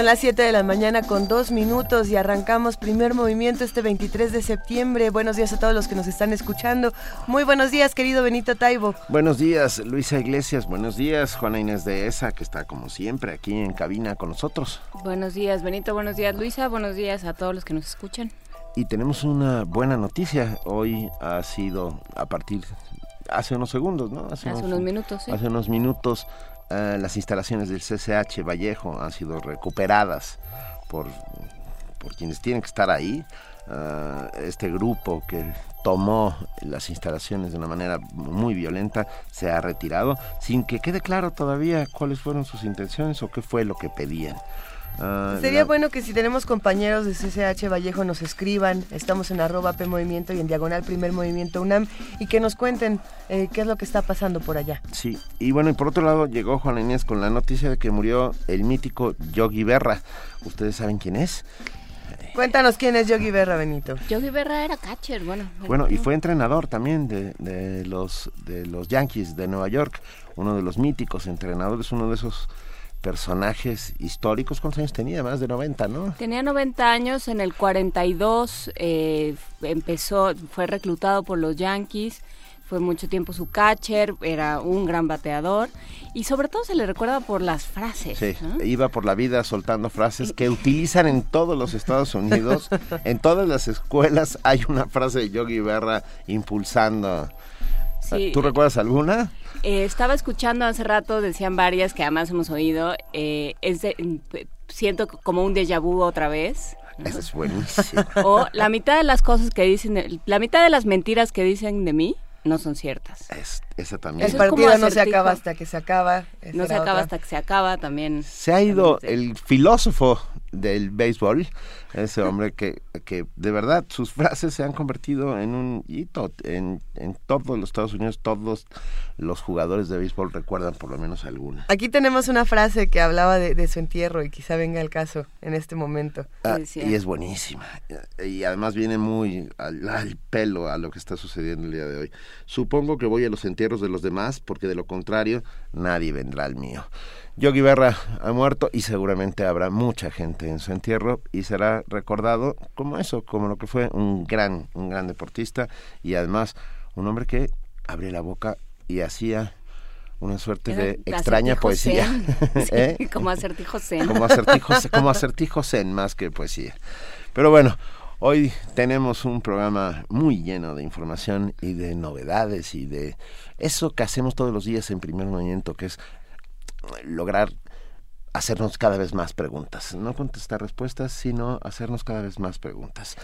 Son las 7 de la mañana con dos minutos y arrancamos primer movimiento este 23 de septiembre. Buenos días a todos los que nos están escuchando. Muy buenos días, querido Benito Taibo. Buenos días, Luisa Iglesias. Buenos días, Juana Inés de ESA, que está como siempre aquí en cabina con nosotros. Buenos días, Benito. Buenos días, Luisa. Buenos días a todos los que nos escuchan. Y tenemos una buena noticia. Hoy ha sido a partir hace unos segundos, ¿no? Hace, unos, minutos, sí. Hace unos minutos eh, las instalaciones del CCH Vallejo han sido recuperadas por, por quienes tienen que estar ahí. Eh, este grupo que tomó las instalaciones de una manera muy violenta se ha retirado sin que quede claro todavía cuáles fueron sus intenciones o qué fue lo que pedían. Ah, Sería bueno que si tenemos compañeros de CCH Vallejo nos escriban, estamos en arroba P Movimiento y en diagonal Primer Movimiento UNAM y que nos cuenten eh, qué es lo que está pasando por allá. Sí, y bueno, y por otro lado llegó Juan Inés con la noticia de que murió el mítico Yogi Berra. ¿Ustedes saben quién es? Cuéntanos quién es Yogi Berra, Benito. Yogi Berra era catcher, bueno. Bueno, y fue entrenador también de, de, los, de los Yankees de Nueva York, uno de los míticos entrenadores, uno de esos personajes históricos. ¿Cuántos años tenía? Más de 90, ¿no? Tenía 90 años, en el 42 eh, empezó, fue reclutado por los Yankees, fue mucho tiempo su catcher, era un gran bateador y sobre todo se le recuerda por las frases. Sí, iba por la vida soltando frases que utilizan en todos los Estados Unidos, en todas las escuelas hay una frase de Yogi Berra impulsando. ¿Tú recuerdas alguna? Eh, estaba escuchando hace rato, decían varias que además hemos oído, eh, es siento como un déjà vu otra vez. Eso es buenísimo. O la mitad de las cosas que dicen, la mitad de las mentiras que dicen de mí no son ciertas. Es, esa también. El partido no se acaba hasta que se acaba. No se acaba hasta que se acaba también. Se ha ido el filósofo del béisbol, ese hombre que, que de verdad sus frases se han convertido en un hito en, en todos los Estados Unidos, todos los jugadores de béisbol recuerdan por lo menos alguna. Aquí tenemos una frase que hablaba de, su entierro y quizá venga el caso en este momento. Ah, y es buenísima. Y además viene muy al, al, pelo a lo que está sucediendo el día de hoy. Supongo que voy a los entierros de los demás porque de lo contrario nadie vendrá al mío. Yogi Berra ha muerto y seguramente habrá mucha gente en su entierro y será recordado como eso, como lo que fue un gran, un gran deportista y además un hombre que abría la boca y hacía una suerte de extraña poesía. ¿Eh? como acertijo zen. Como acertijo, como acertijo zen más que poesía. Pero bueno, hoy tenemos un programa muy lleno de información y de novedades y de eso que hacemos todos los días en primer movimiento, que es lograr hacernos cada vez más preguntas, no contestar respuestas, sino hacernos cada vez más preguntas.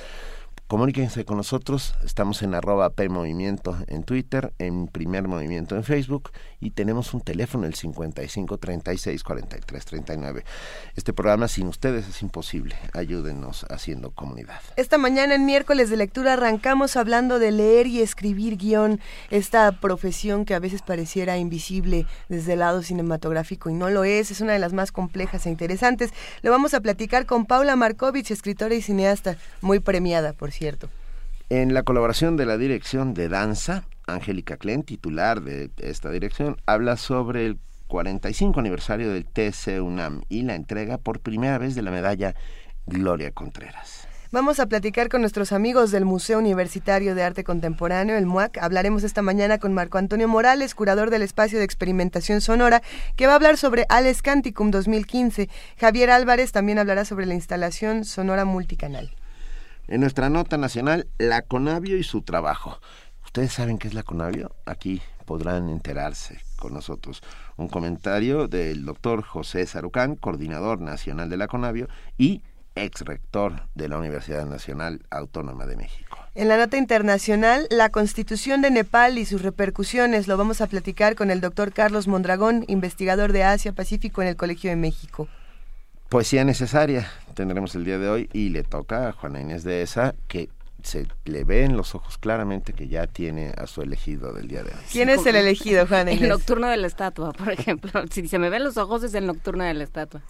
Comuníquense con nosotros, estamos en arroba PMovimiento en Twitter, en Primer Movimiento en Facebook y tenemos un teléfono, el 55 36 43 39. Este programa sin ustedes es imposible, ayúdenos haciendo comunidad. Esta mañana en miércoles de lectura arrancamos hablando de leer y escribir guion, esta profesión que a veces pareciera invisible desde el lado cinematográfico y no lo es, es una de las más complejas e interesantes. Lo vamos a platicar con Paula Markovich, escritora y cineasta, muy premiada por cierto. En la colaboración de la dirección de danza, Angélica Klen, titular de esta dirección, habla sobre el 45 aniversario del TC UNAM y la entrega por primera vez de la medalla Gloria Contreras. Vamos a platicar con nuestros amigos del Museo Universitario de Arte Contemporáneo, el MUAC. Hablaremos esta mañana con Marco Antonio Morales, curador del espacio de experimentación sonora, que va a hablar sobre Ales Canticum 2015. Javier Álvarez también hablará sobre la instalación sonora multicanal. En nuestra nota nacional, la Conavio y su trabajo. ¿Ustedes saben qué es la Conavio? Aquí podrán enterarse con nosotros. Un comentario del doctor José Sarucán, coordinador nacional de la Conavio y ex rector de la Universidad Nacional Autónoma de México. En la nota internacional, la constitución de Nepal y sus repercusiones lo vamos a platicar con el doctor Carlos Mondragón, investigador de Asia Pacífico en el Colegio de México. Poesía necesaria tendremos el día de hoy y le toca a Juana Inés de esa que se le ve en los ojos claramente que ya tiene a su elegido del día de hoy. ¿Quién es el elegido, Juan El nocturno de la estatua, por ejemplo. Si se me ven los ojos es el nocturno de la estatua.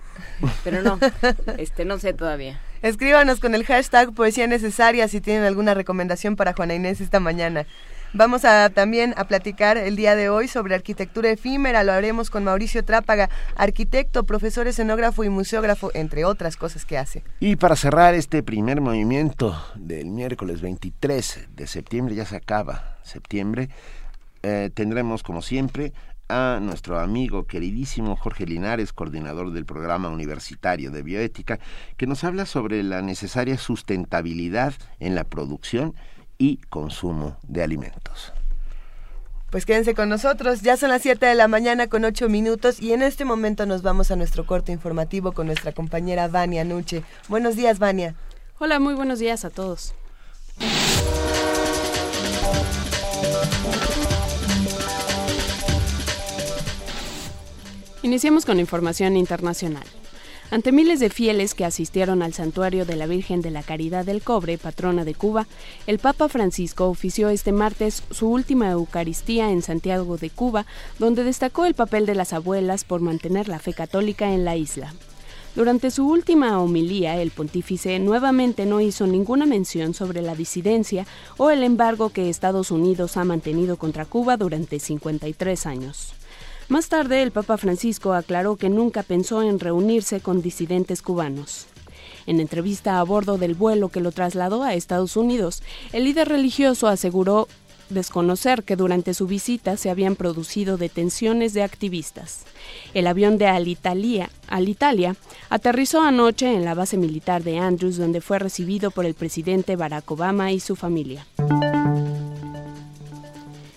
Pero no, este no sé todavía. Escríbanos con el hashtag Poesía Necesaria si tienen alguna recomendación para Juana Inés esta mañana. Vamos a también a platicar el día de hoy sobre arquitectura efímera. Lo haremos con Mauricio Trápaga, arquitecto, profesor escenógrafo y museógrafo, entre otras cosas que hace. Y para cerrar este primer movimiento del miércoles 23 de septiembre, ya se acaba septiembre, eh, tendremos como siempre a nuestro amigo queridísimo Jorge Linares, coordinador del programa universitario de bioética, que nos habla sobre la necesaria sustentabilidad en la producción y consumo de alimentos. Pues quédense con nosotros, ya son las 7 de la mañana con 8 minutos y en este momento nos vamos a nuestro corte informativo con nuestra compañera Vania Nuche. Buenos días, Vania. Hola, muy buenos días a todos. Iniciamos con información internacional. Ante miles de fieles que asistieron al santuario de la Virgen de la Caridad del Cobre, patrona de Cuba, el Papa Francisco ofició este martes su última Eucaristía en Santiago de Cuba, donde destacó el papel de las abuelas por mantener la fe católica en la isla. Durante su última homilía, el pontífice nuevamente no hizo ninguna mención sobre la disidencia o el embargo que Estados Unidos ha mantenido contra Cuba durante 53 años. Más tarde, el Papa Francisco aclaró que nunca pensó en reunirse con disidentes cubanos. En entrevista a bordo del vuelo que lo trasladó a Estados Unidos, el líder religioso aseguró desconocer que durante su visita se habían producido detenciones de activistas. El avión de Alitalia, aterrizó anoche en la base militar de Andrews, donde fue recibido por el presidente Barack Obama y su familia.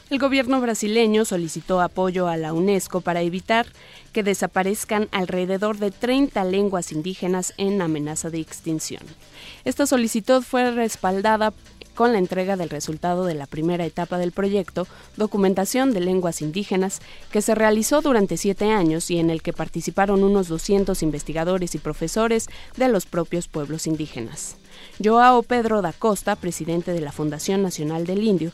El gobierno brasileño solicitó apoyo a la UNESCO para evitar que desaparezcan alrededor de 30 lenguas indígenas en amenaza de extinción. Esta solicitud fue respaldada con la entrega del resultado de la primera etapa del proyecto Documentación de Lenguas Indígenas, que se realizó durante siete años y en el que participaron unos 200 investigadores y profesores de los propios pueblos indígenas. Joao Pedro da Costa, presidente de la Fundación Nacional del Indio,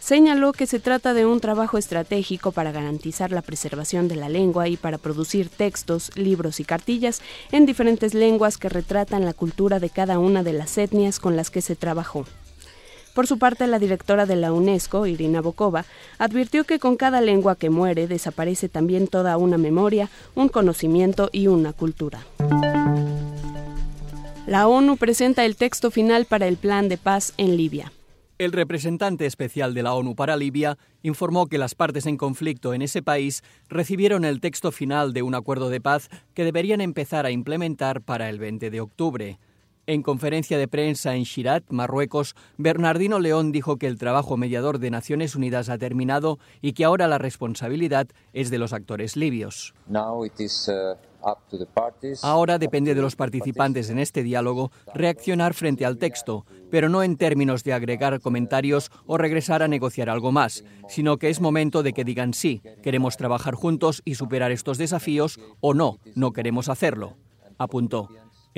señaló que se trata de un trabajo estratégico para garantizar la preservación de la lengua y para producir textos, libros y cartillas en diferentes lenguas que retratan la cultura de cada una de las etnias con las que se trabajó. Por su parte, la directora de la UNESCO, Irina Bokova, advirtió que con cada lengua que muere desaparece también toda una memoria, un conocimiento y una cultura. La ONU presenta el texto final para el plan de paz en Libia. El representante especial de la ONU para Libia informó que las partes en conflicto en ese país recibieron el texto final de un acuerdo de paz que deberían empezar a implementar para el 20 de octubre. En conferencia de prensa en Shirat, Marruecos, Bernardino León dijo que el trabajo mediador de Naciones Unidas ha terminado y que ahora la responsabilidad es de los actores libios. Uh, Ahora depende de los participantes en este diálogo reaccionar frente al texto, pero no en términos de agregar comentarios o regresar a negociar algo más, sino que es momento de que digan sí, queremos trabajar juntos y superar estos desafíos o no, no queremos hacerlo, apuntó.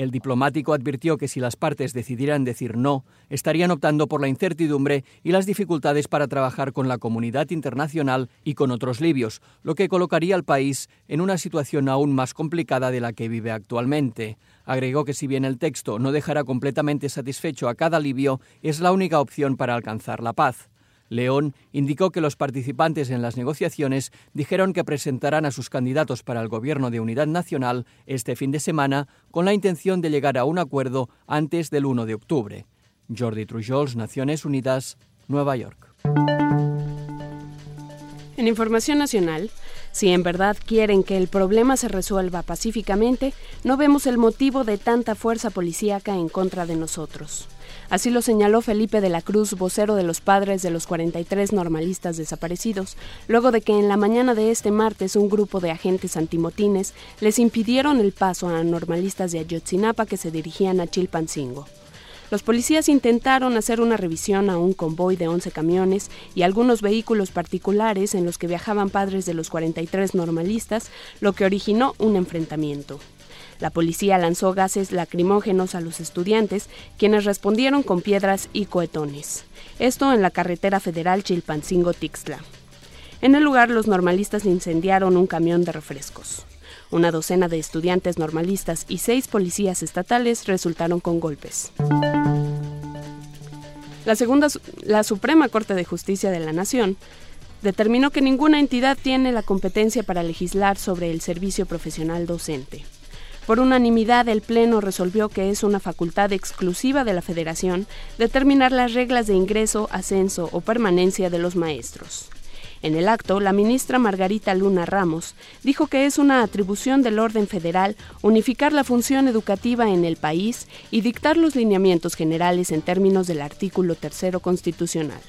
El diplomático advirtió que si las partes decidieran decir no, estarían optando por la incertidumbre y las dificultades para trabajar con la comunidad internacional y con otros libios, lo que colocaría al país en una situación aún más complicada de la que vive actualmente. Agregó que si bien el texto no dejará completamente satisfecho a cada libio, es la única opción para alcanzar la paz. León indicó que los participantes en las negociaciones dijeron que presentarán a sus candidatos para el Gobierno de Unidad Nacional este fin de semana con la intención de llegar a un acuerdo antes del 1 de octubre. Jordi Trujols, Naciones Unidas, Nueva York. En Información Nacional, si en verdad quieren que el problema se resuelva pacíficamente, no vemos el motivo de tanta fuerza policíaca en contra de nosotros. Así lo señaló Felipe de la Cruz, vocero de los padres de los 43 normalistas desaparecidos, luego de que en la mañana de este martes un grupo de agentes antimotines les impidieron el paso a normalistas de Ayotzinapa que se dirigían a Chilpancingo. Los policías intentaron hacer una revisión a un convoy de 11 camiones y algunos vehículos particulares en los que viajaban padres de los 43 normalistas, lo que originó un enfrentamiento. La policía lanzó gases lacrimógenos a los estudiantes, quienes respondieron con piedras y cohetones. Esto en la carretera federal Chilpancingo-Tixtla. En el lugar, los normalistas incendiaron un camión de refrescos. Una docena de estudiantes normalistas y seis policías estatales resultaron con golpes. La, segunda, la Suprema Corte de Justicia de la Nación determinó que ninguna entidad tiene la competencia para legislar sobre el servicio profesional docente. Por unanimidad, el Pleno resolvió que es una facultad exclusiva de la Federación determinar las reglas de ingreso, ascenso o permanencia de los maestros. En el acto, la ministra Margarita Luna Ramos dijo que es una atribución del orden federal unificar la función educativa en el país y dictar los lineamientos generales en términos del artículo tercero constitucional.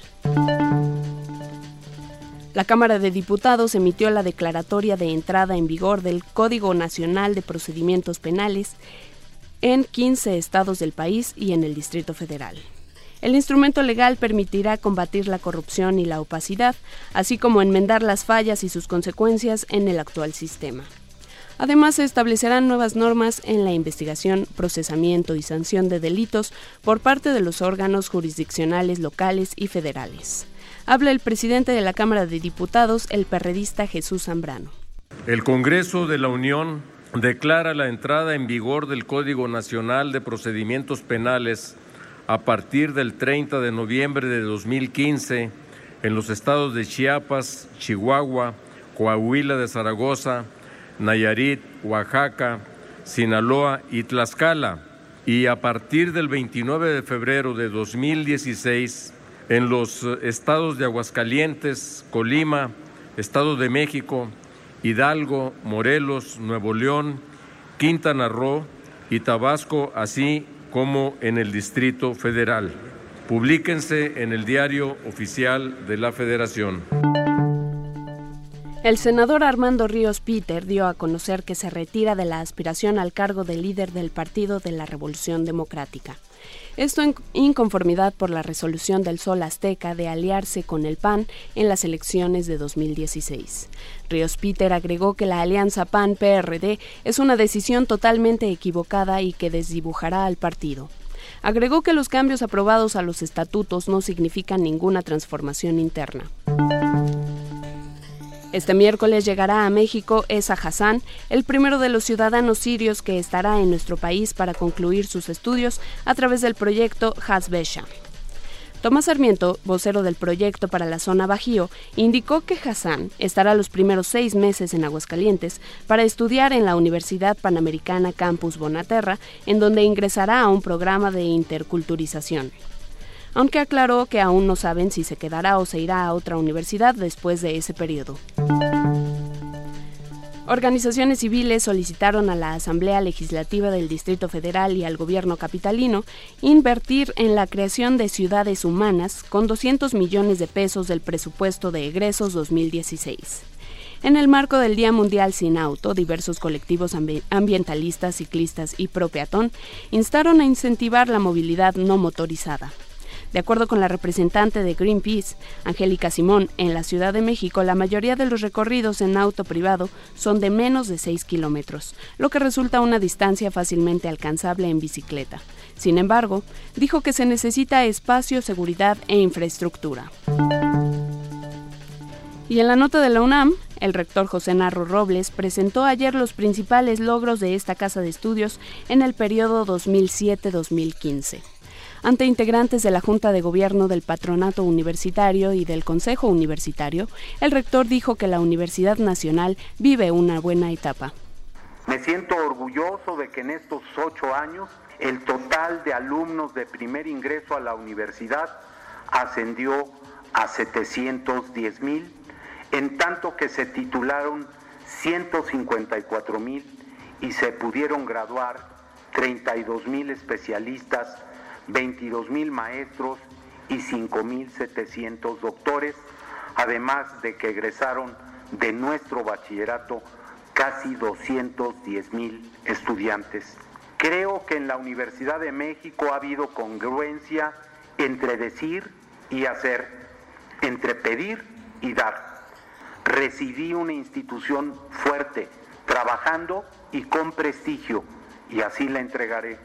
La Cámara de Diputados emitió la declaratoria de entrada en vigor del Código Nacional de Procedimientos Penales en 15 estados del país y en el Distrito Federal. El instrumento legal permitirá combatir la corrupción y la opacidad, así como enmendar las fallas y sus consecuencias en el actual sistema. Además, se establecerán nuevas normas en la investigación, procesamiento y sanción de delitos por parte de los órganos jurisdiccionales locales y federales. Habla el presidente de la Cámara de Diputados, el perredista Jesús Zambrano. El Congreso de la Unión declara la entrada en vigor del Código Nacional de Procedimientos Penales a partir del 30 de noviembre de 2015 en los estados de Chiapas, Chihuahua, Coahuila de Zaragoza, Nayarit, Oaxaca, Sinaloa y Tlaxcala, y a partir del 29 de febrero de 2016 en los estados de Aguascalientes, Colima, Estado de México, Hidalgo, Morelos, Nuevo León, Quintana Roo y Tabasco, así como en el Distrito Federal. Publíquense en el Diario Oficial de la Federación. El senador Armando Ríos Peter dio a conocer que se retira de la aspiración al cargo de líder del Partido de la Revolución Democrática. Esto en inconformidad por la resolución del Sol Azteca de aliarse con el PAN en las elecciones de 2016. Ríos Peter agregó que la alianza PAN-PRD es una decisión totalmente equivocada y que desdibujará al partido. Agregó que los cambios aprobados a los estatutos no significan ninguna transformación interna. Este miércoles llegará a México Esa Hassan, el primero de los ciudadanos sirios que estará en nuestro país para concluir sus estudios a través del proyecto Hasbesha. Tomás Sarmiento, vocero del proyecto para la zona Bajío, indicó que Hassan estará los primeros seis meses en Aguascalientes para estudiar en la Universidad Panamericana Campus Bonaterra, en donde ingresará a un programa de interculturización aunque aclaró que aún no saben si se quedará o se irá a otra universidad después de ese periodo. Organizaciones civiles solicitaron a la Asamblea Legislativa del Distrito Federal y al gobierno capitalino invertir en la creación de ciudades humanas con 200 millones de pesos del presupuesto de egresos 2016. En el marco del Día Mundial Sin Auto, diversos colectivos ambientalistas, ciclistas y pro peatón instaron a incentivar la movilidad no motorizada. De acuerdo con la representante de Greenpeace, Angélica Simón, en la Ciudad de México la mayoría de los recorridos en auto privado son de menos de 6 kilómetros, lo que resulta una distancia fácilmente alcanzable en bicicleta. Sin embargo, dijo que se necesita espacio, seguridad e infraestructura. Y en la nota de la UNAM, el rector José Narro Robles presentó ayer los principales logros de esta casa de estudios en el periodo 2007-2015 ante integrantes de la Junta de Gobierno del Patronato Universitario y del Consejo Universitario, el rector dijo que la Universidad Nacional vive una buena etapa. Me siento orgulloso de que en estos ocho años el total de alumnos de primer ingreso a la universidad ascendió a 710 mil, en tanto que se titularon 154 mil y se pudieron graduar 32 mil especialistas 22 mil maestros y 5 mil 700 doctores, además de que egresaron de nuestro bachillerato casi 210 mil estudiantes. Creo que en la Universidad de México ha habido congruencia entre decir y hacer, entre pedir y dar. Recibí una institución fuerte, trabajando y con prestigio, y así la entregaré.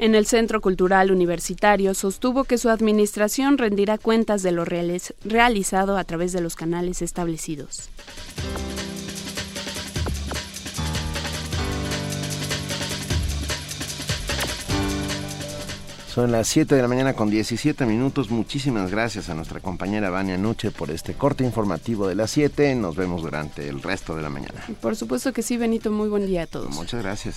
En el Centro Cultural Universitario sostuvo que su administración rendirá cuentas de lo realizado a través de los canales establecidos. Son las 7 de la mañana con 17 minutos. Muchísimas gracias a nuestra compañera Vania Nuche por este corte informativo de las 7. Nos vemos durante el resto de la mañana. Por supuesto que sí, Benito. Muy buen día a todos. Muchas gracias.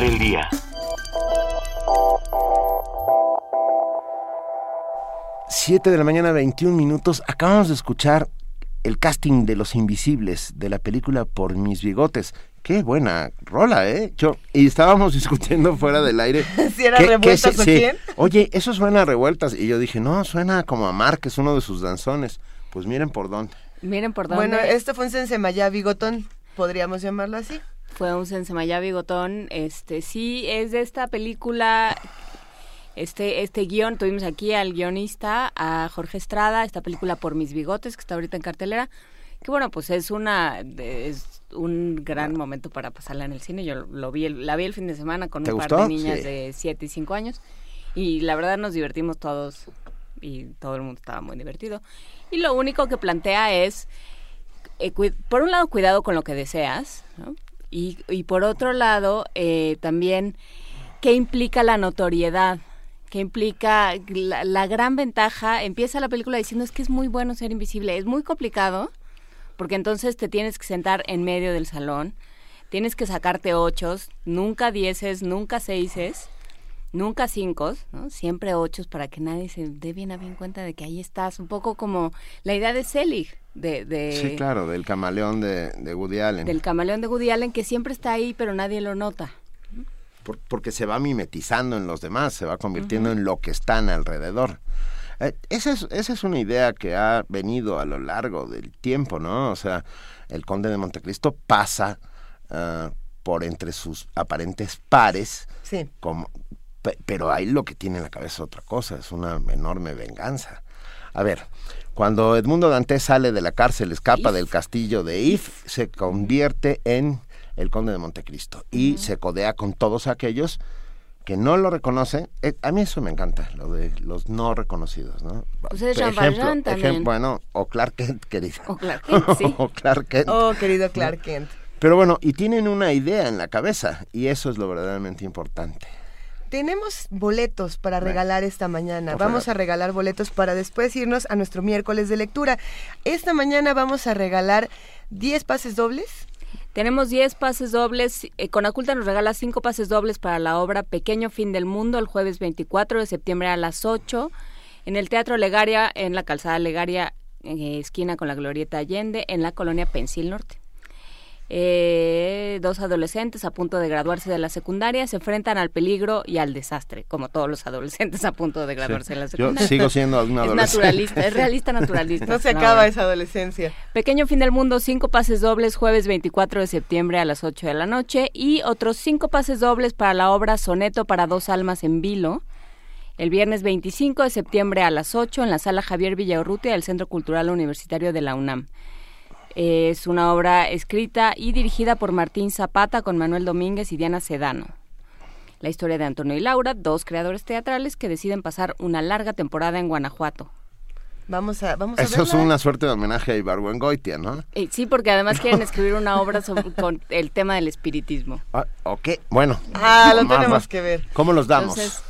El día. Siete de la mañana, 21 minutos. Acabamos de escuchar el casting de Los Invisibles de la película Por mis bigotes. Qué buena rola, ¿eh? Yo, y estábamos discutiendo fuera del aire. ¿Si era ¿Qué- qué revueltas o sí. quién? Oye, eso suena a revueltas. Y yo dije, no, suena como a Mar, que es uno de sus danzones. Pues miren por dónde. Miren por dónde. Bueno, esto fue un Sensemayá bigotón, podríamos llamarlo así. Fue un Sensemayá bigotón. Este, sí, es de esta película este, este guion, tuvimos aquí al guionista, a Jorge Estrada, esta película Por mis bigotes, que está ahorita en cartelera, que bueno, pues es una, es un gran momento para pasarla en el cine. Yo lo vi, la vi el fin de semana con un par de niñas de 7 y 5 años y la verdad nos divertimos todos y todo el mundo estaba muy divertido. Y lo único que plantea es, eh, por un lado, cuidado con lo que deseas, y, y, por otro lado, eh, también, ¿qué implica la notoriedad? que implica la, gran ventaja, empieza la película diciendo es que es muy bueno ser invisible, es muy complicado, porque entonces te tienes que sentar en medio del salón, tienes que sacarte ochos, nunca dieces, nunca seises, nunca cinco, ¿no? siempre ochos para que nadie se dé bien a bien cuenta de que ahí estás, un poco como la idea de Selig. De, de, sí, claro, del camaleón de, de Woody Allen. Del camaleón de Woody Allen que siempre está ahí, pero nadie lo nota porque se va mimetizando en los demás, se va convirtiendo en lo que están alrededor. Eh, esa, es, esa es una idea que ha venido a lo largo del tiempo, ¿no? O sea, el conde de Montecristo pasa ah, por entre sus aparentes pares, sí. como, pero ahí lo que tiene en la cabeza es otra cosa, es una enorme venganza. A ver, cuando Edmundo Dantes sale de la cárcel, escapa del castillo de If, se convierte en el conde de Montecristo y se codea con todos aquellos que no lo reconocen. Eh, a mí eso me encanta, lo de los no reconocidos, ¿no? Pues es ejemplo, ejemplo, bueno, o Clark Kent, querido. O Clark Kent, sí. o Clark Kent. Oh, querido Clark Kent. Pero bueno, y tienen una idea en la cabeza, y eso es lo verdaderamente importante. Tenemos boletos para regalar esta mañana. Vamos a regalar boletos para después irnos a nuestro miércoles de lectura. Esta mañana vamos a regalar 10 pases dobles tenemos 10 pases dobles. Eh, Conaculta nos regala 5 pases dobles para la obra Pequeño Fin del Mundo el jueves 24 de septiembre a las 8 en el Teatro Legaria, en la calzada Legaria, eh, esquina con la Glorieta Allende, en la colonia Pensil Norte. Eh, dos adolescentes a punto de graduarse de la secundaria se enfrentan al peligro y al desastre, como todos los adolescentes a punto de graduarse de la secundaria. Yo sigo siendo un adolescente. Es naturalista, es realista naturalista. No se acaba esa adolescencia. Pequeño fin del mundo, cinco pases dobles, jueves 24 de septiembre a las 8 de la noche y otros cinco pases dobles para la obra Soneto para dos almas en Vilo. El viernes 25 de septiembre a las 8 en la sala Javier Villaurrutia del Centro Cultural Universitario de la UNAM. Es una obra escrita y dirigida por Martín Zapata con Manuel Domínguez y Diana Sedano. La historia de Antonio y Laura, dos creadores teatrales que deciden pasar una larga temporada en Guanajuato. Vamos a, vamos a Eso es una suerte de homenaje a Ibargüengoitia, ¿no? Eh, sí, porque además quieren escribir una obra con el tema del espiritismo. Ah, ok, bueno. Ah, lo tenemos que ver. ¿Cómo los damos? Entonces,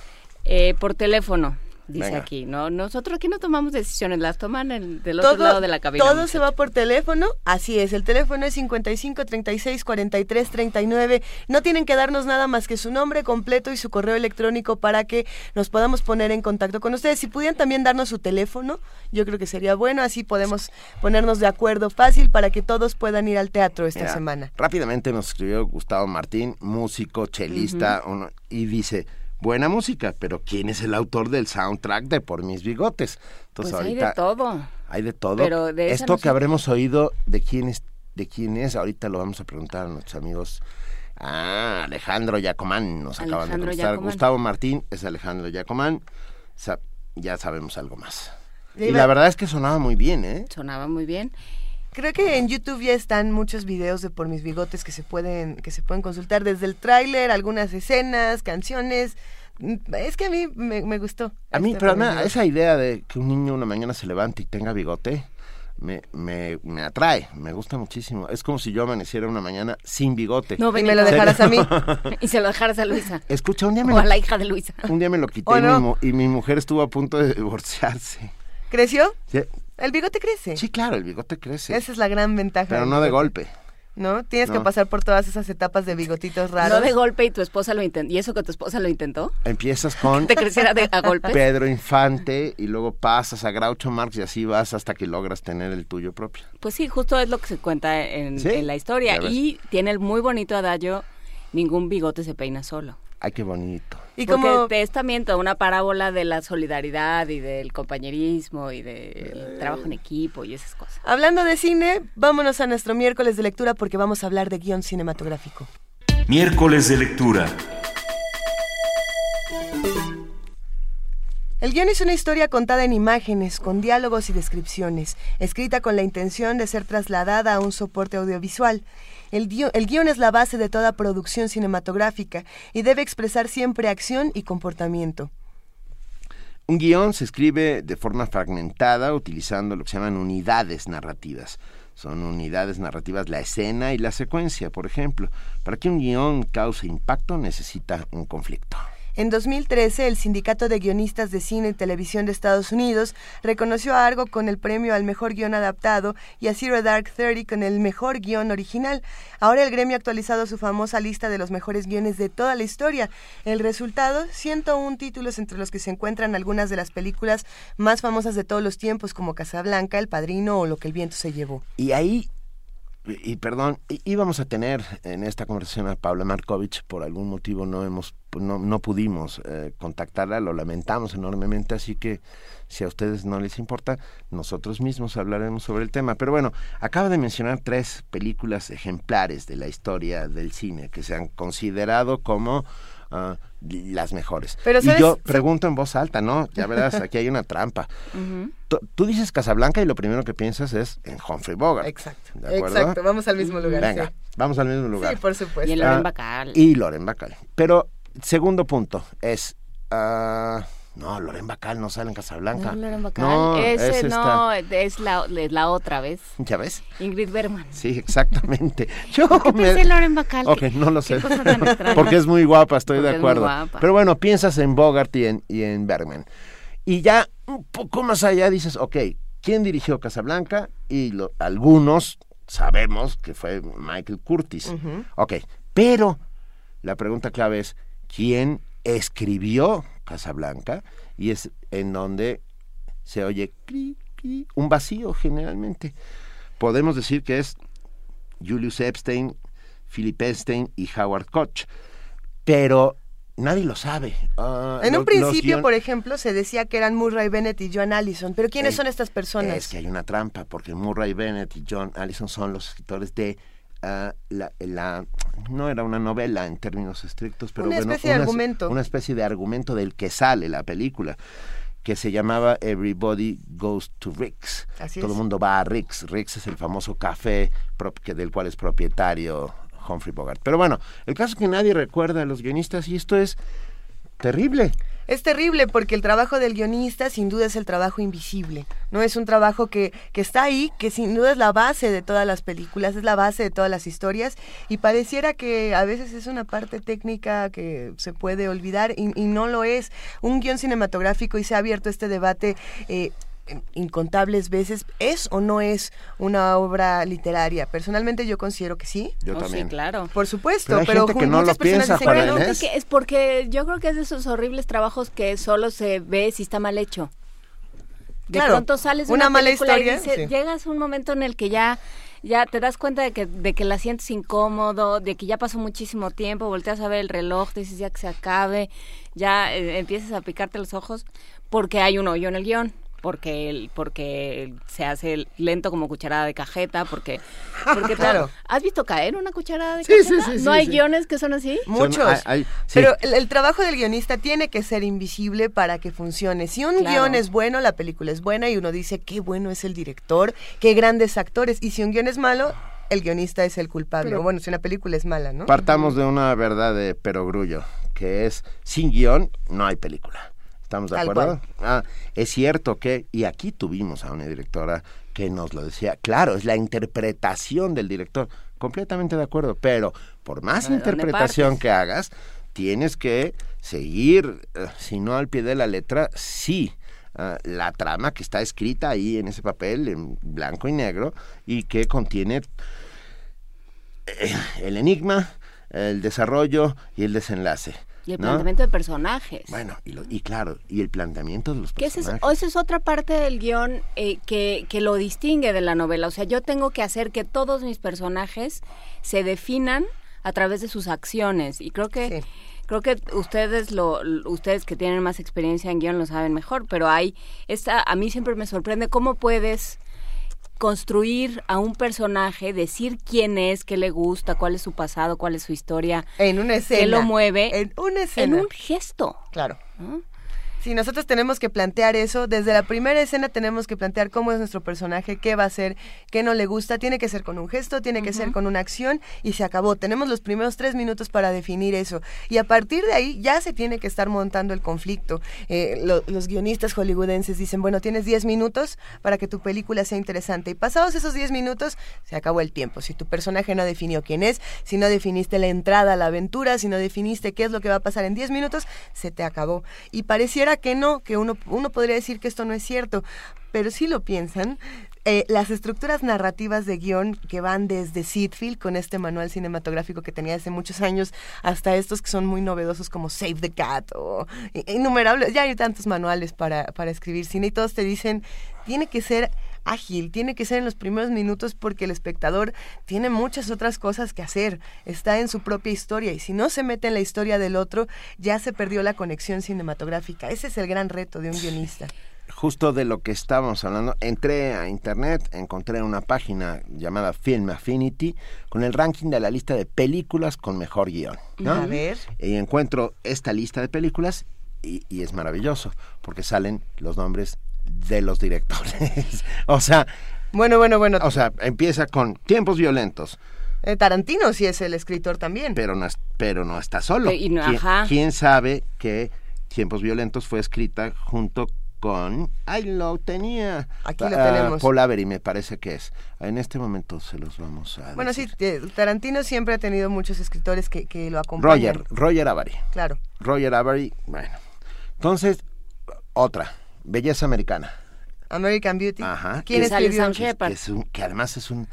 eh, por teléfono dice aquí, ¿no? Nosotros aquí no tomamos decisiones, las toman del otro lado de la cabina. Todo se va por teléfono, así es, el teléfono es 55 36 43 39. No tienen que darnos nada más que su nombre completo y su correo electrónico para que nos podamos poner en contacto con ustedes. Si pudieran también darnos su teléfono, yo creo que sería bueno, así podemos ponernos de acuerdo fácil para que todos puedan ir al teatro esta semana. Rápidamente nos escribió Gustavo Martín, músico, chelista, y dice buena música, pero ¿quién es el autor del soundtrack de Por mis bigotes? Entonces pues ahorita hay de todo. Hay de todo. Pero Esto que habremos oído de quién es, de quién es, ahorita lo vamos a preguntar a nuestros amigos. Ah, Alejandro Yacomán nos acaban de contestar. Gustavo Martín es Alejandro Yacomán. ya sabemos algo más. Y la verdad es que sonaba muy bien, ¿eh? Sonaba muy bien. Creo que en YouTube ya están muchos videos de por mis bigotes que se pueden que se pueden consultar desde el tráiler, algunas escenas, canciones. Mm, es que a mí me, gustó. A mí, pero además, esa idea de que un niño una mañana se levante y tenga bigote, me, me, me, atrae, me gusta muchísimo. Es como si yo amaneciera una mañana sin bigote. No, y me lo dejaras a mí. y se lo dejaras a Luisa. Escucha, un día me o a la hija de Luisa. Un día me lo quité y, mi, mujer estuvo a punto de divorciarse. ¿Creció? Sí, ¿El bigote crece? Sí, claro, el bigote crece. Esa es la gran ventaja. Pero no de golpe. ¿No? Tienes que pasar por todas esas etapas de bigotitos raros. No de golpe y tu esposa lo intentó. ¿Y eso que tu esposa lo intentó? Empiezas con... ¿Te creciera de, a golpe? Pedro Infante y luego pasas a Groucho Marx y así vas hasta que logras tener el tuyo propio. Pues sí, justo es lo que se cuenta en, en la historia. Y tiene el muy bonito adagio, ningún bigote se peina solo. Ay, qué bonito. Y como es también toda una parábola de la solidaridad y del compañerismo y del trabajo en equipo y esas cosas. Hablando de cine, vámonos a nuestro miércoles de lectura porque vamos a hablar de guion cinematográfico. Miércoles de lectura. El guion es una historia contada en imágenes, con diálogos y descripciones, escrita con la intención de ser trasladada a un soporte audiovisual. El, guion es la base de toda producción cinematográfica y debe expresar siempre acción y comportamiento. Un guion se escribe de forma fragmentada utilizando lo que se llaman unidades narrativas. Son unidades narrativas la escena y la secuencia, por ejemplo. Para que un guion cause impacto necesita un conflicto. En 2013, el Sindicato de Guionistas de Cine y Televisión de Estados Unidos reconoció a Argo con el premio al mejor guion adaptado y a Zero Dark Thirty con el mejor guion original. Ahora el gremio ha actualizado su famosa lista de los mejores guiones de toda la historia. El resultado, 101 títulos entre los que se encuentran algunas de las películas más famosas de todos los tiempos como Casablanca, El Padrino o Lo que el viento se llevó. Y ahí y perdón, íbamos a tener en esta conversación a Paula Markovich, por algún motivo no hemos, no, no pudimos eh, contactarla, lo lamentamos enormemente, así que si a ustedes no les importa, nosotros mismos hablaremos sobre el tema. Pero bueno, acaba de mencionar tres películas ejemplares de la historia del cine que se han considerado como uh, las mejores. y yo pregunto en voz alta, ¿no? Ya verás, aquí hay una trampa. tú, dices Casablanca y lo primero que piensas es en Humphrey Bogart. Exacto. Exacto, vamos al mismo lugar. Venga, vamos al mismo lugar. Sí, por supuesto. Y Loren Bacal. y Loren Bacal. Pero, segundo punto es... Uh, no, Loren Bacal no sale en Casablanca. No, Loren Bacal. No, Ese no, es la, es la otra vez. ¿Ya ves? Ingrid Bergman. Sí, exactamente. Yo ¿Por qué me... Loren Bacal? Ok, no lo sé. Porque es muy guapa, estoy de acuerdo. Pero bueno, piensas en Bogart y en, y en Bergman. Y ya un poco más allá dices, ok, ¿quién dirigió Casablanca? Y lo, algunos sabemos que fue Michael Curtis. Ok, pero la pregunta clave es, ¿quién escribió Casablanca y es en donde se oye un vacío generalmente. Podemos decir que es Julius Epstein, Philip Epstein y Howard Koch, pero nadie lo sabe. Ah, en un principio, por ejemplo, se decía que eran Murray Bennett y John Allison, pero ¿quiénes son estas personas? Es que hay una trampa, porque Murray Bennett y John Allison son los escritores de Ah, la, la, no era una novela en términos estrictos, pero una especie de argumento. Una especie de argumento del que sale la película que se llamaba Everybody Goes to Rick's. Todo el mundo va a Rick's. Rick's es el famoso café del cual es propietario Humphrey Bogart. Pero bueno, el caso que nadie recuerda a los guionistas y esto es terrible. Es terrible porque el trabajo del guionista sin duda es el trabajo invisible, ¿no? Es un trabajo que, que está ahí, que sin duda es la base de todas las películas, es la base de todas las historias y pareciera que a veces es una parte técnica que se puede olvidar y, no lo es. Un guion cinematográfico y se ha abierto este debate. Eh, incontables veces, ¿es o no es una obra literaria? Personalmente yo considero que sí. Yo oh, también. Sí, claro. Por supuesto, pero, que no lo piensa, que no. Es, porque yo creo que es de esos horribles trabajos que solo se ve si está mal hecho. De claro, pronto sales de una, mala historia y llegas a un momento en el que ya ya te das cuenta de que, de que la sientes incómodo, de que ya pasó muchísimo tiempo, volteas a ver el reloj, dices ya que se acabe, ya eh, empiezas a picarte los ojos porque hay un hoyo en el guion porque porque se hace lento como cucharada de cajeta, porque, porque claro. ¿Has visto caer una cucharada de cajeta? Sí, sí, ¿No hay guiones que son así? Muchos. Pero el, trabajo del guionista tiene que ser invisible para que funcione. Si un guion es bueno, la película es buena y uno dice qué bueno es el director, qué grandes actores. Y si un guion es malo, el guionista es el culpable. bueno, si una película es mala, ¿no? Partamos de una verdad de perogrullo, que es sin guion no hay película. ¿Estamos de acuerdo? Ah, es cierto que, y aquí tuvimos a una directora que nos lo decía, claro, es la interpretación del director, completamente de acuerdo, pero por más interpretación que hagas, tienes que seguir, eh, si no al pie de la letra, sí, ah, la trama que está escrita ahí en ese papel, en blanco y negro, y que contiene eh, el enigma, el desarrollo y el desenlace. Y el planteamiento de personajes. Bueno, y, claro, y el planteamiento de los personajes. Esa es, esa es otra parte del guion eh, que, que lo distingue de la novela. O sea, yo tengo que hacer que todos mis personajes se definan a través de sus acciones. Y creo que... creo que ustedes lo ustedes que tienen más experiencia en guion lo saben mejor, pero hay esta a mí siempre me sorprende cómo puedes construir a un personaje, decir quién es, qué le gusta, cuál es su pasado, cuál es su historia, en una escena, qué lo mueve, en una escena, en un gesto. Claro. Sí, nosotros tenemos que plantear eso. Desde la primera escena tenemos que plantear cómo es nuestro personaje, qué va a hacer, qué no le gusta. Tiene que ser con un gesto, tiene que ser con una acción y se acabó. Tenemos los primeros tres minutos para definir eso. Y a partir de ahí ya se tiene que estar montando el conflicto. Eh, los guionistas hollywoodenses dicen, bueno, tienes diez minutos para que tu película sea interesante. Y pasados esos diez minutos, se acabó el tiempo. Si tu personaje no definió quién es, si no definiste la entrada a la aventura, si no definiste qué es lo que va a pasar en diez minutos, se te acabó. Y pareciera que no, que uno, uno podría decir que esto no es cierto, pero si lo piensan, eh, las estructuras narrativas de guion que van desde Seedfield con este manual cinematográfico que tenía hace muchos años hasta estos que son muy novedosos como Save the Cat o innumerables, ya hay tantos manuales para, para escribir cine y todos te dicen, tiene que ser ágil, tiene que ser en los primeros minutos porque el espectador tiene muchas otras cosas que hacer, está en su propia historia y si no se mete en la historia del otro, ya se perdió la conexión cinematográfica. Ese es el gran reto de un guionista justo de lo que estábamos hablando, entré a internet, encontré una página llamada Film Affinity con el ranking de la lista de películas con mejor guion. A ver. Y encuentro esta lista de películas y, y, es maravilloso, porque salen los nombres de los directores. o sea... Bueno, bueno, bueno. O sea, empieza con Tiempos Violentos. Eh, Tarantino sí es el escritor también. Pero no, pero no está solo. Y ¿Quién, sabe que Tiempos Violentos fue escrita junto con... ¡Ay, lo tenía! Aquí lo tenemos. Paul Avery me parece que es. En este momento se los vamos a Bueno, sí, Tarantino siempre ha tenido muchos escritores que, que lo acompañan. Roger, Roger Avery. Claro. Roger Avery, bueno. Entonces, otra. Belleza americana. American Beauty. Ajá. ¿Quién? Que, que, es un, que además es un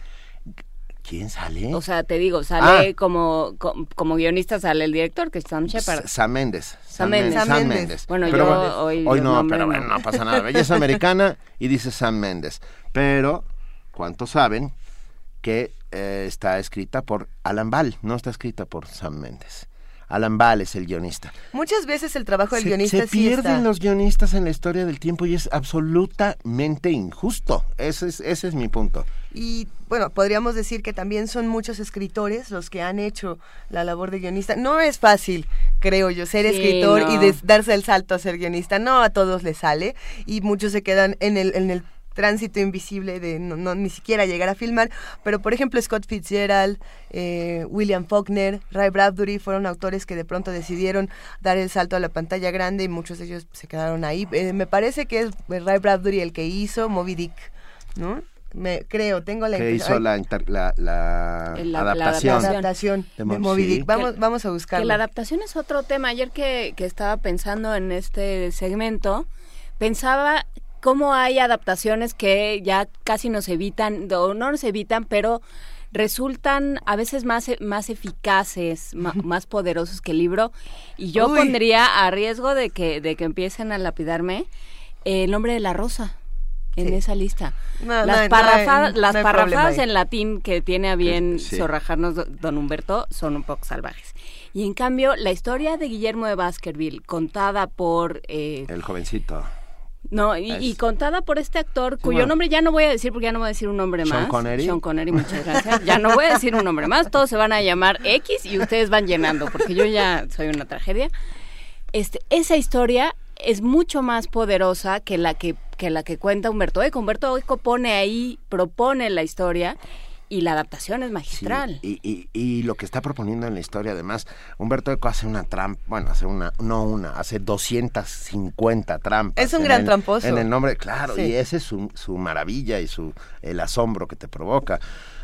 ¿Quién sale? O sea, te digo, sale como, como, guionista sale el director, que es Sam Shepard. Sam Mendes. Sam Mendes. Sam Mendes. Bueno, yo hoy, hoy no, pero bueno, no pasa nada. Belleza americana y dice Sam Mendes. Pero, ¿cuántos saben que eh, está escrita por Alan Ball? No está escrita por Sam Mendes. Alan Ball es el guionista. Muchas veces el trabajo del guionista se pierden los guionistas en la historia del tiempo y es absolutamente injusto. Ese es, ese es mi punto. Y bueno, podríamos decir que también son muchos escritores los que han hecho la labor de guionista. No es fácil, creo yo, ser escritor y darse el salto a ser guionista. No a todos les sale y muchos se quedan en el, en el tránsito invisible de no, ni siquiera llegar a filmar, pero por ejemplo Scott Fitzgerald, eh, William Faulkner, Ray Bradbury fueron autores que de pronto decidieron dar el salto a la pantalla grande y muchos de ellos se quedaron ahí. Eh, me parece que es Ray Bradbury el que hizo Moby Dick, ¿no? Me, creo, tengo la que hizo la, la, la, adaptación, la adaptación de, Moby Dick. Vamos, vamos a buscarlo. la adaptación es otro tema. Ayer que, que estaba pensando en este segmento, pensaba cómo hay adaptaciones que ya casi nos evitan, o no nos evitan, pero resultan a veces más, más eficaces, más poderosos que el libro. Y yo pondría a riesgo de que, de que empiecen a lapidarme el nombre de la rosa en esa lista. las parrafadas, las parrafadas en latín que tiene a bien zorrajarnos don Humberto son un poco salvajes. Y en cambio, la historia de Guillermo de Baskerville, contada por... Eh, el jovencito. No, y, contada por este actor, cuyo nombre ya no voy a decir porque ya no voy a decir un nombre más. Sean Connery. Sean Connery, muchas gracias. Ya no voy a decir un nombre más, todos se van a llamar X y ustedes van llenando, porque yo ya soy una tragedia. Este, esa historia es mucho más poderosa que la que, que la que cuenta Humberto Eco. Humberto Eco pone ahí, propone la historia y la adaptación es magistral. y, y, y, lo que está proponiendo en la historia, además, Humberto Eco hace una trampa, bueno, hace una, no una, hace 250 trampas. Es un gran tramposo. En el nombre, claro, y ese es su, su maravilla y su el asombro que te provoca.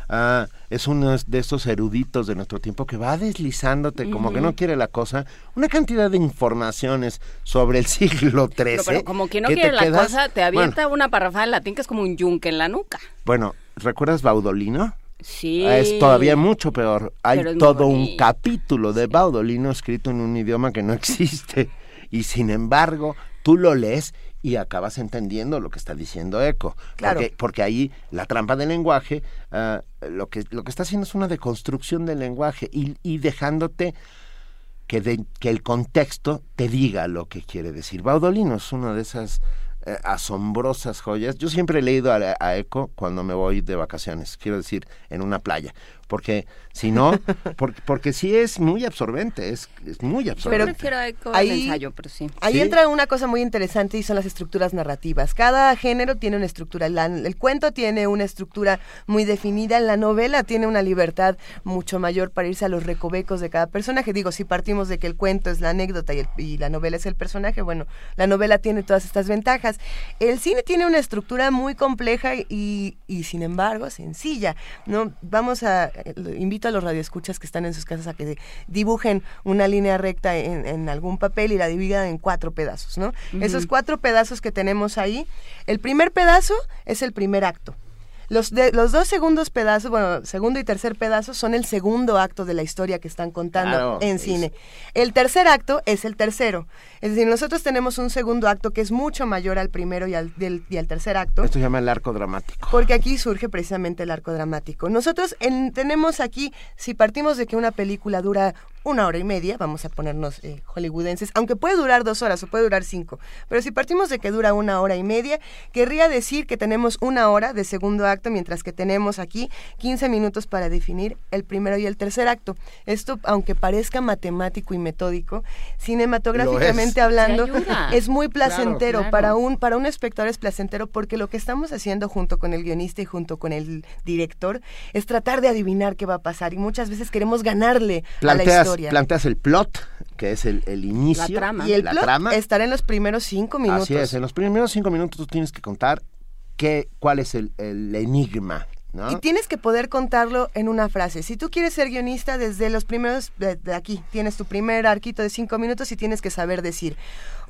Ah, es uno de esos eruditos de nuestro tiempo que va deslizándote como que no quiere la cosa, una cantidad de informaciones sobre el siglo XIII. Pero, como que no quiere la cosa, te avienta una parrafada en latín que es como un yunque en la nuca. Bueno, ¿recuerdas Baudolino? Sí. Es todavía mucho peor. Hay todo un capítulo de Baudolino escrito en un idioma que no existe. Y sin embargo, tú lo lees y acabas entendiendo lo que está diciendo Eco. Claro. Porque, ahí la trampa del lenguaje, uh, lo, que, lo que está haciendo es una deconstrucción del lenguaje y, y dejándote que, que el contexto te diga lo que quiere decir. Baudolino es una de esas eh, asombrosas joyas. Yo siempre he leído a, a, Eco cuando me voy de vacaciones, quiero decir, en una playa porque si no, porque, porque sí es muy absorbente, es, es muy absorbente. Pero prefiero ahí, ensayo, pero sí. Ahí entra una cosa muy interesante y son las estructuras narrativas. Cada género tiene una estructura. el cuento tiene una estructura muy definida, la novela tiene una libertad mucho mayor para irse a los recovecos de cada personaje. Digo, si partimos de que el cuento es la anécdota y, y la novela es el personaje, bueno, la novela tiene todas estas ventajas. El cine tiene una estructura muy compleja y, y sin embargo sencilla. ¿no? Vamos a invito a los radioescuchas que están en sus casas a que dibujen una línea recta en, algún papel y la dividan en cuatro pedazos, ¿no? Esos cuatro pedazos que tenemos ahí, el primer pedazo es el primer acto. Los, de, los dos segundos pedazos, bueno, segundo y tercer pedazo son el segundo acto de la historia que están contando en cine. El tercer acto es el tercero. Es decir, nosotros tenemos un segundo acto que es mucho mayor al primero y al, y al tercer acto. Esto se llama el arco dramático. Porque aquí surge precisamente el arco dramático. Nosotros tenemos aquí, si partimos de que una película dura una hora y media, vamos a ponernos eh, hollywoodenses, aunque puede durar dos horas o puede durar cinco, pero si partimos de que dura una hora y media, querría decir que tenemos una hora de segundo acto, mientras que tenemos aquí 15 minutos para definir el primero y el tercer acto. Esto, aunque parezca matemático y metódico, cinematográficamente hablando, es muy placentero. para un para un espectador es placentero porque lo que estamos haciendo junto con el guionista y junto con el director es tratar de adivinar qué va a pasar. Y muchas veces queremos ganarle a la historia. planteas el plot, que es el, inicio. Y el plot estará en los primeros cinco minutos. Así es, en los primeros cinco minutos tú tienes que contar qué, cuál es el, enigma ¿No? Y tienes que poder contarlo en una frase. Si tú quieres ser guionista, desde los primeros, de, aquí, tienes tu primer arquito de cinco minutos y tienes que saber decir,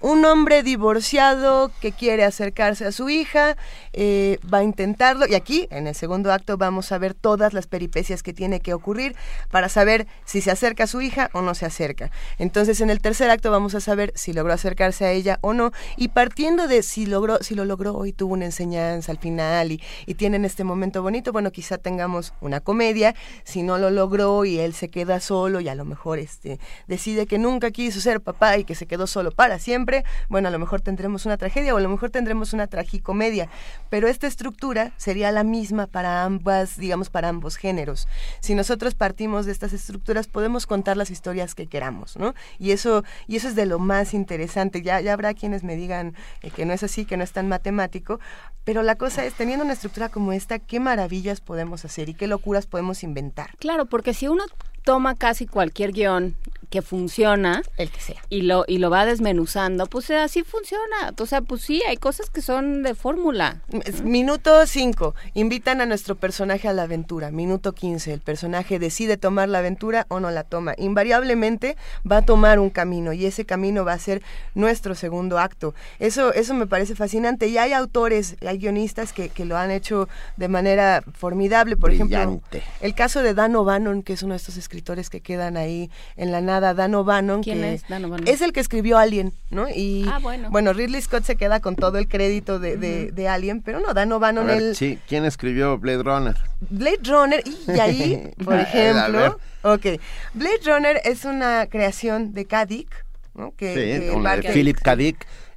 un hombre divorciado que quiere acercarse a su hija, eh, va a intentarlo. Y aquí en el segundo acto vamos a ver todas las peripecias que tiene que ocurrir para saber si se acerca a su hija o no se acerca. Entonces en el tercer acto vamos a saber si logró acercarse a ella o no. Y partiendo de si logró, si lo logró y tuvo una enseñanza al final y, y tienen este momento bonito, bueno quizá tengamos una comedia, si no lo logró y él se queda solo y a lo mejor este decide que nunca quiso ser papá y que se quedó solo para siempre bueno, a lo mejor tendremos una tragedia o a lo mejor tendremos una tragicomedia, pero esta estructura sería la misma para ambas, digamos, para ambos géneros. Si nosotros partimos de estas estructuras, podemos contar las historias que queramos, ¿no? Y eso, y eso es de lo más interesante. Ya, habrá quienes me digan eh, que no es así, que no es tan matemático, pero la cosa es, teniendo una estructura como esta, qué maravillas podemos hacer y qué locuras podemos inventar. Claro, porque si uno toma casi cualquier guion que funciona el que sea. y lo y lo va desmenuzando pues así funciona. O sea pues sí hay cosas que son de fórmula. Minuto 5 invitan a nuestro personaje a la aventura. Minuto 15 el personaje decide tomar la aventura o no la toma. Invariablemente va a tomar un camino y ese camino va a ser nuestro segundo acto. Eso eso me parece fascinante. Y hay autores hay guionistas que, que lo han hecho de manera formidable. Por ejemplo el caso de Dan O'Bannon que es uno de estos escritores que quedan ahí en la nada, Dan O'Bannon. ¿Quién que es Dan O'Bannon? Es el que escribió Alien, ¿no? Y ah, bueno. bueno, Ridley Scott se queda con todo el crédito de, de, Alien, pero no, Dan O'Bannon. él... Sí, ¿quién escribió Blade Runner? Blade Runner, y, ahí, por ejemplo. ok, Blade Runner es una creación de Kadik, ¿no? Que, sí, de Philip K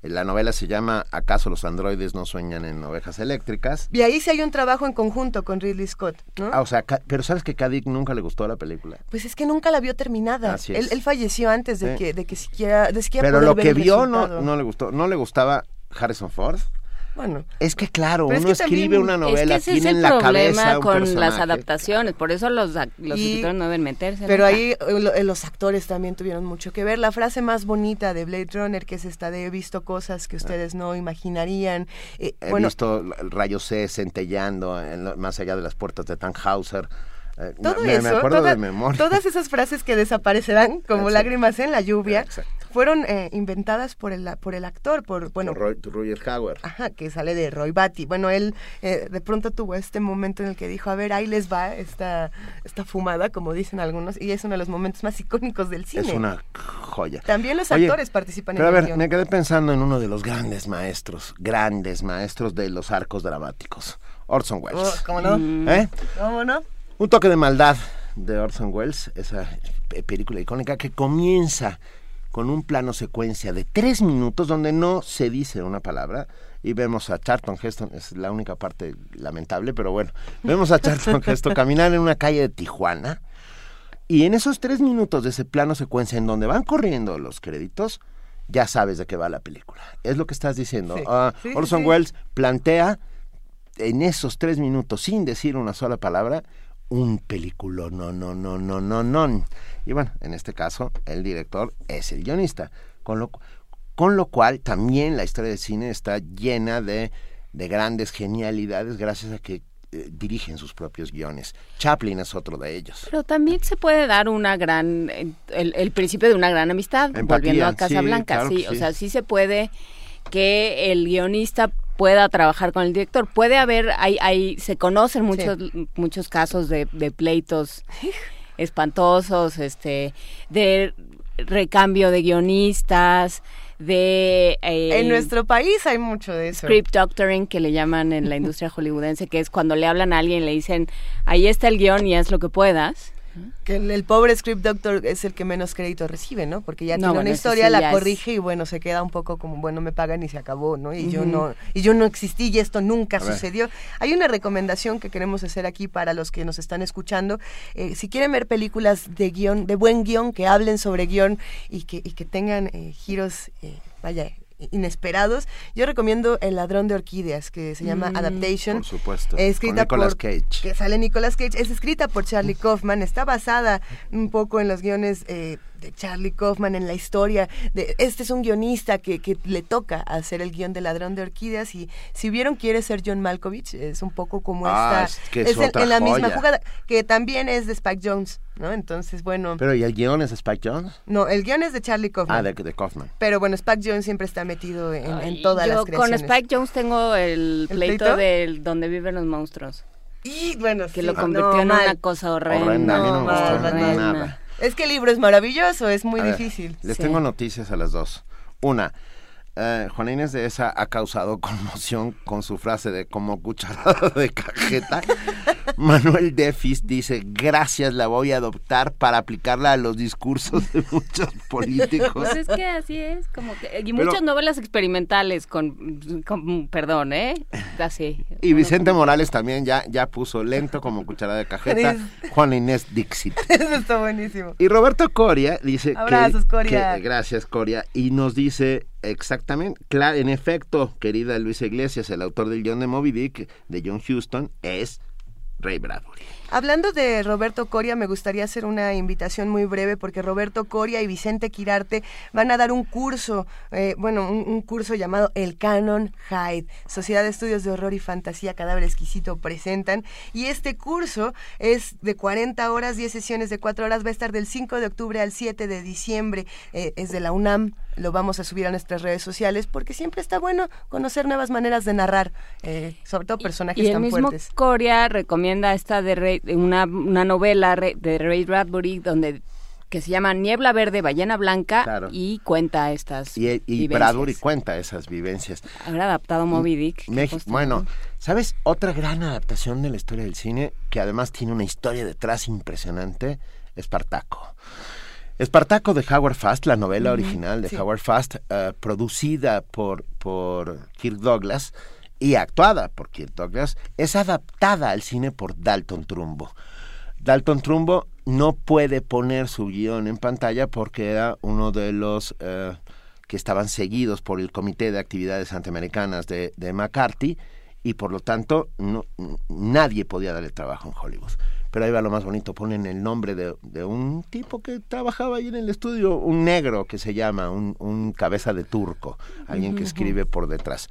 la novela se llama ¿Acaso los androides no sueñan en ovejas eléctricas? Y ahí sí hay un trabajo en conjunto con Ridley Scott, ¿no? Ah, o sea, pero ¿sabes que Kadik nunca le gustó la película? Pues es que nunca la vio terminada. Él, él, falleció antes de, que, de que siquiera... De siquiera pero lo que vio no, no le gustó. ¿No le gustaba Harrison Ford? Bueno, es que claro, uno escribe una novela, es que tiene en la cabeza con las adaptaciones, por eso los, los escritores no deben meterse. Pero ahí eh, los actores también tuvieron mucho que ver. La frase más bonita de Blade Runner, que es esta de he visto cosas que ustedes no imaginarían. Eh, he visto el rayo C centellando más allá de las puertas de Tannhauser. Eh, Todo eso, todas esas frases que desaparecerán como lágrimas en la lluvia, fueron eh, inventadas por el, por el actor, por, bueno... Roger Hauer. Ajá, que sale de Roy Batty. Bueno, él eh, de pronto tuvo este momento en el que dijo, a ver, ahí les va esta, esta fumada, como dicen algunos, y es uno de los momentos más icónicos del cine. Es una joya. También los actores participan pero en a ver, me quedé pensando en uno de los grandes maestros, grandes maestros de los arcos dramáticos, Orson Welles. Oh, ¿Cómo no? ¿Eh? ¿Cómo no? Un toque de maldad de Orson Welles, esa película icónica que comienza con un plano secuencia de tres minutos donde no se dice una palabra y vemos a Charlton Heston, es la única parte lamentable, pero bueno, vemos a Charlton Heston caminar en una calle de Tijuana y en esos tres minutos de ese plano secuencia en donde van corriendo los créditos, ya sabes de qué va la película. Es lo que estás diciendo. Ah, Orson Welles plantea en esos tres minutos, sin decir una sola palabra, un película, no, no, no, no, no, no. Y bueno, en este caso, el director es el guionista, con lo, con lo cual también la historia del cine está llena de, de grandes genialidades gracias a que eh, dirigen sus propios guiones. Chaplin es otro de ellos. Pero también se puede dar una gran, el, principio de una gran amistad, volviendo a Casa Blanca, sí, o sea, sí se puede que el guionista pueda trabajar con el director. Puede haber, hay, hay, se conocen muchos, muchos casos de, de pleitos espantosos, este, de recambio de guionistas, de... Eh, en nuestro país hay mucho de eso. Script doctoring, que le llaman en la industria hollywoodense, que es cuando le hablan a alguien y le dicen, ahí está el guion y haz lo que puedas. Que el, pobre script doctor es el que menos crédito recibe, ¿no? Porque ya tiene una historia, la corrige y bueno, se queda un poco como, bueno, me pagan y se acabó, ¿no? Y yo no y yo no existí y esto nunca sucedió. Hay una recomendación que queremos hacer aquí para los que nos están escuchando. Eh, si quieren ver películas de guion, de buen guion, que hablen sobre guion y que, y que tengan eh, giros, eh, vaya, inesperados. Yo recomiendo El ladrón de orquídeas, que se llama mm. Adaptation. Por supuesto. Escrita Nicolas por, Cage. Que sale Nicolas Cage. Es escrita por Charlie Kaufman. Está basada un poco en los guiones eh, de Charlie Kaufman en la historia. De, este es un guionista que, que le toca hacer el guion de Ladrón de Orquídeas y si vieron quiere ser John Malkovich, es un poco como ah, esta... Es, en, la misma jugada, que también es de Spike Jones, ¿no? Entonces, bueno... ¿Pero y el guion es de Spike Jones? No, el guion es de Charlie Kaufman. Ah, de, de Kaufman. Pero bueno, Spike Jones siempre está metido en, en todas las creaciones. Con Spike Jones tengo el, pleito, de donde viven los monstruos. Y bueno, que lo convirtió en una cosa horrenda. horrenda. Es que el libro es maravilloso, es muy difícil. les tengo noticias a las dos. Una, eh, Juana Inés de esa ha causado conmoción con su frase de como cucharada de cajeta. Manuel Defis dice, gracias, la voy a adoptar para aplicarla a los discursos de muchos políticos. Pues es que así es, como que... Y muchas novelas experimentales con, perdón, ¿eh? Así. Y Vicente Morales también ya, ya puso lento como cucharada de cajeta. Juana Inés Dixit. Eso está buenísimo. Y Roberto Coria dice Abrazos, Coria. gracias, Coria. Y nos dice Exactamente, claro, en efecto, querida Luisa Iglesias, el autor del guion de Moby Dick de John Huston es Ray Bradbury. Hablando de Roberto Coria, me gustaría hacer una invitación muy breve porque Roberto Coria y Vicente Quirarte van a dar un curso, eh, bueno, un, curso llamado El Canon Hyde. Sociedad de Estudios de Horror y Fantasía Cadáver Exquisito presentan. Y este curso es de 40 horas, 10 sesiones de 4 horas, va a estar del 5 de octubre al 7 de diciembre. Eh, es de la UNAM, lo vamos a subir a nuestras redes sociales porque siempre está bueno conocer nuevas maneras de narrar, eh, sobre todo personajes y el tan mismo fuertes. Coria recomienda esta de Una novela de Ray Bradbury donde que se llama Niebla Verde, Ballena Blanca y cuenta estas y, y Bradbury cuenta esas vivencias. Habrá adaptado Moby Dick. bueno, ¿sabes? Otra gran adaptación de la historia del cine que además tiene una historia detrás impresionante, Espartaco. Espartaco de Howard Fast, la novela original de Howard Fast, eh, producida por, por Kirk Douglas, y actuada por Kirk Douglas, es adaptada al cine por Dalton Trumbo. Dalton Trumbo no puede poner su guion en pantalla porque era uno de los eh, que estaban seguidos por el Comité de Actividades Antiamericanas de, de McCarthy y por lo tanto no, nadie podía darle trabajo en Hollywood. Pero ahí va lo más bonito, ponen el nombre de, de un tipo que trabajaba ahí en el estudio, un negro que se llama, un, un cabeza de turco, alguien que escribe por detrás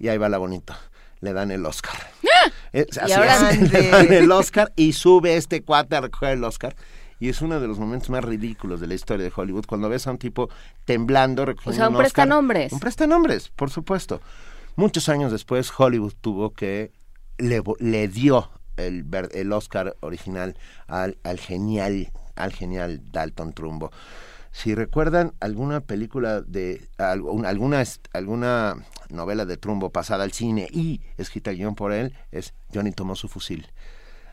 y ahí va la bonita. Le dan el Oscar. ¡Ah! le dan el Oscar y sube este cuate a recoger el Oscar. Y es uno de los momentos más ridículos de la historia de Hollywood, cuando ves a un tipo temblando recogiendo O sea, un, un prestanombres. Un prestanombres, por supuesto. Muchos años después, Hollywood tuvo que... Le, le dio el, el Oscar original al, al genial al genial Dalton Trumbo. Si recuerdan alguna película de alguna alguna novela de Trumbo pasada al cine y escrita guion por él, es Johnny tomó su fusil.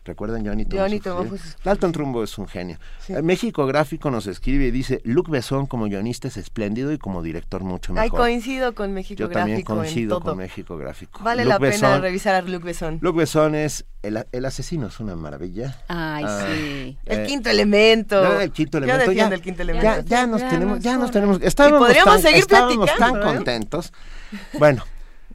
¿Recuerdan Johnny Johnny Trumbo? Trumbo, pues, Dalton Trumbo es un genio. Eh, México Gráfico nos escribe y dice, Luc Besson como guionista es espléndido y como director mucho Ay, mejor. coincido con México Yo también Gráfico en coincido todo. con México Gráfico. Vale Luc la pena revisar a Luc Besson. Luc Besson es el, el asesino, es una maravilla. Ay, Ah, sí. El eh, quinto elemento. no, el quinto Yo elemento. defiendo ya, el quinto ya- elemento. Ya, nos Ya tenemos, ya nos tenemos. Estábamos podríamos tan, seguir estábamos tan platicando, ¿eh? contentos. Bueno,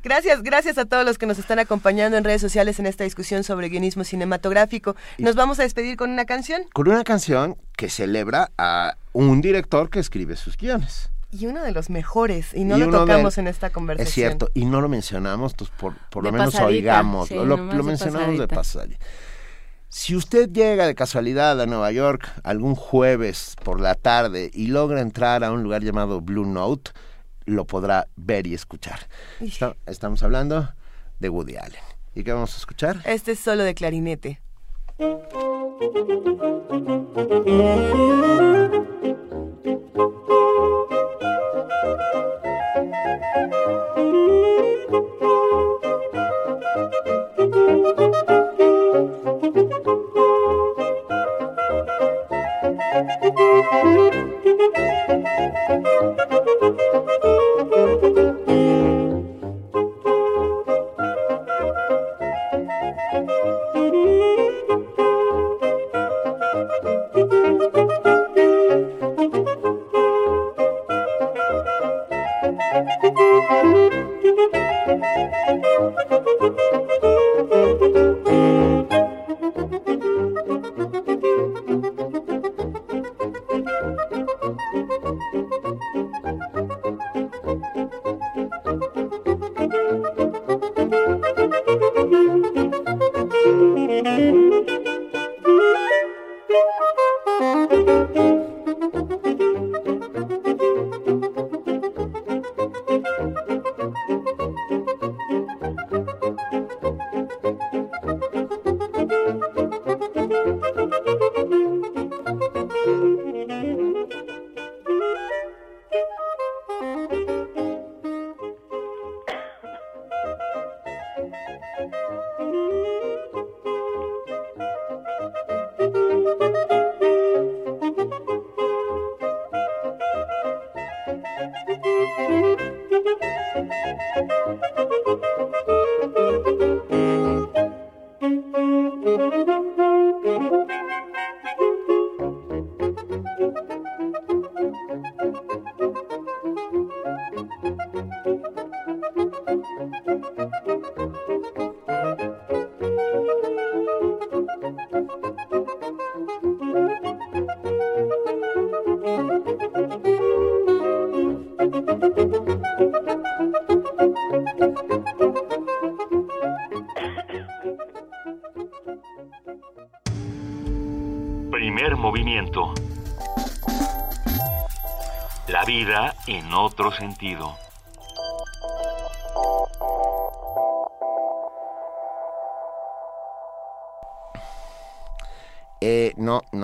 Gracias, gracias a todos los que nos están acompañando en redes sociales en esta discusión sobre guionismo cinematográfico. Nos vamos a despedir con una canción con una canción que celebra a un director que escribe sus guiones. y uno de los mejores, y no Y lo tocamos en esta conversación. Es cierto, y no lo mencionamos, entonces por, por lo De menos oigamos, sí, lo, lo- mencionamos de pasadita. Si usted llega de casualidad a Nueva York algún jueves por la tarde y logra entrar a un lugar llamado Blue Note, lo podrá ver y escuchar. Está- estamos hablando de Woody Allen. ¿Y qué vamos a escuchar? Este es solo de clarinete.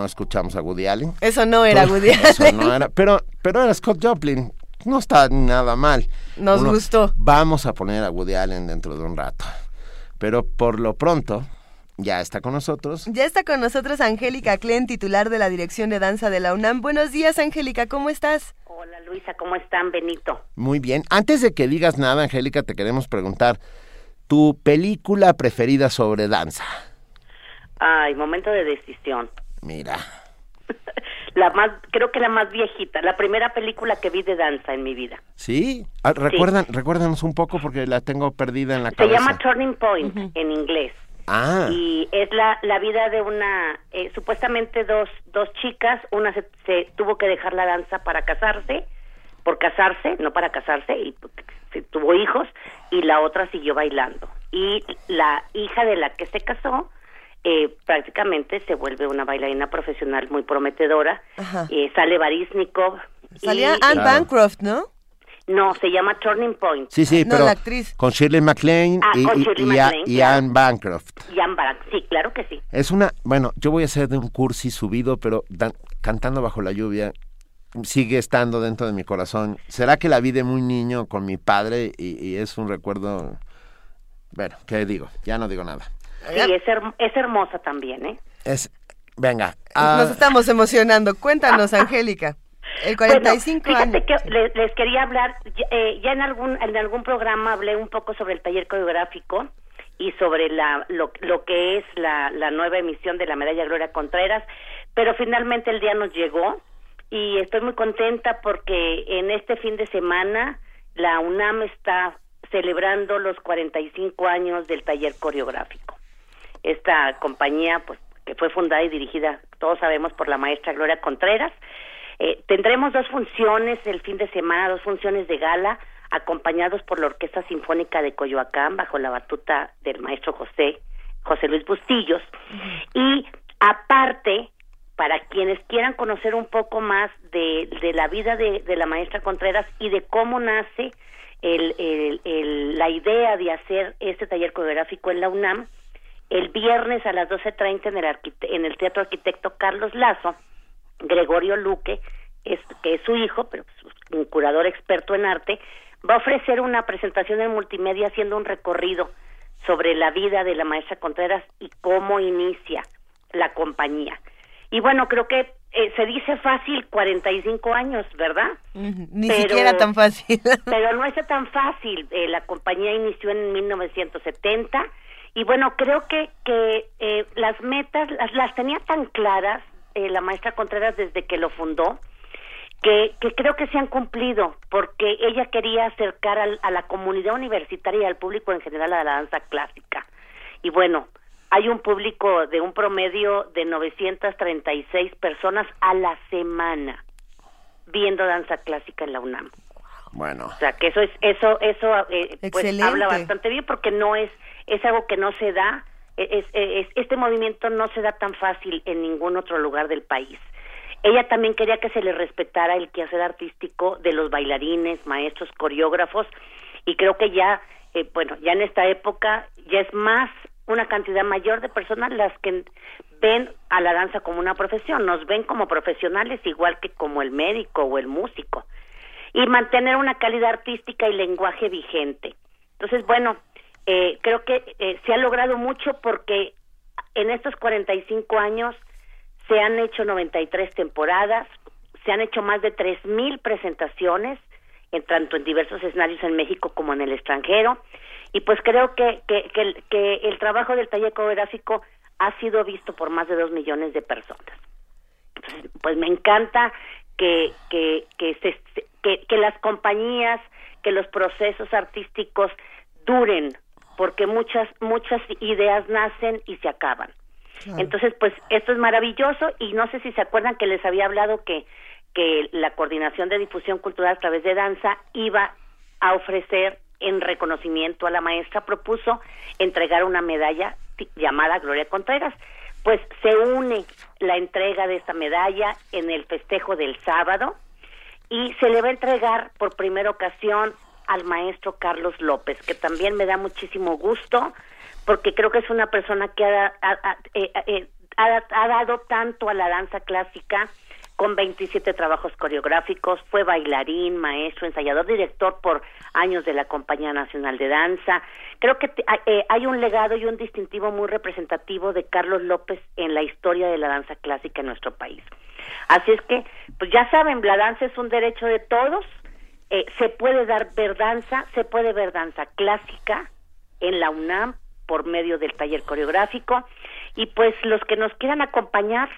escuchamos a Woody Allen. Eso no era Woody Eso Allen. no era, pero, pero era Scott Joplin. No está nada mal. Nos Uno- gustó. Vamos a poner a Woody Allen dentro de un rato. Pero por lo pronto, ya está con nosotros. Ya está con nosotros Angélica Klen, titular de la Dirección de Danza de la UNAM. Buenos días, Angélica, ¿cómo estás? Hola Luisa, ¿cómo están, Benito? Muy bien. Antes de que digas nada, Angélica, te queremos preguntar, ¿tu película preferida sobre danza? Ay, momento de decisión. Mira. La más, creo que la más viejita, la primera película que vi de danza en mi vida. ¿Sí? Ah, recuerdan, Recuérdanos un poco porque la tengo perdida en la Se cabeza. llama Turning Point en inglés. Ah, Y es la, la vida de una, eh, supuestamente dos, dos chicas, una se, se tuvo que dejar la danza para casarse, por casarse, no para casarse, y se tuvo hijos, y la otra siguió bailando. Y la hija de la que se casó, eh, prácticamente se vuelve una bailarina profesional muy prometedora. Eh, sale Barisnikov. Salía y- Anne Claro. Bancroft, ¿no? No, se llama Turning Point. sí, sí, No, pero la actriz. con Shirley MacLaine Ah, y, con y- Shirley y a- MacLaine, y claro. Anne Bancroft. Jan Barak, sí, claro que sí. Es una, bueno, yo voy a hacer de un cursi subido, pero dan- cantando bajo la lluvia sigue estando dentro de mi corazón. ¿Será que la vi de muy niño con mi padre y, y es un recuerdo? Bueno, ¿qué digo? Ya no digo nada. Sí, es, es hermosa también, ¿eh? Es, venga. Nos estamos emocionando. Cuéntanos, Angélica. El 45 años. Que les, quería hablar, eh, ya en algún, en algún programa hablé un poco sobre el taller coreográfico y sobre la, lo, lo que es la, la nueva emisión de la medalla Gloria Contreras, pero finalmente el día nos llegó y estoy muy contenta porque en este fin de semana la UNAM está celebrando los 45 años del taller coreográfico. Esta compañía, pues, que fue fundada y dirigida, todos sabemos, por la maestra Gloria Contreras. Eh, tendremos dos funciones el fin de semana, dos funciones de gala, acompañados por la Orquesta Sinfónica de Coyoacán, bajo la batuta del maestro José, José Luis Bustillos. Y aparte, para quienes quieran conocer un poco más de, de la vida de, de, la maestra Contreras y de cómo nace el, el, la idea de hacer este taller coreográfico en la UNAM, el viernes a las 12.30 en el, en el Teatro Arquitecto Carlos Lazo, Gregorio Luque, es, que es su hijo, pero un curador experto en arte, va a ofrecer una presentación en multimedia haciendo un recorrido sobre la vida de la maestra Contreras y cómo inicia la compañía. Y bueno, creo que eh, se dice fácil 45 años, ¿verdad? Ni siquiera tan fácil. pero no es tan fácil. Eh, la compañía inició en 1970 y bueno, creo que, que eh, las metas las, las tenía tan claras la maestra Contreras desde que lo fundó que, que creo que se han cumplido porque ella quería acercar a la comunidad universitaria y al público en general a la danza clásica. Y bueno, hay un público de un promedio de 936 personas a la semana viendo danza clásica en la UNAM. Bueno. O sea, que eso es eso eso eh, pues habla bastante bien porque no es es algo que no se da es, es, este movimiento no se da tan fácil en ningún otro lugar del país. Ella también quería que se le respetara el quehacer artístico de los bailarines, maestros, coreógrafos y creo que ya eh, bueno, ya en esta época ya es más una cantidad mayor de personas las que ven a la danza como una profesión, nos ven como profesionales igual que como el médico o el músico y mantener una calidad artística y lenguaje vigente. Entonces, bueno, eh, creo que eh, se ha logrado mucho porque en estos 45 años se han hecho 93 temporadas, se han hecho más de 3.000 presentaciones, en tanto en diversos escenarios en México como en el extranjero. Y pues creo que, que, el, trabajo del taller coreográfico ha sido visto por más de dos millones de personas. pues me encanta que, se, que, que las compañías, que los procesos artísticos duren, porque muchas, muchas ideas nacen y se acaban. Entonces, pues esto es maravilloso y no sé si se acuerdan que les había hablado que, que la Coordinación de Difusión Cultural a través de danza iba a ofrecer en reconocimiento a la maestra, propuso entregar una medalla llamada Gloria Contreras. Pues se une la entrega de esta medalla en el festejo del sábado y se le va a entregar por primera ocasión al maestro Carlos López, que también me da muchísimo gusto porque creo que es una persona que ha, eh, eh, ha, dado tanto a la danza clásica con 27 trabajos coreográficos, fue bailarín, maestro, ensayador, director por años de la Compañía Nacional de Danza. Creo que eh, hay un legado y un distintivo muy representativo de Carlos López en la historia de la danza clásica en nuestro país. Así es que, pues ya saben, la danza es un derecho de todos, se puede dar ver danza, se puede ver danza clásica en la UNAM, por medio del taller coreográfico y pues los que nos quieran acompañar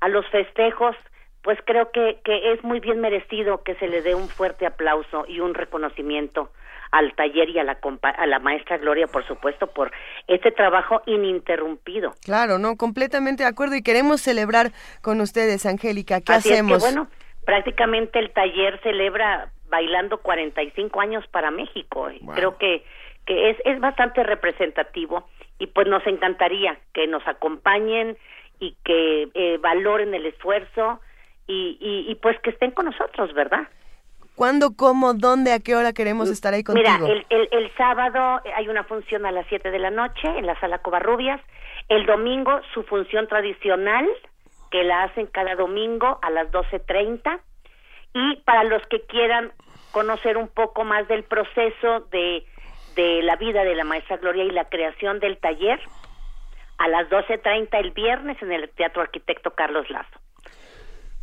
a los festejos pues creo que, que es muy bien merecido que se le dé un fuerte aplauso y un reconocimiento al taller y a la, a la maestra Gloria, por supuesto, por este trabajo ininterrumpido. Claro, no, completamente de acuerdo y queremos celebrar con ustedes, Angélica. ¿Qué hacemos? Es que, bueno, prácticamente el taller celebra bailando 45 años para México. Creo que que es, es bastante representativo y pues nos encantaría que nos acompañen y que eh, valoren el esfuerzo y, y, pues que estén con nosotros, ¿verdad? ¿Cuándo, cómo, dónde, a qué hora queremos mm, estar ahí contigo? Mira, el, el, el sábado hay una función a las 7 de la noche en la sala Covarrubias. El domingo su función tradicional, que la hacen cada domingo a las 12.30. Y para los que quieran conocer un poco más del proceso de de la vida de la maestra Gloria y la creación del taller, a las 12.30 el viernes en el Teatro Arquitecto Carlos Lazo.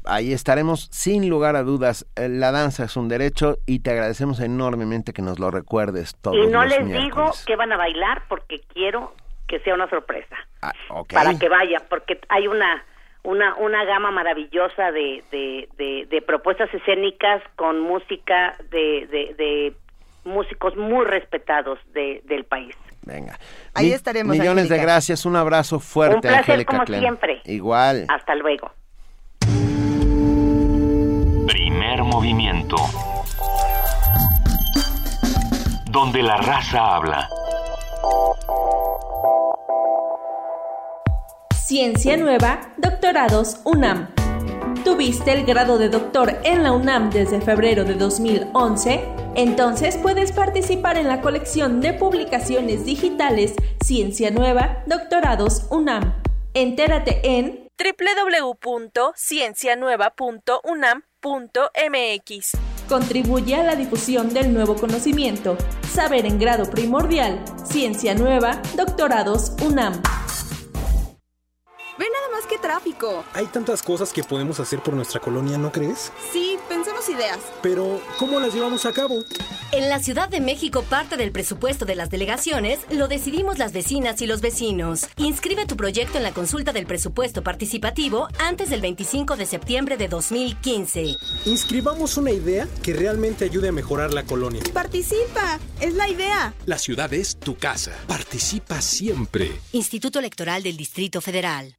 Ahí estaremos sin lugar a dudas. Eh, la danza es un derecho y te agradecemos enormemente que nos lo recuerdes todos Y no los les miércoles. digo que van a bailar porque quiero que sea una sorpresa. Ah, para que vayan, porque hay una una una gama maravillosa de, de, de, de propuestas escénicas con música de, de, de músicos muy respetados de, del país. Venga. Ahí Mi- estaremos, Millones de gracias. Un abrazo fuerte, Un placer, Angélica como Klein. siempre. Igual. Hasta luego. Primer movimiento. Donde la raza habla. Ciencia Nueva, Doctorados UNAM. ¿Tuviste el grado de doctor en la UNAM desde febrero de 2011? Entonces puedes participar en la colección de publicaciones digitales Ciencia Nueva, Doctorados UNAM. Entérate en www.ciencianueva.unam.mx. Contribuye a la difusión del nuevo conocimiento. Saber en grado primordial. Ciencia Nueva, Doctorados UNAM. Tráfico. Hay tantas cosas que podemos hacer por nuestra colonia, ¿no crees? Sí, pensemos ideas. Pero, ¿cómo las llevamos a cabo? En la Ciudad de México, parte del presupuesto de las delegaciones lo decidimos las vecinas y los vecinos. Inscribe tu proyecto en la consulta del presupuesto participativo antes del 25 de septiembre de 2015. Inscribamos una idea que realmente ayude a mejorar la colonia. Participa, es la idea. La ciudad es tu casa. Participa siempre. Instituto Electoral del Distrito Federal.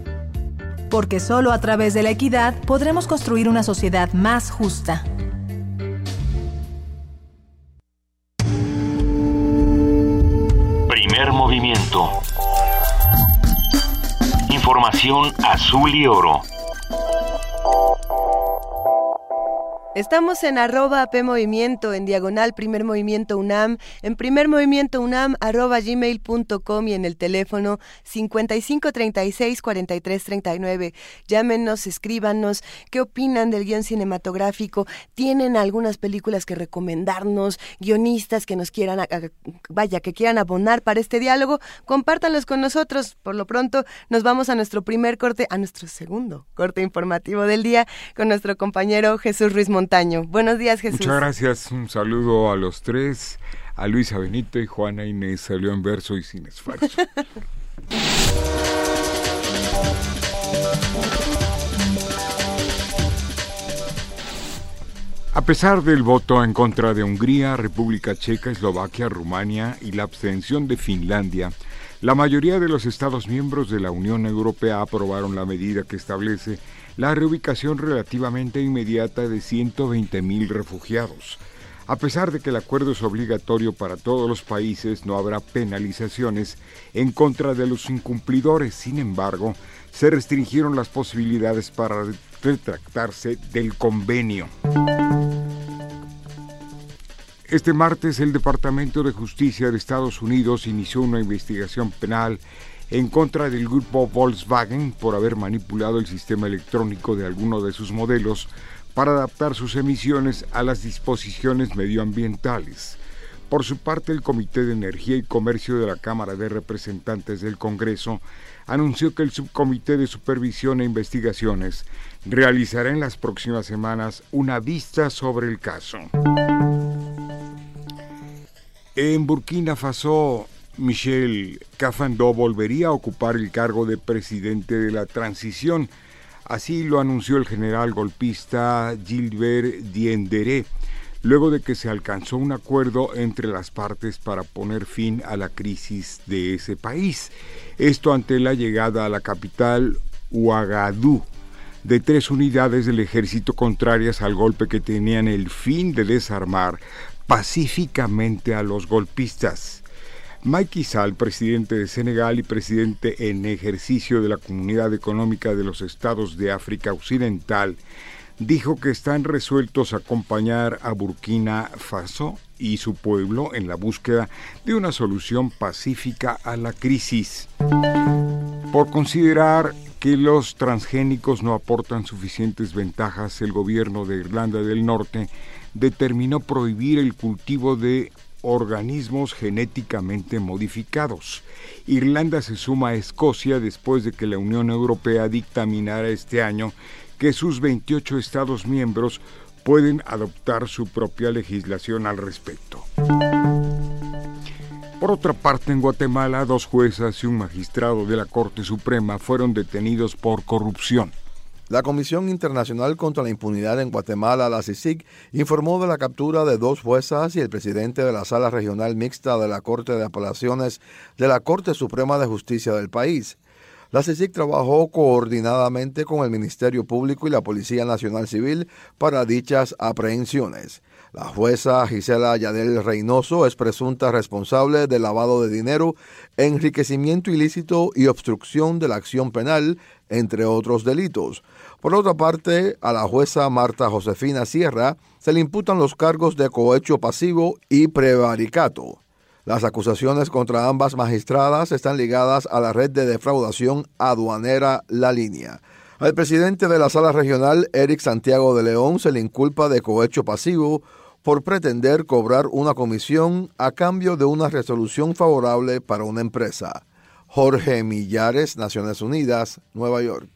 Porque solo a través de la equidad podremos construir una sociedad más justa. Primer movimiento. Información azul y oro. Estamos en arroba P Movimiento, en diagonal Primer Movimiento UNAM, en Primer Movimiento UNAM, arroba gmail.com y en el teléfono 5536-4339. Llámenos, escríbanos, qué opinan del guion cinematográfico, tienen algunas películas que recomendarnos, guionistas que nos quieran, vaya, que quieran abonar para este diálogo, compártanlos con nosotros. Por lo pronto nos vamos a nuestro primer corte, a nuestro segundo corte informativo del día con nuestro compañero Jesús Ruiz Montaño. Buenos días, Jesús. Muchas gracias. Un saludo a los tres, a Luisa Benito y Juana Inés salió en verso y sin esfuerzo. A pesar del voto en contra de Hungría, República Checa, Eslovaquia, Rumania y la abstención de Finlandia, la mayoría de los Estados miembros de la Unión Europea aprobaron la medida que establece la reubicación relativamente inmediata de 120.000 refugiados. A pesar de que el acuerdo es obligatorio para todos los países, no habrá penalizaciones en contra de los incumplidores. Sin embargo, se restringieron las posibilidades para retractarse del convenio. Este martes el Departamento de Justicia de Estados Unidos inició una investigación penal en contra del grupo Volkswagen por haber manipulado el sistema electrónico de alguno de sus modelos para adaptar sus emisiones a las disposiciones medioambientales. Por su parte, el Comité de Energía y Comercio de la Cámara de Representantes del Congreso anunció que el Subcomité de Supervisión e Investigaciones realizará en las próximas semanas una vista sobre el caso. En Burkina Faso, Michel Cafandó volvería a ocupar el cargo de presidente de la transición. Así lo anunció el general golpista Gilbert Diendéré. luego de que se alcanzó un acuerdo entre las partes para poner fin a la crisis de ese país. Esto ante la llegada a la capital Ouagadougou de tres unidades del ejército contrarias al golpe que tenían el fin de desarmar pacíficamente a los golpistas. Mike Sall, presidente de Senegal y presidente en ejercicio de la Comunidad Económica de los Estados de África Occidental, dijo que están resueltos a acompañar a Burkina Faso y su pueblo en la búsqueda de una solución pacífica a la crisis. Por considerar que los transgénicos no aportan suficientes ventajas, el gobierno de Irlanda del Norte determinó prohibir el cultivo de organismos genéticamente modificados. Irlanda se suma a Escocia después de que la Unión Europea dictaminara este año que sus 28 Estados miembros pueden adoptar su propia legislación al respecto. Por otra parte, en Guatemala, dos juezas y un magistrado de la Corte Suprema fueron detenidos por corrupción. La Comisión Internacional contra la Impunidad en Guatemala, la CICIG, informó de la captura de dos juezas y el presidente de la Sala Regional Mixta de la Corte de Apelaciones de la Corte Suprema de Justicia del país. La CICIG trabajó coordinadamente con el Ministerio Público y la Policía Nacional Civil para dichas aprehensiones. La jueza Gisela Yadel Reynoso es presunta responsable de lavado de dinero, enriquecimiento ilícito y obstrucción de la acción penal, entre otros delitos. Por otra parte, a la jueza Marta Josefina Sierra se le imputan los cargos de cohecho pasivo y prevaricato. Las acusaciones contra ambas magistradas están ligadas a la red de defraudación aduanera La Línea. Al presidente de la sala regional, Eric Santiago de León, se le inculpa de cohecho pasivo por pretender cobrar una comisión a cambio de una resolución favorable para una empresa. Jorge Millares, Naciones Unidas, Nueva York.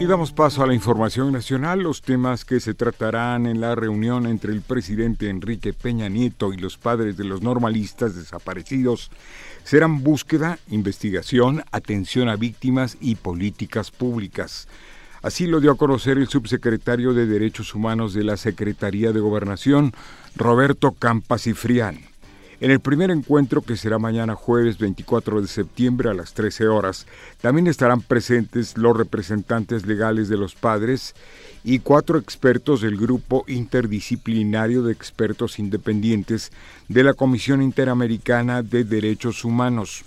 Y damos paso a la información nacional, los temas que se tratarán en la reunión entre el presidente Enrique Peña Nieto y los padres de los normalistas desaparecidos serán búsqueda, investigación, atención a víctimas y políticas públicas. Así lo dio a conocer el subsecretario de Derechos Humanos de la Secretaría de Gobernación, Roberto Campas y Frián. En el primer encuentro, que será mañana jueves 24 de septiembre a las 13 horas, también estarán presentes los representantes legales de los padres y cuatro expertos del grupo interdisciplinario de expertos independientes de la Comisión Interamericana de Derechos Humanos.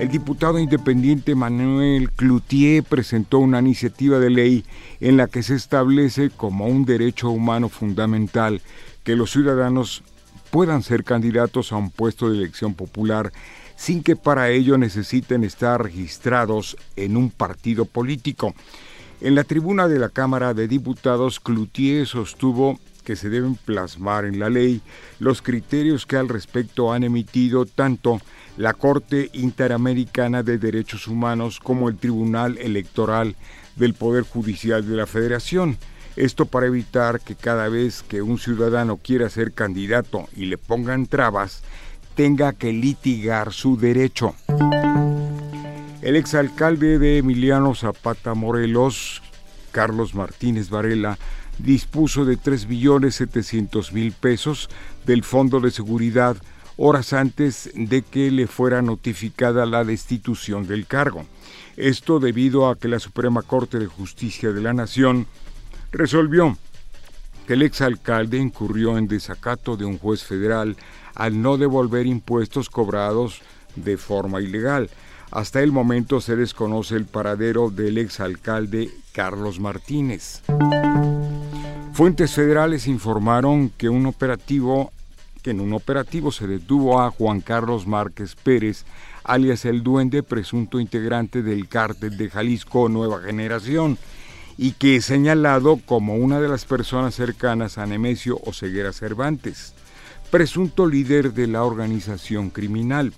El diputado independiente Manuel Cloutier presentó una iniciativa de ley en la que se establece como un derecho humano fundamental que los ciudadanos puedan ser candidatos a un puesto de elección popular sin que para ello necesiten estar registrados en un partido político. En la tribuna de la Cámara de Diputados, Cloutier sostuvo que se deben plasmar en la ley los criterios que al respecto han emitido tanto la Corte Interamericana de Derechos Humanos como el Tribunal Electoral del Poder Judicial de la Federación. Esto para evitar que cada vez que un ciudadano quiera ser candidato y le pongan trabas, tenga que litigar su derecho. El exalcalde de Emiliano Zapata Morelos, Carlos Martínez Varela, dispuso de 3 billones 700 mil pesos del Fondo de Seguridad horas antes de que le fuera notificada la destitución del cargo. Esto debido a que la Suprema Corte de Justicia de la Nación resolvió que el exalcalde incurrió en desacato de un juez federal al no devolver impuestos cobrados de forma ilegal. Hasta el momento se desconoce el paradero del exalcalde Carlos Martínez. Fuentes federales informaron que un operativo que en un operativo se detuvo a Juan Carlos Márquez Pérez, alias el Duende, presunto integrante del cártel de Jalisco Nueva Generación, y que es señalado como una de las personas cercanas a Nemesio Oseguera Cervantes, presunto líder de la organización criminal.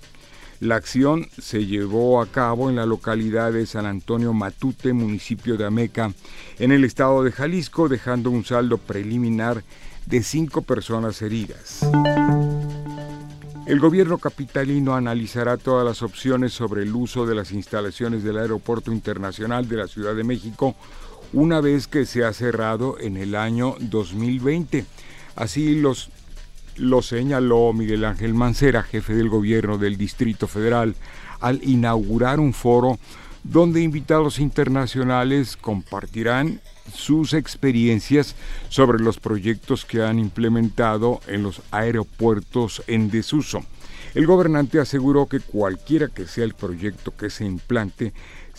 La acción se llevó a cabo en la localidad de San Antonio Matute, municipio de Ameca, en el estado de Jalisco, dejando un saldo preliminar de cinco personas heridas. El gobierno capitalino analizará todas las opciones sobre el uso de las instalaciones del Aeropuerto Internacional de la Ciudad de México una vez que se ha cerrado en el año 2020. Así los, lo señaló Miguel Ángel Mancera, jefe del gobierno del Distrito Federal, al inaugurar un foro donde invitados internacionales compartirán sus experiencias sobre los proyectos que han implementado en los aeropuertos en desuso. El gobernante aseguró que cualquiera que sea el proyecto que se implante,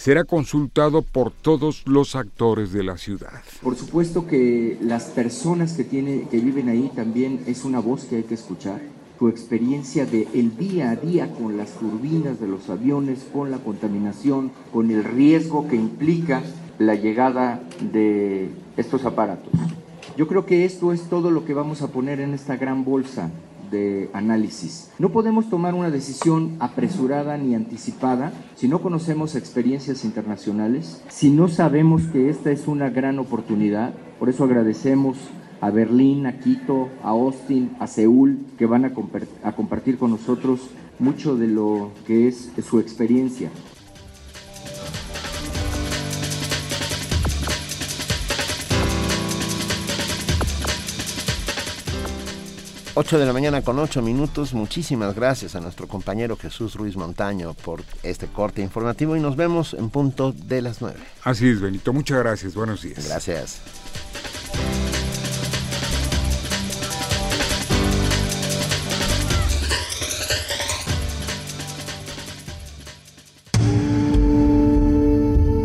será consultado por todos los actores de la ciudad. Por supuesto que las personas que, tiene, que viven ahí también es una voz que hay que escuchar. Su experiencia de el día a día con las turbinas de los aviones, con la contaminación, con el riesgo que implica la llegada de estos aparatos. Yo creo que esto es todo lo que vamos a poner en esta gran bolsa de análisis. No podemos tomar una decisión apresurada ni anticipada si no conocemos experiencias internacionales, si no sabemos que esta es una gran oportunidad. Por eso agradecemos a Berlín, a Quito, a Austin, a Seúl, que van a, compartir con nosotros mucho de lo que es su experiencia. 8 de la mañana con 8 minutos. Muchísimas gracias a nuestro compañero Jesús Ruiz Montaño por este corte informativo y nos vemos en punto de las 9. Así es, Benito. Muchas gracias. Buenos días. Gracias.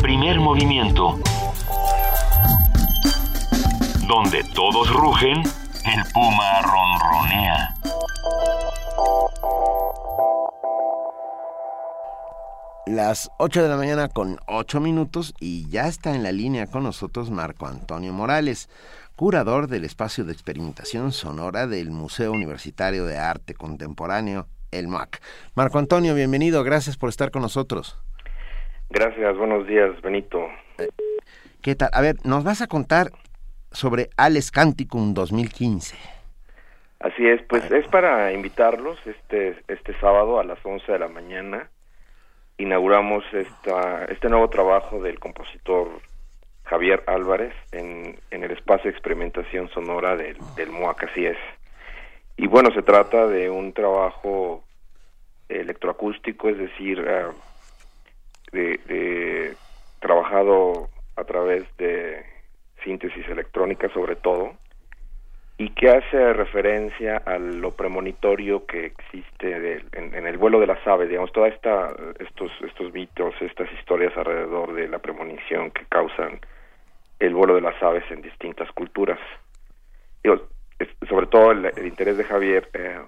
Primer movimiento. Donde todos rugen el puma ronronea. Las 8 de la mañana con 8 minutos y ya está en la línea con nosotros Marco Antonio Morales, curador del espacio de experimentación sonora del Museo Universitario de Arte Contemporáneo, el MAC. Marco Antonio, bienvenido, gracias por estar con nosotros. Gracias, buenos días, Benito. ¿Qué tal? A ver, nos vas a contar sobre Ales Canticum 2015. Así es, pues es para invitarlos este este sábado a las 11 de la mañana. Inauguramos esta, este nuevo trabajo del compositor Javier Álvarez en, en el espacio de experimentación sonora del, del MUAC, así es. Y bueno, se trata de un trabajo electroacústico, es decir, ah, de, de trabajado a través de síntesis electrónica sobre todo, y que hace referencia a lo premonitorio que existe en, el vuelo de las aves, digamos, toda esta, estos, estos mitos, estas historias alrededor de la premonición que causan el vuelo de las aves en distintas culturas. sobre todo el, interés de Javier eh,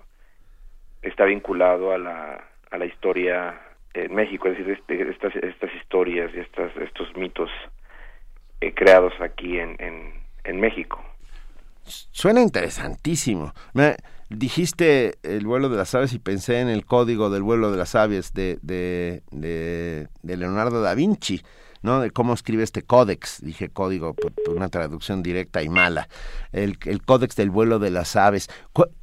está vinculado a la, a la historia en México, es decir, este, estas, estas historias y estas, estos mitos eh, creados aquí en, en, México. Suena interesantísimo. Me dijiste el vuelo de las aves y pensé en el código del vuelo de las aves de, de, de, Leonardo da Vinci, ¿no? De cómo escribe este códex. Dije código por, una traducción directa y mala. El, el, códex del vuelo de las aves.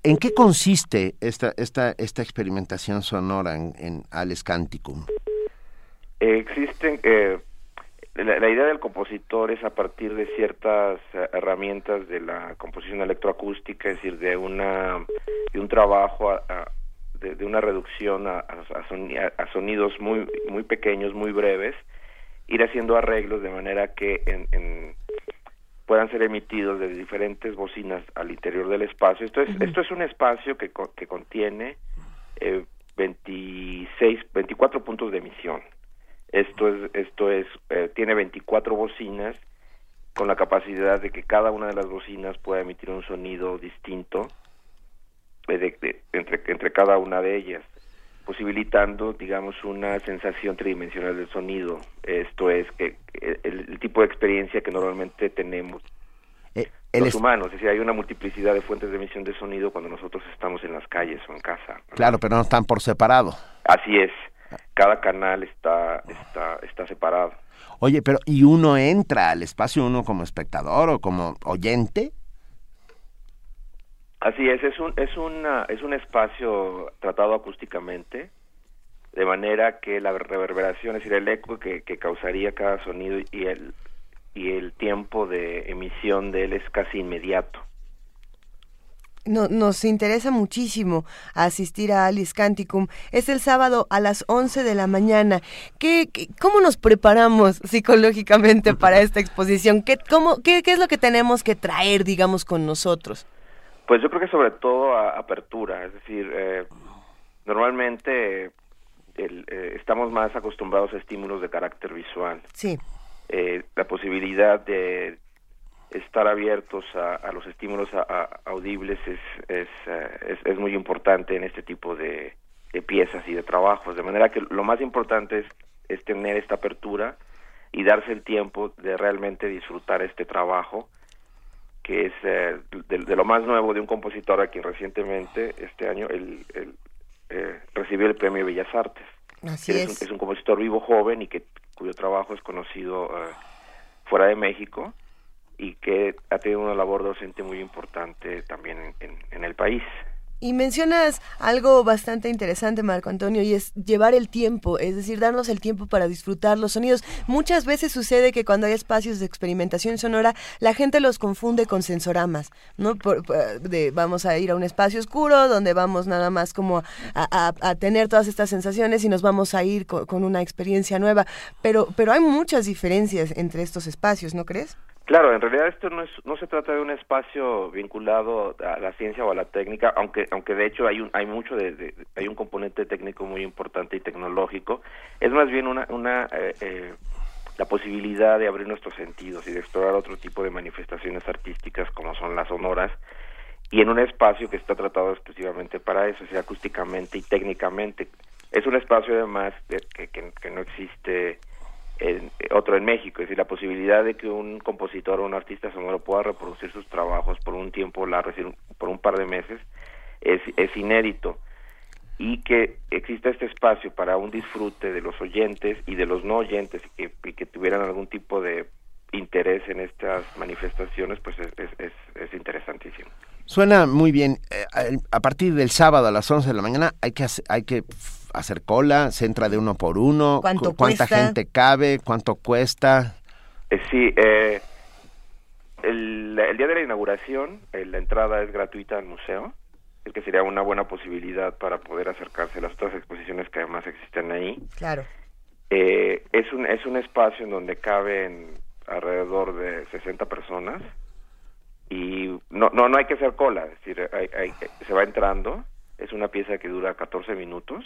¿En qué consiste esta, esta, esta experimentación sonora en, en Ales Canticum? existen eh, la, idea del compositor es a partir de ciertas herramientas de la composición electroacústica, es decir, de una de un trabajo de, una reducción a, a, sonidos muy muy pequeños, muy breves, ir haciendo arreglos de manera que en, puedan ser emitidos de diferentes bocinas al interior del espacio. Esto es esto es un espacio que que contiene eh, 26 24 puntos de emisión esto es, esto es, eh, tiene 24 bocinas con la capacidad de que cada una de las bocinas pueda emitir un sonido distinto eh, entre, entre cada una de ellas, posibilitando, digamos, una sensación tridimensional del sonido. Esto es que el, tipo de experiencia que normalmente tenemos eh, los humanos, es decir, hay una multiplicidad de fuentes de emisión de sonido cuando nosotros estamos en las calles o en casa. Claro, pero no están por separado. Así es cada canal está, está, está separado. Oye, pero ¿y uno entra al espacio, uno como espectador o como oyente? Así es, es un, es, una, es un espacio tratado acústicamente, de manera que la reverberación, es decir, el eco que, que causaría cada sonido y el, y el tiempo de emisión de él es casi inmediato. No, nos interesa muchísimo asistir a Alice Canticum. Es el sábado a las 11 de la mañana. ¿Qué, qué- cómo nos preparamos psicológicamente para esta exposición? ¿Qué, cómo, qué, ¿Qué es lo que tenemos que traer, digamos, con nosotros? Pues yo creo que sobre todo a- apertura, es decir, eh, normalmente el, eh, estamos más acostumbrados a estímulos de carácter visual. Sí. Eh, la posibilidad de estar abiertos a, a los estímulos a- a- audibles es, es, eh, es, es muy importante en este tipo de, de piezas y de trabajos, de manera que lo más importante es, es tener esta apertura y darse el tiempo de realmente disfrutar este trabajo que es eh, de, de lo más nuevo de un compositor a quien recientemente este año el, el, eh, recibió el premio Bellas Artes. Así es. un, es un compositor vivo joven y que cuyo trabajo es conocido eh, fuera de México y que ha tenido una labor docente muy importante también en, el país. Y mencionas algo bastante interesante, Marco Antonio, y es llevar el tiempo, es decir, darnos el tiempo para disfrutar los sonidos. Muchas veces sucede que cuando hay espacios de experimentación sonora, la gente los confunde con sensoramas, ¿no? Por- de, vamos a ir a un espacio oscuro donde vamos nada más como a, tener todas estas sensaciones y nos vamos a ir co- con, una experiencia nueva. Pero, pero hay muchas diferencias entre estos espacios, ¿no crees? Claro, en realidad esto no es no se trata de un espacio vinculado a la ciencia o a la técnica, aunque aunque de hecho hay un hay mucho de, hay un componente técnico muy importante y tecnológico. Es más bien una una eh, eh, la posibilidad de abrir nuestros sentidos y de explorar otro tipo de manifestaciones artísticas como son las sonoras y en un espacio que está tratado exclusivamente para eso, sea acústicamente y técnicamente. Es un espacio además de- que, que, que no existe en- otro en México, es decir, la posibilidad de que un compositor o un artista sonoro pueda reproducir sus trabajos por un tiempo largo, es decir, por un par de meses, es, es inédito. Y que exista este espacio para un disfrute de los oyentes y de los no oyentes y que, que tuvieran algún tipo de interés en estas manifestaciones, pues es, es, es, es interesantísimo. Suena muy bien. Eh, a partir del sábado a las 11 de la mañana hay que hay que hacer cola, se entra de uno por uno. ¿Cuánto cu- ¿Cuánta cuesta? gente cabe? ¿Cuánto cuesta? Eh, sí, eh, el, el día de la inauguración, eh, la entrada es gratuita al museo, es que sería una buena posibilidad para poder acercarse a las otras exposiciones que además existen ahí. Claro. Eh, es, un, es un espacio en donde caben alrededor de 60 personas y no, no, no hay que hacer cola, es decir, hay- hay- se va entrando, es una pieza que dura 14 minutos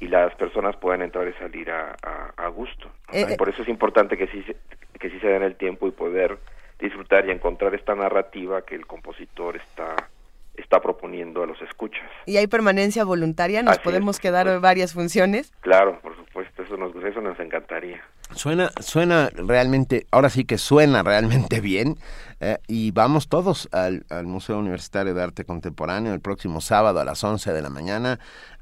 y las personas pueden entrar y salir a, a- a gusto. Eh, Y eh. por eso es importante que sí, se- que sí se den el tiempo y poder disfrutar y encontrar esta narrativa que el compositor está, está proponiendo a los escuchas. ¿Y hay permanencia voluntaria? ¿Nos Así es, podemos quedar varias funciones? Claro, por supuesto, eso nos, eso nos encantaría. Suena, suena realmente, ahora sí que suena realmente bien. eh, y vamos todos al, al Museo Universitario de Arte Contemporáneo el próximo sábado a las 11 de la mañana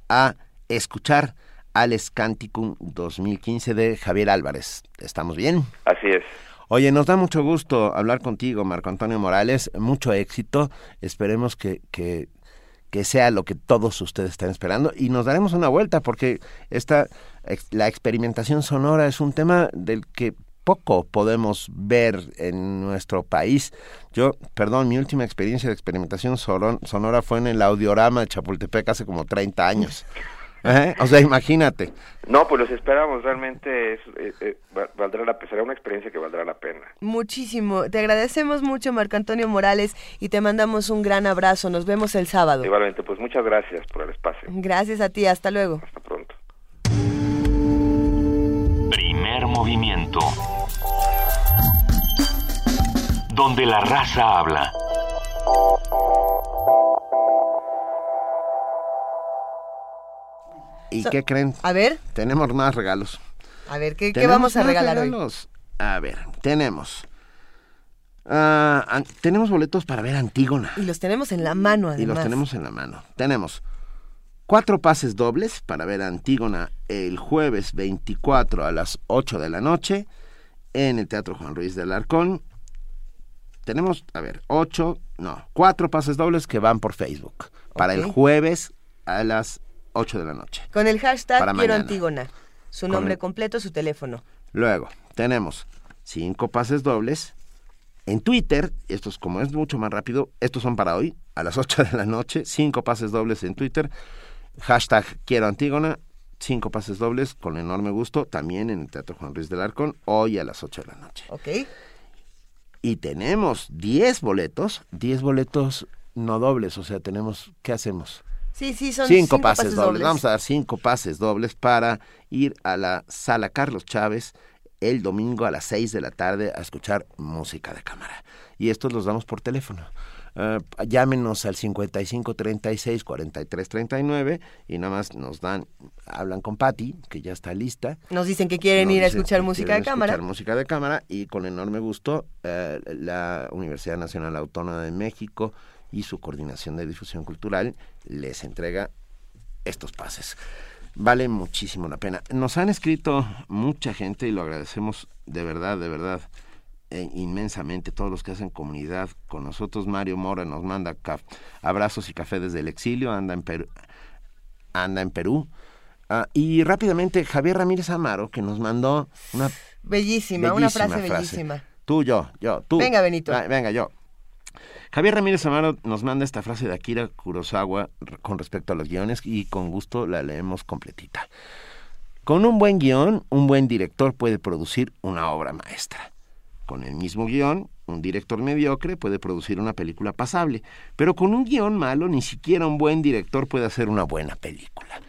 a escuchar Ales Canticum 2015 de Javier Álvarez. ¿Estamos bien? Así es. Oye, nos da mucho gusto hablar contigo, Marco Antonio Morales. Mucho éxito. Esperemos que, que, que sea lo que todos ustedes están esperando. Y nos daremos una vuelta porque esta, la experimentación sonora es un tema del que poco podemos ver en nuestro país. Yo, perdón, mi última experiencia de experimentación sonora fue en el audiorama de Chapultepec hace como 30 años. ¿Eh? O sea, imagínate. No, pues los esperamos, realmente es, eh, eh, va- valdrá la, será una experiencia que valdrá la pena. Muchísimo. Te agradecemos mucho, Marco Antonio Morales, y te mandamos un gran abrazo. Nos vemos el sábado. Igualmente, pues muchas gracias por el espacio. Gracias a ti. Hasta luego. Hasta pronto. Primer movimiento. Donde la raza habla. ¿Y So- qué creen? A ver, Tenemos más regalos. a ver, ¿qué, qué vamos a regalar hoy? regalos. A ver, tenemos. ah, tenemos boletos para ver Antígona. Y los tenemos en la mano, además. Y los tenemos en la mano. Tenemos cuatro pases dobles para ver Antígona el jueves 24 a las 8 de la noche en el Teatro Juan Ruiz del Arcón. Tenemos, a ver, ocho, no, cuatro pases dobles que van por Facebook para el jueves a las 8 de la noche. Con el hashtag Quiero mañana. Antígona. Su nombre el- completo, su teléfono. Luego, tenemos cinco pases dobles. En Twitter, estos como es mucho más rápido, estos son para hoy, a las 8 de la noche, cinco pases dobles en Twitter. Hashtag quiero Antígona, cinco pases dobles con enorme gusto, también en el Teatro Juan Ruiz del Arcón, hoy a las 8 de la noche. Ok. Y tenemos 10 boletos, 10 boletos no dobles, o sea, tenemos, ¿qué hacemos? Sí, sí, son cinco, pases, dobles. Vamos a dar cinco pases dobles para ir a la sala Carlos Chávez el domingo a las 6 de la tarde a escuchar música de cámara. Y estos los damos por teléfono. Uh, llámenos al 55 36 43 39 y nada más nos dan, hablan con Patti, que ya está lista. Nos dicen que quieren Nos ir a escuchar música de cámara. Escuchar música de cámara y con enorme gusto eh, la Universidad Nacional Autónoma de México y su coordinación de difusión cultural les entrega estos pases. Vale muchísimo la pena. Nos han escrito mucha gente y lo agradecemos de verdad, de verdad, eh, inmensamente todos los que hacen comunidad con nosotros. Mario Mora nos manda caf- abrazos y café desde el exilio, anda en Perú. Anda en Perú. Ah, y rápidamente Javier Ramírez Amaro que nos mandó una Bellísima, una frase bellísima. Tú, yo, yo, tú. Venga, Benito. Ah, venga, yo. Javier Ramírez Amaro nos manda esta frase de Akira Kurosawa con respecto a los guiones y con gusto la leemos completita. Con un buen guion, un buen director puede producir una obra maestra. Con el mismo guion, un director mediocre puede producir una película pasable, pero con un guion malo ni siquiera un buen director puede hacer una buena película.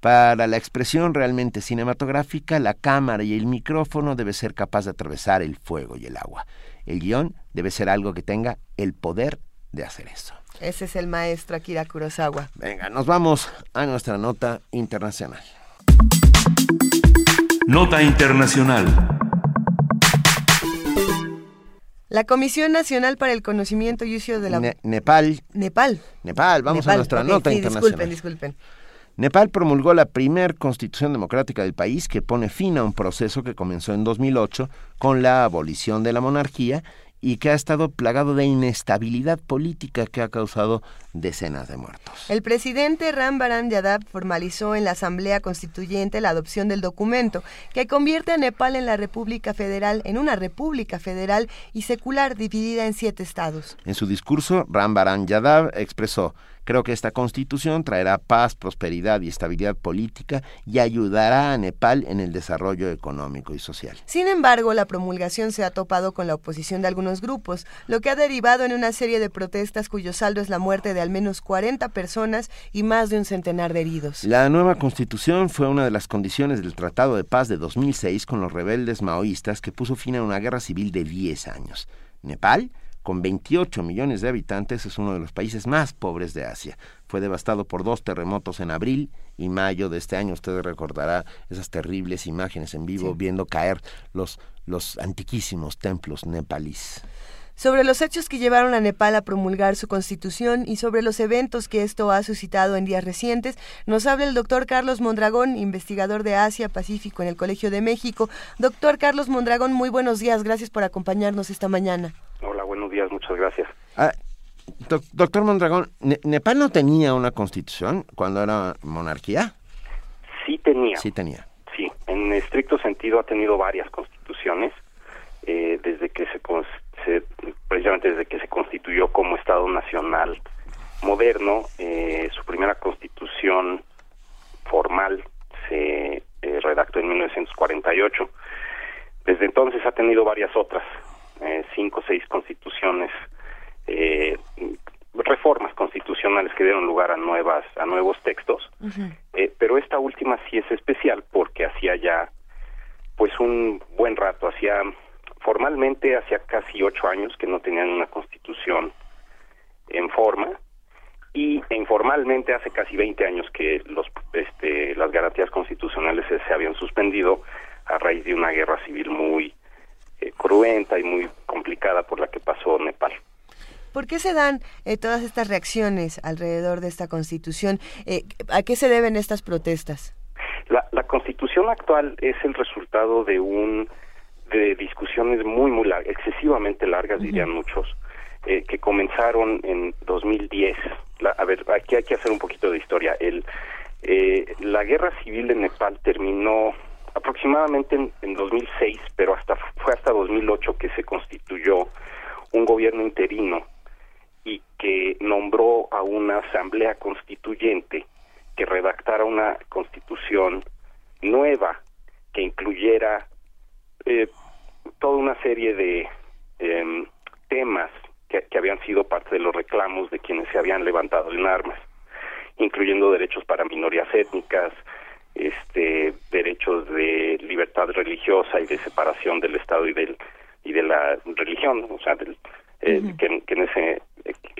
Para la expresión realmente cinematográfica, la cámara y el micrófono debe ser capaz de atravesar el fuego y el agua. El guion debe ser algo que tenga el poder de hacer eso. Ese es el maestro Akira Kurosawa. Venga, nos vamos a nuestra nota internacional. Nota Internacional. La Comisión Nacional para el Conocimiento y Uso de la... Ne- Nepal. Nepal. Nepal, vamos a nuestra nota sí, internacional. Disculpen, disculpen. Nepal promulgó la primer constitución democrática del país que pone fin a un proceso que comenzó en 2008 con la abolición de la monarquía y que ha estado plagado de inestabilidad política que ha causado decenas de muertos. El presidente Ram Baran Yadav formalizó en la Asamblea Constituyente la adopción del documento que convierte a Nepal en la República Federal en una república federal y secular dividida en siete estados. En su discurso, Ram Baran Yadav expresó, creo que esta constitución traerá paz, prosperidad y estabilidad política y ayudará a Nepal en el desarrollo económico y social. Sin embargo, la promulgación se ha topado con la oposición de algunos grupos, lo que ha derivado en una serie de protestas cuyo saldo es la muerte de al menos 40 personas y más de un centenar de heridos. La nueva constitución fue una de las condiciones del Tratado de Paz de 2006 con los rebeldes maoístas que puso fin a una guerra civil de 10 años. Nepal, con 28 millones de habitantes, es uno de los países más pobres de Asia. Fue devastado por dos terremotos en abril y mayo de este año. Usted recordará esas terribles imágenes en vivo viendo caer los, los antiquísimos templos nepalíes. Sobre los hechos que llevaron a Nepal a promulgar su constitución y sobre los eventos que esto ha suscitado en días recientes, nos habla el doctor Carlos Mondragón, investigador de Asia Pacífico en el Colegio de México. Doctor Carlos Mondragón, muy buenos días, gracias por acompañarnos esta mañana. Días, muchas gracias. Ah, doc- doctor Mondragón, ¿Ne- ¿Nepal no tenía una constitución cuando era monarquía? Sí tenía. Sí tenía. Sí, en estricto sentido ha tenido varias constituciones eh, desde que se, se- precisamente desde que se constituyó como Estado Nacional moderno. eh, su primera constitución formal se eh, redactó en 1948. Desde entonces ha tenido varias otras, eh, cinco o seis constituciones, eh, reformas constitucionales que dieron lugar a nuevas, a nuevos textos. Eh, pero esta última sí es especial porque hacía ya pues un buen rato, hacía formalmente hacía casi ocho años que no tenían una constitución en forma y e informalmente hace casi 20 años que los este, las garantías constitucionales se, se habían suspendido a raíz de una guerra civil muy eh, cruenta y muy complicada por la que pasó Nepal. ¿Por qué se dan eh, todas estas reacciones alrededor de esta constitución? Eh, ¿A qué se deben estas protestas? La, la constitución actual es el resultado de un de discusiones muy muy largas, excesivamente largas dirían muchos, eh, que comenzaron en 2010. La- a ver, aquí hay que hacer un poquito de historia. El, eh, la guerra civil en Nepal terminó aproximadamente en, en 2006, pero hasta fue hasta 2008 que se constituyó un gobierno interino y que nombró a una asamblea constituyente que redactara una constitución nueva que incluyera eh, toda una serie de em, temas que, que habían sido parte de los reclamos de quienes se habían levantado en armas, incluyendo derechos para minorías étnicas, este derechos de libertad religiosa y de separación del Estado y del y de la religión, o sea, del, eh, que, que en ese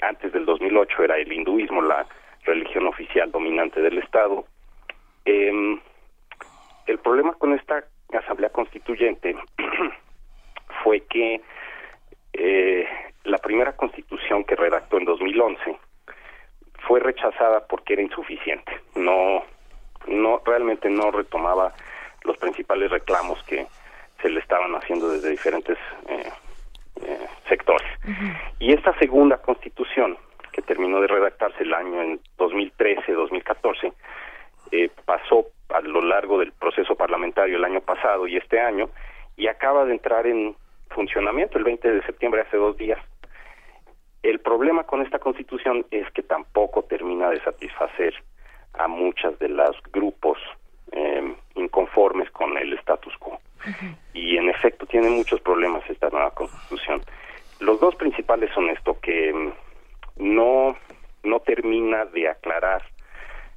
antes del 2008 era el hinduismo la religión oficial dominante del Estado. Em, el problema con esta asamblea constituyente fue que eh, la primera constitución que redactó en 2011 fue rechazada porque era insuficiente. No, no realmente no retomaba los principales reclamos que se le estaban haciendo desde diferentes eh, eh, sectores. Y esta segunda constitución, que terminó de redactarse el año en 2013-2014, eh, pasó a lo largo del proceso parlamentario el año pasado y este año, y acaba de entrar en funcionamiento el 20 de septiembre, hace dos días. El problema con esta constitución es que tampoco termina de satisfacer a muchas de los grupos eh, inconformes con el status quo. Y en efecto tiene muchos problemas esta nueva constitución. Los dos principales son esto, que mm, no, no termina de aclarar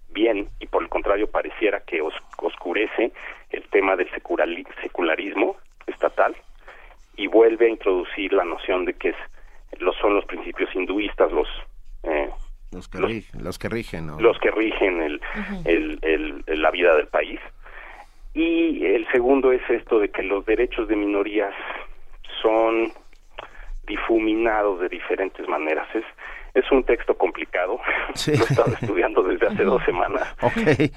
bien y por el contrario pareciera que os- oscurece el tema del secularismo estatal y vuelve a introducir la noción de que es, los son los principios hinduistas los eh, Los que, los que rigen, ¿no? los que rigen el, el- el- el- la vida del país. Y el segundo es esto de que los derechos de minorías son difuminados de diferentes maneras. Es, es un texto complicado, Sí. lo he estado estudiando desde hace dos semanas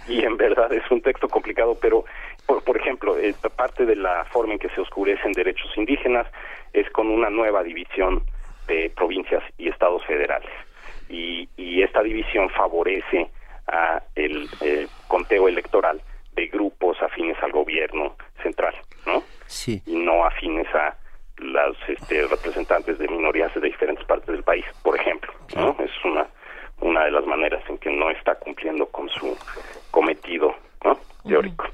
y en verdad es un texto complicado, pero por, por ejemplo, eh, parte de la forma en que se oscurecen derechos indígenas es con una nueva división de provincias y estados federales. Y, y esta división favorece a el eh, conteo electoral de grupos afines al gobierno central, ¿no? Sí. Y no afines a los este, representantes de minorías de diferentes partes del país, por ejemplo, ¿no? Es una una de las maneras en que no está cumpliendo con su cometido, ¿no? Teórico.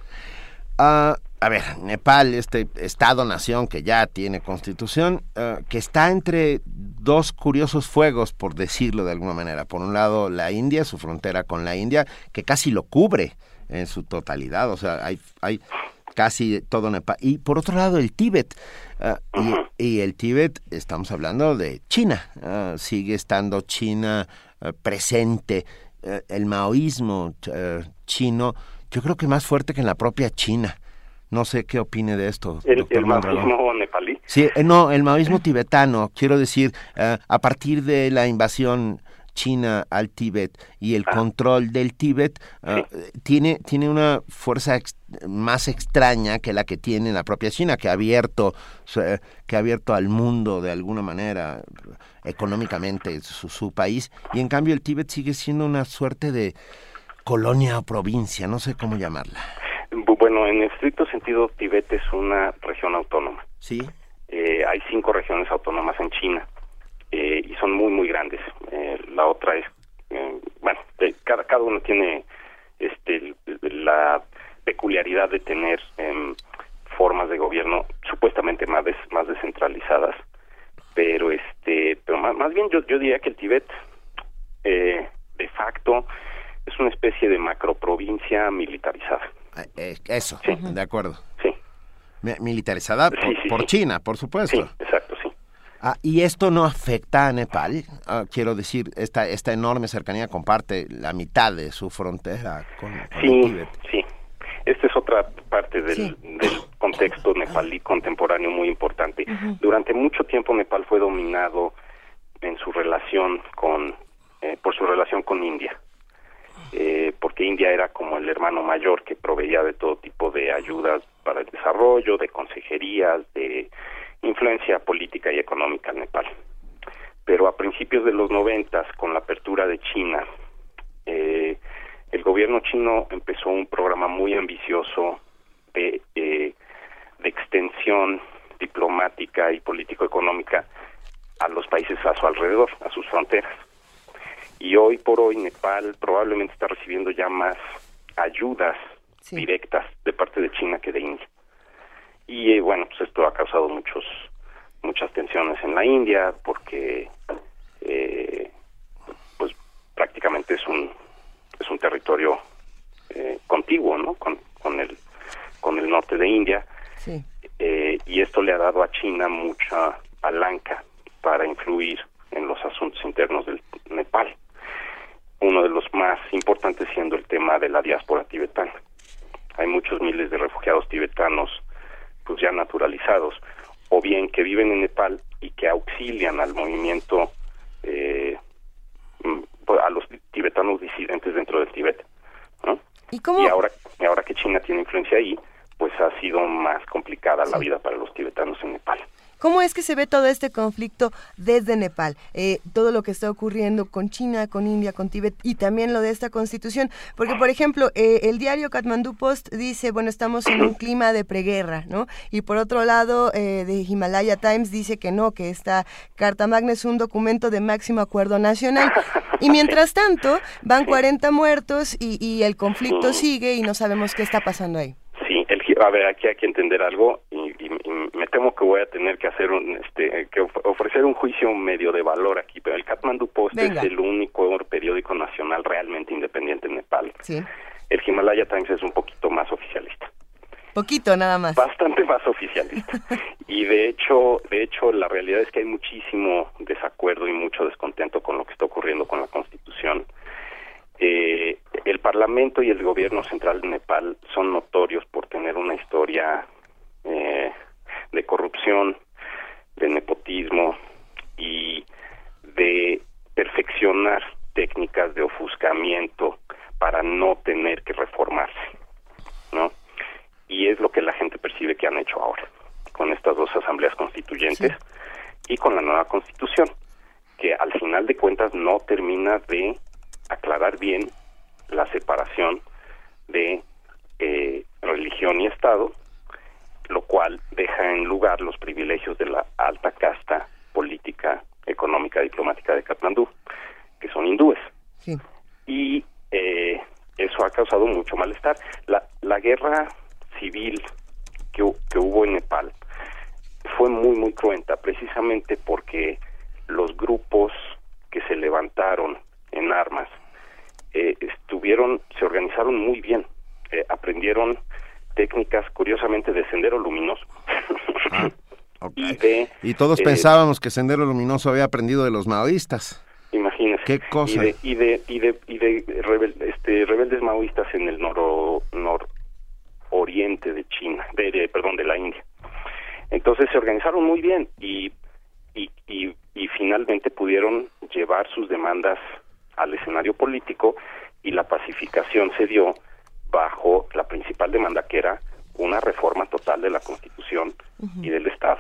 Ah, a ver, Nepal, este Estado-nación que ya tiene constitución, ah, que está entre dos curiosos fuegos, por decirlo de alguna manera. Por un lado, la India, su frontera con la India, que casi lo cubre en su totalidad, o sea, hay, hay casi todo Nepal. Y por otro lado, el Tíbet. ah, y, el Tíbet, estamos hablando de China, ah, sigue estando China ah, presente. El maoísmo chino, yo creo que más fuerte que en la propia China. No sé qué opine de esto. El, maoísmo nepalí. Sí, eh, no, el maoísmo tibetano, quiero decir, eh, a partir de la invasión china al Tíbet y el control del Tíbet, eh, tiene, tiene una fuerza ex- más extraña que la que tiene la propia China, que ha abierto, que ha abierto al mundo de alguna manera económicamente su, su país, y en cambio el Tíbet sigue siendo una suerte de colonia o provincia, no sé cómo llamarla. Bu- Bueno, en estricto sentido, Tibet es una región autónoma. Sí. Eh, hay cinco regiones autónomas en China eh, y son muy, muy grandes. Eh, la otra es, eh, bueno, de- cada, cada uno tiene este, la peculiaridad de tener em, formas de gobierno supuestamente más, des- más descentralizadas. Pero, este, pero más, más bien yo, yo diría que el Tíbet, eh, de facto, es una especie de macroprovincia militarizada. Eh, eso, de acuerdo. Sí. Mi- Militarizada por, Sí, sí, por sí. China, por supuesto. Sí, exacto, sí. Ah, ¿Y esto no afecta a Nepal? Ah, quiero decir, esta, esta enorme cercanía comparte la mitad de su frontera con, con el Sí, Tíbet. sí. Esta es otra parte del, del contexto nepalí contemporáneo muy importante. Durante mucho tiempo Nepal fue dominado en su relación con, eh, por su relación con India, Porque India era como el hermano mayor que proveía de todo tipo de ayudas para el desarrollo, de consejerías, de influencia política y económica en Nepal. Pero a principios de los noventas, con la apertura de China, eh, el gobierno chino empezó un programa muy ambicioso de, de extensión diplomática y político-económica a los países a su alrededor, a sus fronteras. Y hoy por hoy Nepal probablemente está recibiendo ya más ayudas directas de parte de China que de India. Y eh, bueno, pues esto ha causado muchos muchas tensiones en la India porque eh, pues prácticamente es un es un territorio eh, contiguo, ¿no? Con, con el con el norte de India eh, y esto le ha dado a China mucha palanca para influir en los asuntos internos del Nepal. Uno de los más importantes siendo el tema de la diáspora tibetana. Hay muchos miles de refugiados tibetanos pues ya naturalizados o bien que viven en Nepal y que auxilian al movimiento eh, mm, pues, a los tibetanos disidentes dentro del Tíbet. ¿no? ¿Y, cómo? ahora, y ahora que China tiene influencia ahí, pues ha sido más complicada la vida para los tibetanos en Nepal. ¿Cómo es que se ve todo este conflicto desde Nepal? Eh, todo lo que está ocurriendo con China, con India, con Tíbet y también lo de esta constitución. Porque, por ejemplo, eh, el diario Kathmandu Post dice, bueno, estamos en un clima de preguerra, ¿no? Y por otro lado, eh, de Himalaya Times dice que no, que esta Carta Magna es un documento de máximo acuerdo nacional. Y mientras tanto, van 40 muertos y, y el conflicto sigue y no sabemos qué está pasando ahí. A ver, aquí hay que entender algo y, y- y me temo que voy a tener que hacer un, este, que of- ofrecer un juicio medio de valor aquí, pero el Kathmandu Post Venga. es el único periódico nacional realmente independiente en Nepal. Sí. El Himalaya Times es un poquito más oficialista, Poquito nada más. bastante más oficialista. y de hecho, de hecho, la realidad es que hay muchísimo desacuerdo y mucho descontento con lo que está ocurriendo con la Constitución. Eh, el Parlamento y el gobierno central de Nepal son notorios por tener una historia eh, de corrupción, de nepotismo y de perfeccionar técnicas de ofuscamiento para no tener que reformarse, ¿no? Y es lo que la gente percibe que han hecho ahora con estas dos asambleas constituyentes y con la nueva constitución, que al final de cuentas no termina de aclarar bien la separación de eh, religión y Estado, lo cual deja en lugar los privilegios de la alta casta política, económica, diplomática de Katmandú, que son hindúes. Sí. Y eh, eso ha causado mucho malestar. La, la guerra civil que, que hubo en Nepal fue muy, muy cruenta, precisamente porque los grupos que se levantaron en armas eh, estuvieron, se organizaron muy bien, eh, aprendieron técnicas, curiosamente, de sendero luminoso y de... Y todos eh, pensábamos que Sendero Luminoso había aprendido de los maoístas. Imagínese. Qué cosa. Y de, y de, y de, y de rebel- este, rebeldes maoístas en el noro, nororiente de China, de, de- perdón, de la India. Entonces se organizaron muy bien y, y, y, y finalmente pudieron llevar sus demandas al escenario político y la pacificación se dio bajo la principal demanda que era una reforma total de la Constitución y del Estado,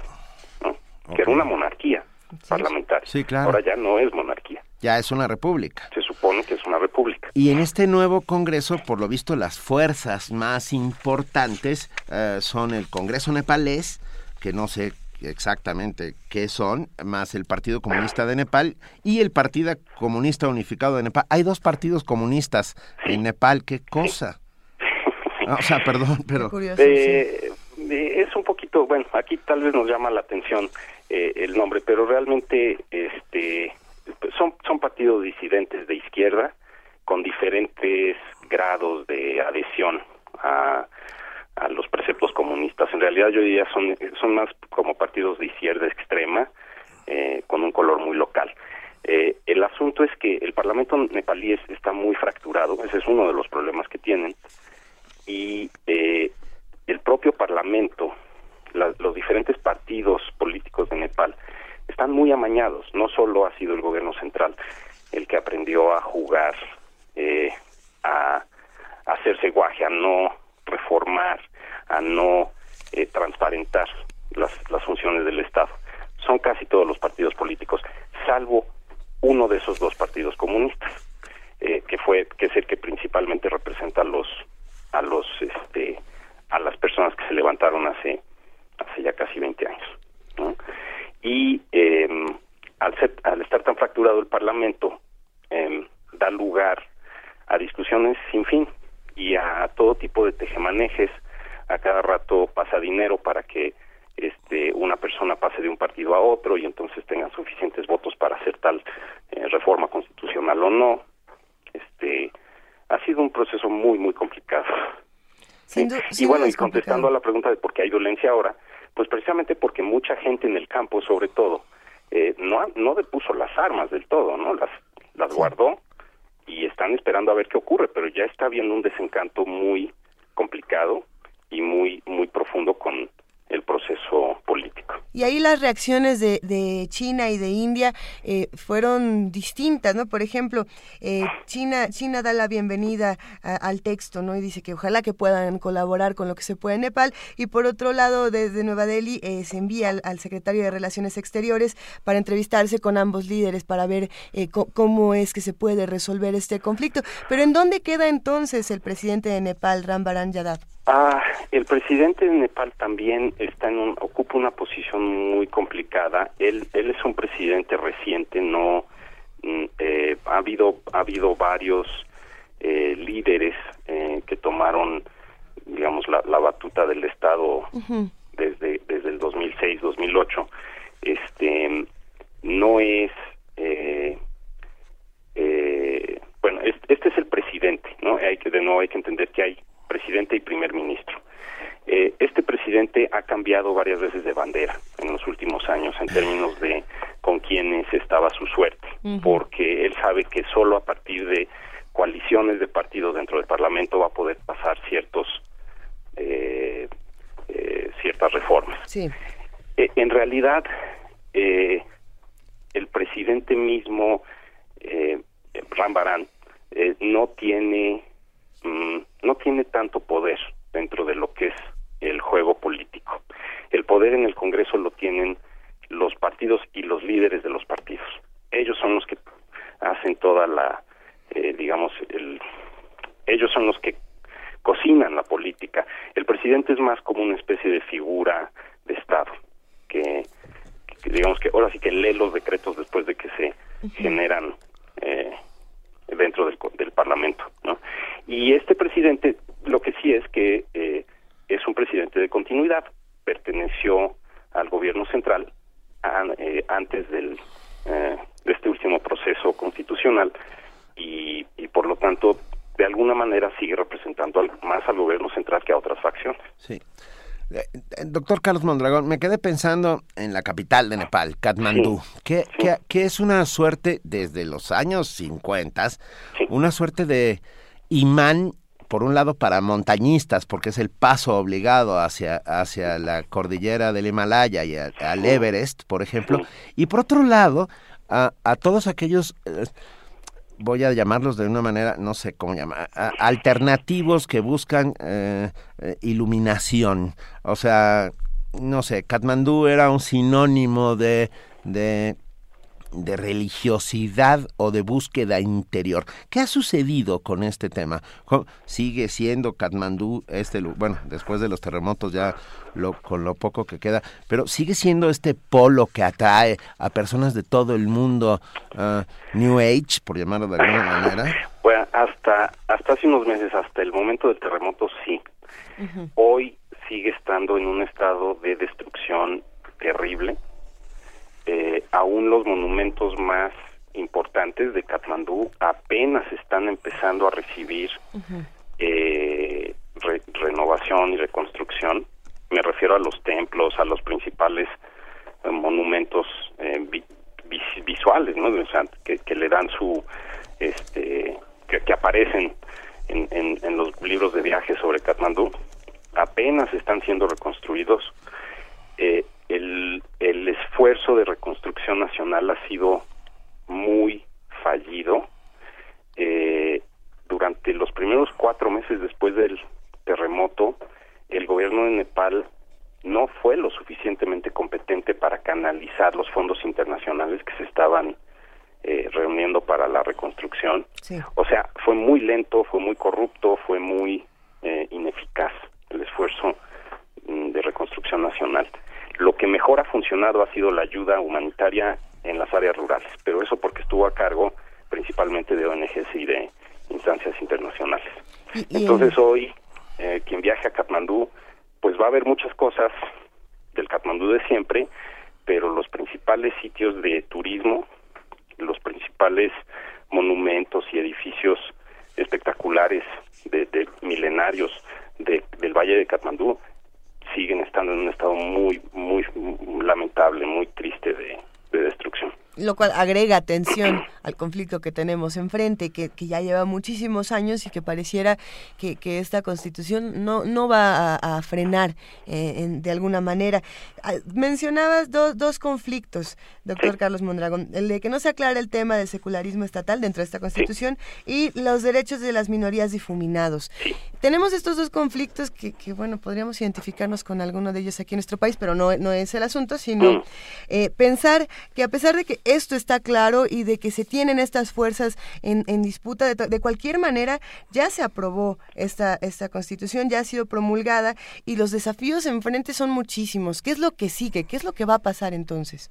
¿no? que era una monarquía parlamentaria. Sí, claro. Ahora ya no es monarquía, Ya es una república. se supone que es una república. Y en este nuevo Congreso, por lo visto, las fuerzas más importantes eh, son el Congreso nepalés, que no sé exactamente qué son, más el Partido Comunista de Nepal y el Partido Comunista Unificado de Nepal. Hay dos partidos comunistas en Nepal, qué cosa. Ah, o sea, perdón, pero... Eh, eh, es un poquito, bueno, aquí tal vez nos llama la atención eh, el nombre, pero realmente este son son partidos disidentes de izquierda con diferentes grados de adhesión a, a los preceptos comunistas. En realidad yo diría son son más como partidos de izquierda extrema eh, con un color muy local. Eh, el asunto es que el Parlamento nepalí es- está muy fracturado, ese es uno de los problemas que tienen y eh, el propio Parlamento, la- los diferentes partidos políticos de Nepal están muy amañados. No solo ha sido el gobierno central el que aprendió a jugar, eh, a, a hacerse guaje, a no reformar, a no eh, transparentar las, las funciones del Estado. Son casi todos los partidos políticos, salvo uno de esos dos partidos comunistas, eh, que fue que es el que principalmente representa a los a los este a las personas que se levantaron hace hace ya casi 20 años. Y eh, al, ser, al estar tan fracturado el Parlamento, eh, da lugar a discusiones sin fin y a todo tipo de tejemanejes. A cada rato pasa dinero para que este, una persona pase de un partido a otro y entonces tengan suficientes votos para hacer tal eh, reforma constitucional o no. Este, ha sido un proceso muy, muy complicado. y bueno, y contestando a la pregunta de por qué hay violencia ahora, pues precisamente porque mucha gente en el campo, sobre todo, eh, no, no depuso las armas del todo, ¿no? Las, las guardó y están esperando a ver qué ocurre, pero ya está habiendo un desencanto muy complicado y muy, muy profundo con, el proceso político. Y ahí las reacciones de, de China y de India eh, fueron distintas, ¿no? Por ejemplo, eh, China, China da la bienvenida al texto, ¿no? Y dice que ojalá que puedan colaborar con lo que se pueda en Nepal. Y por otro lado, desde Nueva Delhi eh, se envía al, secretario de Relaciones Exteriores para entrevistarse con ambos líderes para ver cómo es que se puede resolver este conflicto. Pero ¿en dónde queda entonces el presidente de Nepal, Ram Baran Yadav? Ah, el presidente de Nepal también está en un, ocupa una posición muy complicada. Él, él es un presidente reciente, no mm, eh, ha habido ha habido varios eh, líderes eh, que tomaron, digamos, la, la batuta del Estado desde desde el 2006-2008. Este no es eh, eh, bueno, este, este es el presidente, ¿no? Hay que de nuevo hay que entender que hay presidente y primer ministro. Eh, este presidente ha cambiado varias veces de bandera en los últimos años en términos de con quiénes estaba su suerte, porque él sabe que solo a partir de coaliciones de partidos dentro del Parlamento va a poder pasar ciertos eh, eh, ciertas reformas. en realidad, el presidente mismo, eh, Rambarán, no tiene Mm, no tiene tanto poder dentro de lo que es el juego político. El poder en el Congreso lo tienen los partidos y los líderes de los partidos. Ellos son los que hacen toda la, eh, digamos, el, ellos son los que cocinan la política. El presidente es más como una especie de figura de Estado, que, digamos que ahora sí que lee los decretos después de que se generan eh, dentro del, del Parlamento, ¿no? Y este presidente, lo que sí es que eh, es un presidente de continuidad, perteneció al gobierno central eh, antes del, eh, de este último proceso constitucional y, y, por lo tanto de alguna manera sigue representando más al gobierno central que a otras facciones. Sí. Doctor Carlos Mondragón, me quedé pensando en la capital de Nepal, Katmandú, que, que, es una suerte desde los años 50, una suerte de imán por un lado para montañistas, porque es el paso obligado hacia, hacia la cordillera del Himalaya y al Everest, por ejemplo, y por otro lado a, a todos aquellos, eh, voy a llamarlos de una manera, no sé cómo llamar, alternativos que buscan eh, eh, iluminación. O sea, no sé, Katmandú era un sinónimo de, de de religiosidad o de búsqueda interior. ¿Qué ha sucedido con este tema? ¿Sigue siendo Katmandú este bueno, después de los terremotos ya lo, con lo poco que queda, pero sigue siendo este polo que atrae a personas de todo el mundo uh, New Age, por llamarlo de alguna manera? Bueno, hasta hasta hace unos meses, hasta el momento del terremoto sí. Hoy sigue estando en un estado de destrucción terrible eh, aún los monumentos más importantes de Katmandú apenas están empezando a recibir eh, renovación y reconstrucción. Me refiero a los templos, a los principales eh, monumentos eh, visuales, ¿no? que, le dan su, este, que, aparecen en, en, los libros de viaje sobre Katmandú. Apenas están siendo reconstruidos. Eh, el, el esfuerzo de reconstrucción nacional ha sido muy fallido. Eh, durante los primeros cuatro meses después del terremoto, el gobierno de Nepal no fue lo suficientemente competente para canalizar los fondos internacionales que se estaban eh, reuniendo para la reconstrucción. O sea, fue muy lento, fue muy corrupto, fue muy eh, ineficaz el esfuerzo mm, de reconstrucción nacional. Lo que mejor ha funcionado ha sido la ayuda humanitaria en las áreas rurales, pero eso porque estuvo a cargo principalmente de ONGs y de instancias internacionales. Entonces hoy, eh, quien viaje a Katmandú, pues va a ver muchas cosas del Katmandú de siempre, pero los principales sitios de turismo, los principales monumentos y edificios espectaculares de, de milenarios de, del Valle de Katmandú siguen estando en un estado muy, muy lamentable, muy triste de, lo cual agrega tensión al conflicto que tenemos enfrente, que, que ya lleva muchísimos años y que pareciera que, que esta constitución no, no va a, frenar eh, de alguna manera. Ah, mencionabas dos conflictos, doctor Carlos Mondragón, el de que no se aclara el tema del secularismo estatal dentro de esta constitución y los derechos de las minorías difuminados. Tenemos estos dos conflictos que, que, bueno, podríamos identificarnos con alguno de ellos aquí en nuestro país, pero no, no es el asunto, sino mm. eh, pensar que a pesar de que esto está claro y de que se tienen estas fuerzas en, disputa. De, cualquier manera, ya se aprobó esta, esta constitución, ya ha sido promulgada y los desafíos enfrente son muchísimos. ¿Qué es lo que sigue? ¿Qué es lo que va a pasar entonces?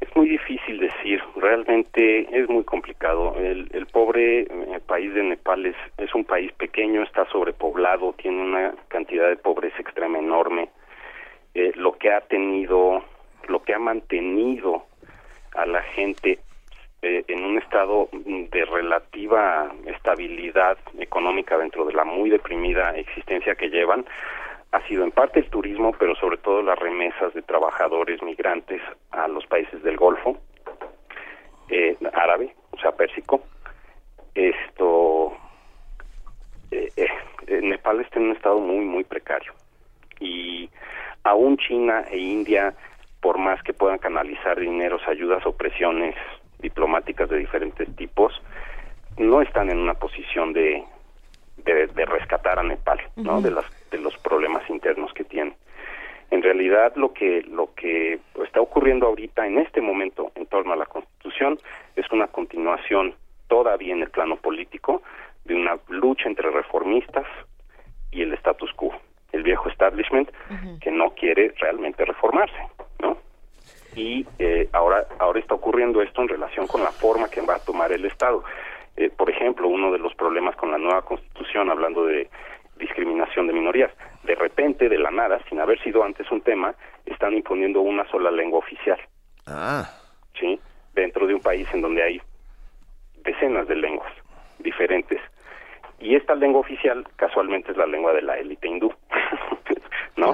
Es muy difícil decir, realmente es muy complicado. El, el pobre eh, país de Nepal es, es un país pequeño, está sobrepoblado, tiene una cantidad de pobreza extrema enorme. Eh, lo que ha tenido, lo que ha mantenido a la gente eh, en un estado de relativa estabilidad económica dentro de la muy deprimida existencia que llevan ha sido en parte el turismo, pero sobre todo las remesas de trabajadores migrantes a los países del Golfo eh, árabe, o sea, pérsico. Esto, eh, eh, Nepal está en un estado muy, muy precario. Y aún China e India por más que puedan canalizar dineros, ayudas o presiones diplomáticas de diferentes tipos, no están en una posición de, de, rescatar a Nepal, ¿no? De las de los problemas internos que tiene. En realidad lo que lo que está ocurriendo ahorita en este momento en torno a la Constitución es una continuación todavía en el plano político de una lucha entre reformistas y el status quo, el viejo establishment que no quiere realmente reformarse y eh, ahora ahora está ocurriendo esto en relación con la forma que va a tomar el Estado. Eh, por ejemplo, uno de los problemas con la nueva Constitución, hablando de discriminación de minorías, de repente, de la nada, sin haber sido antes un tema, están imponiendo una sola lengua oficial. Ah. Sí, dentro de un país en donde hay decenas de lenguas diferentes. Y esta lengua oficial, casualmente, es la lengua de la élite hindú. ¿No?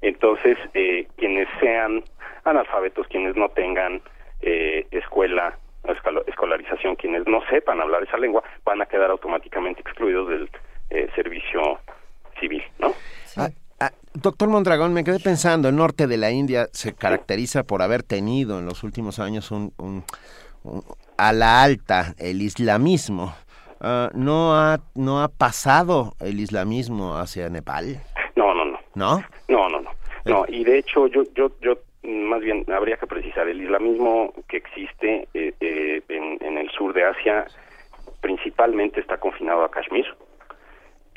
Entonces, eh, quienes sean analfabetos, quienes no tengan eh, escuela, escolarización, quienes no sepan hablar esa lengua, van a quedar automáticamente excluidos del eh, servicio civil, ¿no? Ah, ah, doctor Mondragón, me quedé pensando, el norte de la India se caracteriza por haber tenido en los últimos años un, a la alta el islamismo. Ah, ¿no, ha, ¿No ha pasado el islamismo hacia Nepal? No, no, no. ¿No? No, no, no. No, y de hecho yo, yo, yo más bien habría que precisar, el islamismo que existe eh, eh, en, el sur de Asia principalmente está confinado a Kashmir,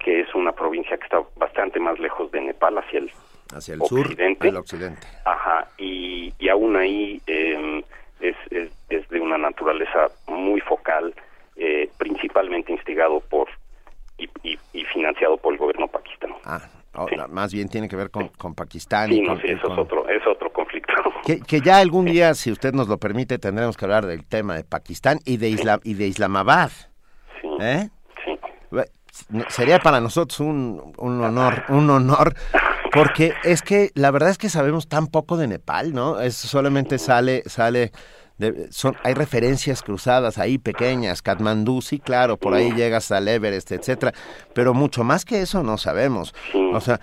que es una provincia que está bastante más lejos de Nepal, hacia el, hacia el occidente. sur, occidente. Ajá, y, y aún ahí em, es, es, de una naturaleza muy focal, eh, principalmente instigado por y, y, financiado por el gobierno pakistaní. Ah, más bien tiene que ver con, con Pakistán. Sí, y no, sí, eso es, otro, es otro conflicto. Que, ya algún día, si usted nos lo permite, tendremos que hablar del tema de Pakistán y de, Isla, y de Islamabad. Sí, ¿Eh? Sería para nosotros un, un honor, un honor, porque es que la verdad es que sabemos tan poco de Nepal, ¿no? Es solamente sale, sale son, hay referencias cruzadas ahí pequeñas, Katmandú, sí, claro, por ahí llegas al Everest, etcétera, pero mucho más que eso no sabemos. O sea,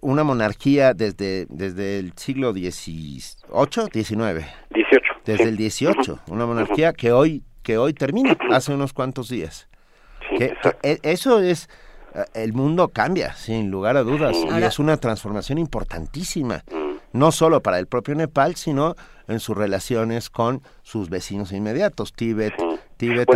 una monarquía desde, desde el siglo XVIII, XIX. 18. Desde el XVIII, una monarquía que hoy, que hoy termina, hace unos cuantos días. que, e, eso es eh, el mundo cambia, sin lugar a dudas, y es una transformación importantísima, mm. No solo para el propio Nepal, sino en sus relaciones con sus vecinos inmediatos, Tíbet, Tíbet,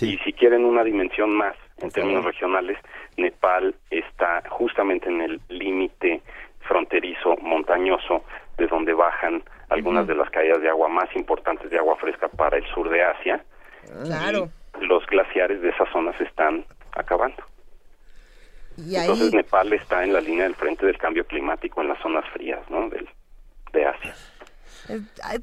y, si quieren una dimensión más en términos regionales, Nepal está justamente en el límite fronterizo montañoso de donde bajan algunas de las caídas de agua más importantes de agua fresca para el sur de Asia. Claro. Los glaciares de esas zonas están acabando. Y Entonces ahí, Nepal está en la línea del frente del cambio climático en las zonas frías, ¿no? Del, de Asia.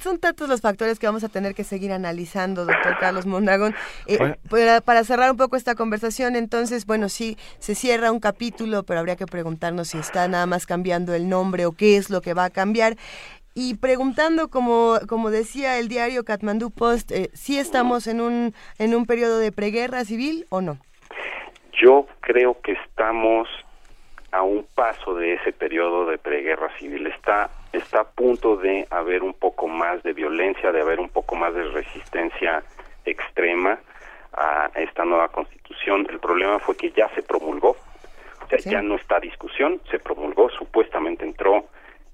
son tantos los factores que vamos a tener que seguir analizando, doctor Carlos Mondragón. Eh, para, para cerrar un poco esta conversación, entonces, bueno, sí, se cierra un capítulo, pero habría que preguntarnos si está nada más cambiando el nombre o qué es lo que va a cambiar. Y preguntando, como, como decía el diario Kathmandu Post, eh, si estamos en un, en un periodo de preguerra civil o no. Yo creo que estamos a un paso de ese periodo de preguerra civil. Está, está a punto de haber un poco más de violencia, de haber un poco más de resistencia extrema a esta nueva constitución. El problema fue que ya se promulgó, o sea, ya no está discusión, se promulgó, supuestamente entró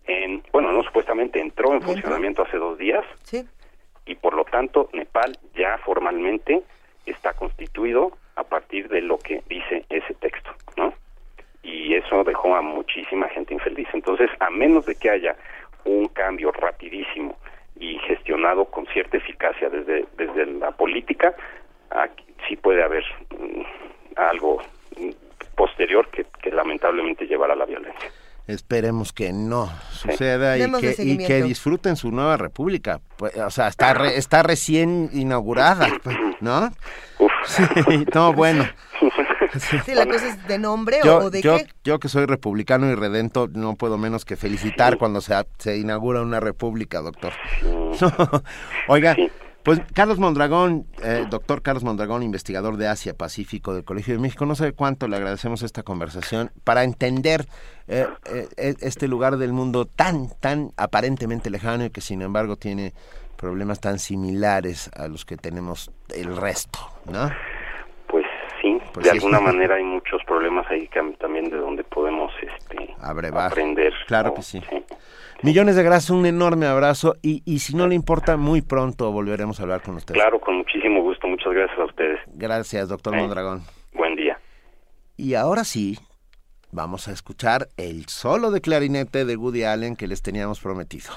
en, bueno, no supuestamente entró en funcionamiento hace dos días Sí. y por lo tanto Nepal ya formalmente está constituido a partir de lo que dice ese texto, ¿no? Y eso dejó a muchísima gente infeliz. Entonces, a menos de que haya un cambio rapidísimo y gestionado con cierta eficacia desde desde la política, sí puede haber mm, algo mm, posterior que, que lamentablemente llevará a la violencia. Esperemos que no suceda y que, y seguimiento. que disfruten su nueva república. Pues, o sea, está, re- está recién inaugurada, ¿no? Sí, no, bueno. Sí, la cosa es de nombre o- Yo, o de yo, qué. yo que soy republicano y redento, no puedo menos que felicitar cuando se, se inaugura una república, doctor. Oiga, pues Carlos Mondragón, eh, doctor Carlos Mondragón, investigador de Asia Pacífico del Colegio de México, no sabe cuánto le agradecemos esta conversación para entender eh, eh, eh, este lugar del mundo tan, tan aparentemente lejano y que sin embargo tiene problemas tan similares a los que tenemos el resto, ¿no? Pues sí, Pues de sí. alguna manera hay muchos problemas ahí también de donde podemos este Abrevar. aprender. Claro ¿no? que sí. Millones de gracias, un enorme abrazo y, y si no le importa, muy pronto volveremos a hablar con usted. Claro, con muchísimo gusto. Muchas gracias a ustedes. Gracias, doctor Eh. Mondragón. Buen día. Y ahora sí, vamos a escuchar el solo de clarinete de Woody Allen que les teníamos prometido.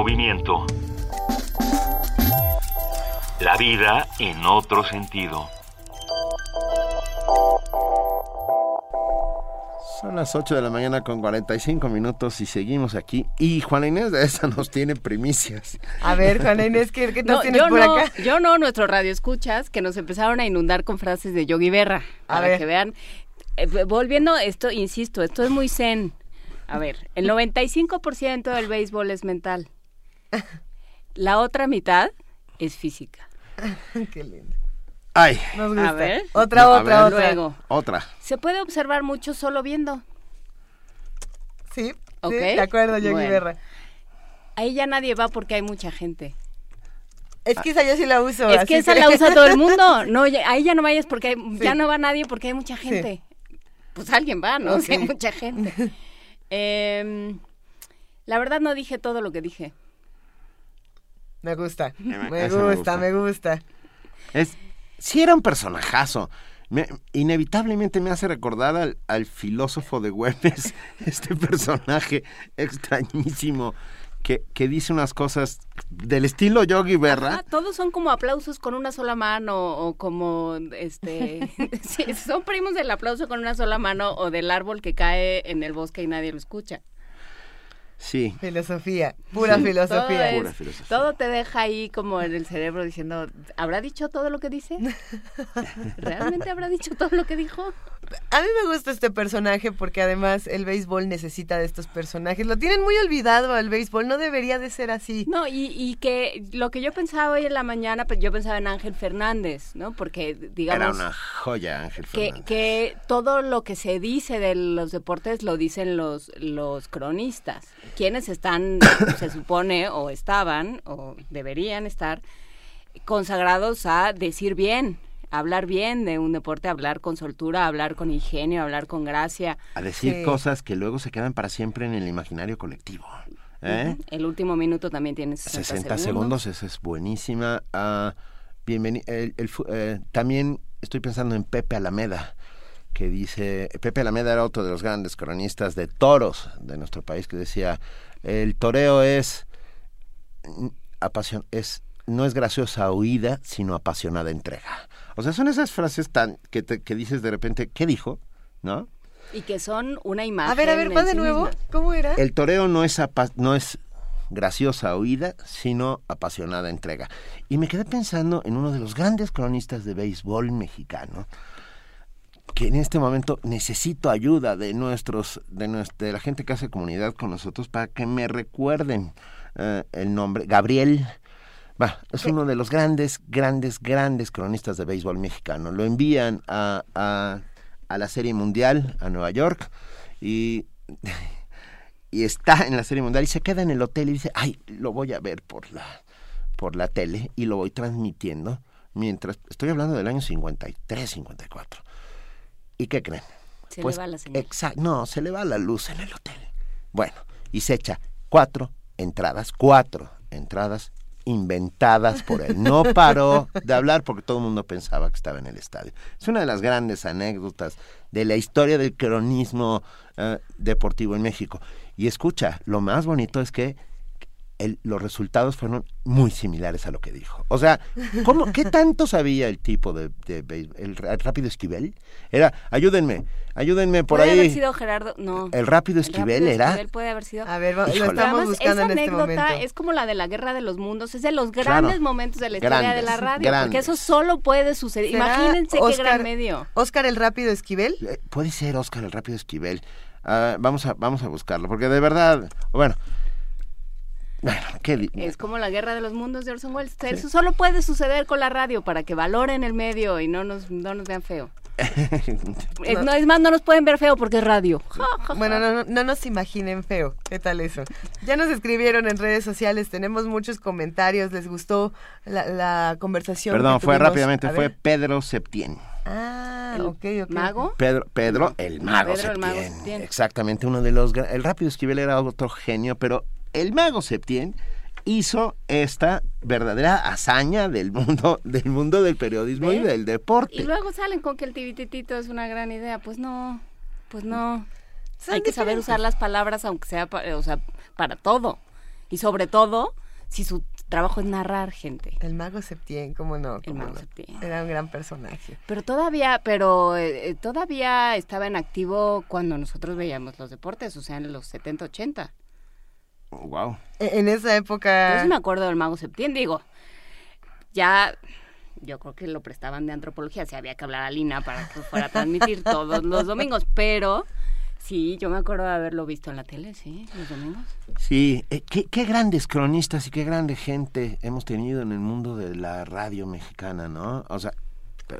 Movimiento. La vida en otro sentido. Son las 8 de la mañana con 45 minutos y seguimos aquí. Y Juana Inés de esa nos tiene primicias. A ver, Juana Inés, ¿qué, qué nos No, tienes yo por no, acá? yo no, nuestro radio escuchas que nos empezaron a inundar con frases de Yogi Berra. A Para ver. que vean. Eh, volviendo esto, insisto, esto es muy zen. A ver, el 95% del béisbol es mental. La otra mitad es física. Qué lindo. Ay. Nos gusta. A ver. Otra, No, a otra, ver. otra. Luego, Otra. se puede observar mucho solo viendo. Sí, ¿Ok? sí, de acuerdo, Yogi Bueno. Berra. Ahí ya nadie va porque hay mucha gente. Es que esa yo sí la uso. Es así que esa la usa todo el mundo. No, ya- ahí ya no vayas porque hay- ya no va nadie porque hay mucha gente. Pues alguien va, ¿no? Ok. Sí, hay mucha gente. Em, la verdad no dije todo lo que dije. Me gusta, me- me esa me gusta, me gusta. Es, sí era un personajazo. me- inevitablemente me hace recordar al, al filósofo de Güemes, este personaje extrañísimo que, que dice unas cosas del estilo Yogi Berra. Todos son como aplausos con una sola mano o como este sí, son primos del aplauso con una sola mano o del árbol que cae en el bosque y nadie lo escucha. Sí. Filosofía, pura Sí, filosofía. Todo, es- Pura filosofía. todo te deja ahí como en el cerebro diciendo, ¿habrá dicho todo lo que dice? ¿Realmente habrá dicho todo lo que dijo? A mí me gusta este personaje porque además el béisbol necesita de estos personajes. Lo tienen muy olvidado al béisbol, no debería de ser así. No, y, y que lo que yo pensaba hoy en la mañana, pues yo pensaba en Ángel Fernández, ¿no? Porque, digamos... Era una joya, Ángel que, Fernández. que todo lo que se dice de los deportes lo dicen los, los cronistas, quienes están, se supone, o estaban, o deberían estar consagrados a decir bien, hablar bien de un deporte, hablar con soltura, hablar con ingenio, hablar con gracia. A decir Sí. cosas que luego se quedan para siempre en el imaginario colectivo. ¿eh? El último minuto también tiene 60, 60 segundos, esa es buenísima. Ah, bienveni- el- el fu- eh, también estoy pensando en Pepe Alameda, que dice, Pepe Alameda era otro de los grandes cronistas de toros de nuestro país, que decía, el toreo es, apasion- es no es graciosa huida, sino apasionada entrega. O sea, son esas frases tan que, te- que dices de repente, ¿qué dijo? ¿No? Y que son una imagen. A ver, a ver, va de sí nuevo. misma. ¿Cómo era? El toreo no es, apa- no es graciosa huida, sino apasionada entrega. Y me quedé pensando en uno de los grandes cronistas de béisbol mexicano, que en este momento necesito ayuda de nuestros, de, nues- de la gente que hace comunidad con nosotros para que me recuerden eh, el nombre. Gabriel. Va, es uno de los grandes, grandes, grandes cronistas de béisbol mexicano. Lo envían a, a, a la Serie Mundial, a Nueva York, y y está en la serie mundial y se queda en el hotel y dice, ay, lo voy a ver por la, por la tele y lo voy transmitiendo mientras, estoy hablando del año 53, 54. ¿Y qué creen? Se le va la señal. Exacto, no, se le va la luz en el hotel. Bueno, y se echa cuatro entradas, cuatro entradas inventadas por él. No paró de hablar porque todo el mundo pensaba que estaba en el estadio. Es una de las grandes anécdotas de la historia del cronismo eh, deportivo en México. Y escucha, lo más bonito es que el- los resultados fueron muy similares a lo que dijo. O sea, ¿cómo, ¿qué tanto sabía el tipo de, de béisbol? el, rápido Esquivel? Era, ayúdenme, ayúdenme por puede ahí. haber sido Gerardo, no. El rápido Esquivel rápido era- Esquivel puede haber sido. A ver, lo Híjole. estamos Además, buscando esa en este anécdota momento. es como la de la Guerra de los Mundos, es de los grandes Claro. momentos de la historia de la Grandes, radio, porque eso solo puede suceder. ¿Será Imagínense qué Oscar- gran medio. Oscar el Rápido Esquivel. Eh, Puede ser Oscar el rápido Esquivel. Ah, vamos a vamos a buscarlo porque de verdad, bueno, bueno, qué Es como la Guerra de los Mundos de Orson Welles. Eso solo puede suceder con la radio para que valoren el medio y no nos, no nos vean feo. No. es más, no nos pueden ver feo porque es radio. Bueno, no, no, no nos imaginen feo. ¿Qué tal eso? Ya nos escribieron en redes sociales, tenemos muchos comentarios. ¿Les gustó la, la conversación? Perdón, fue rápidamente, A fue ver. Pedro Septién. Ah, ¿El ok, ok. ¿Mago? Pedro, Pedro el mago Pedro el Mago Septién. Septién. Exactamente, uno de los el rápido Esquivel era otro genio, pero el mago Septién hizo esta verdadera hazaña del mundo del mundo del periodismo y del deporte. Y luego salen con que el tibititito es una gran idea. Pues no, pues no. Hay que saber usar las palabras, aunque sea, pa- o sea, para todo. Y sobre todo, si su trabajo es narrar gente. El mago Septién, cómo no. El cómo mago no. Septién. Era un gran personaje. Pero todavía, pero eh, eh, todavía estaba en activo cuando nosotros veíamos los deportes, o sea, en los 70, 80. Wow. E- En esa Yo época. sí me acuerdo del Mago Septién, digo, ya yo creo que lo prestaban de antropología, si había que hablar a Lina para que fuera a transmitir todos los domingos, pero sí, yo me acuerdo de haberlo visto en la tele, sí, los domingos. Sí, eh, qué, qué grandes cronistas y qué grande gente hemos tenido en el mundo de la radio mexicana, ¿no? O sea,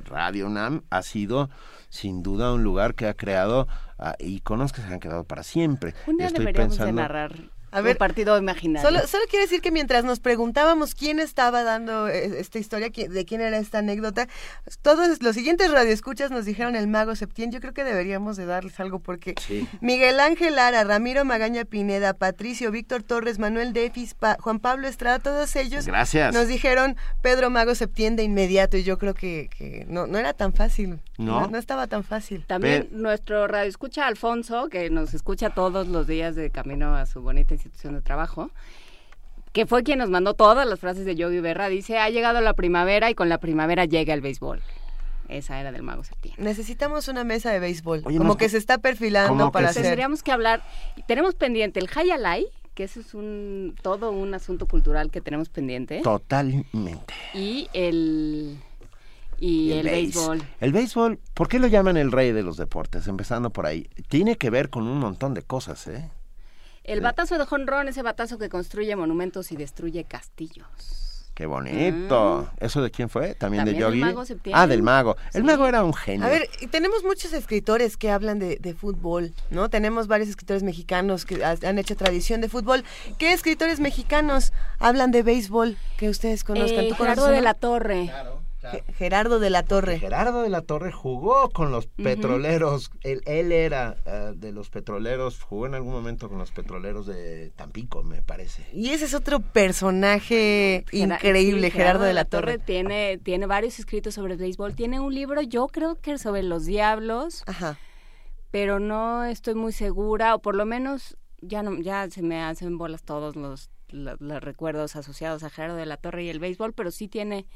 Radio UNAM ha sido sin duda un lugar que ha creado ah, iconos que se han quedado para siempre. Un día Estoy deberíamos de pensando, narrar A ver, un partido imaginario. Solo, solo quiero decir que mientras nos preguntábamos quién estaba dando eh, esta historia, de quién era esta anécdota, todos los siguientes radioescuchas nos dijeron el mago Septién. Yo creo que deberíamos de darles algo porque Sí. Miguel Ángel Lara, Ramiro Magaña Pineda, Patricio, Víctor Torres, Manuel Defis, Pa- Juan Pablo Estrada, todos ellos Gracias. nos dijeron Pedro Mago Septién de inmediato y yo creo que, que no, no era tan fácil. No, no estaba tan fácil. También nuestro radio escucha Alfonso, que nos escucha todos los días de camino a su bonita institución de trabajo, que fue quien nos mandó todas las frases de Yogi Berra, dice, ha llegado la primavera y con la primavera llega el béisbol. Esa era del Mago Septiembre. Necesitamos una mesa de béisbol, como que se está perfilando para hacer. Tendríamos que hablar, tenemos pendiente el Hayalai, que eso es un todo un asunto cultural que tenemos pendiente. Totalmente. Y el y, el, béisbol. El béisbol, ¿por qué lo llaman el rey de los deportes? Empezando por ahí. Tiene que ver con un montón de cosas, ¿eh? El batazo de jonrón, ese batazo que construye monumentos y destruye castillos. Qué bonito. Mm. ¿Eso de quién fue? ¿También, de Yogi? Mago ah, del mago. El mago era un genio. A ver, tenemos muchos escritores que hablan de, de, fútbol, ¿no? Tenemos varios escritores mexicanos que han hecho tradición de fútbol. ¿Qué escritores mexicanos hablan de béisbol que ustedes conozcan? Eh, Gerardo de la Torre. Claro. Gerardo de la Torre. Gerardo de la Torre jugó con los petroleros. él, él, era eh, de los petroleros, jugó en algún momento con los petroleros de Tampico, me parece. Y ese es otro personaje increíble, Gerardo, de la, Torre. Tiene, tiene varios escritos sobre el béisbol. Tiene un libro, yo creo que sobre los diablos. Ajá. Pero no estoy muy segura, o por lo menos ya no, ya se me hacen bolas todos los, los recuerdos asociados a Gerardo de la Torre y el béisbol, pero sí tiene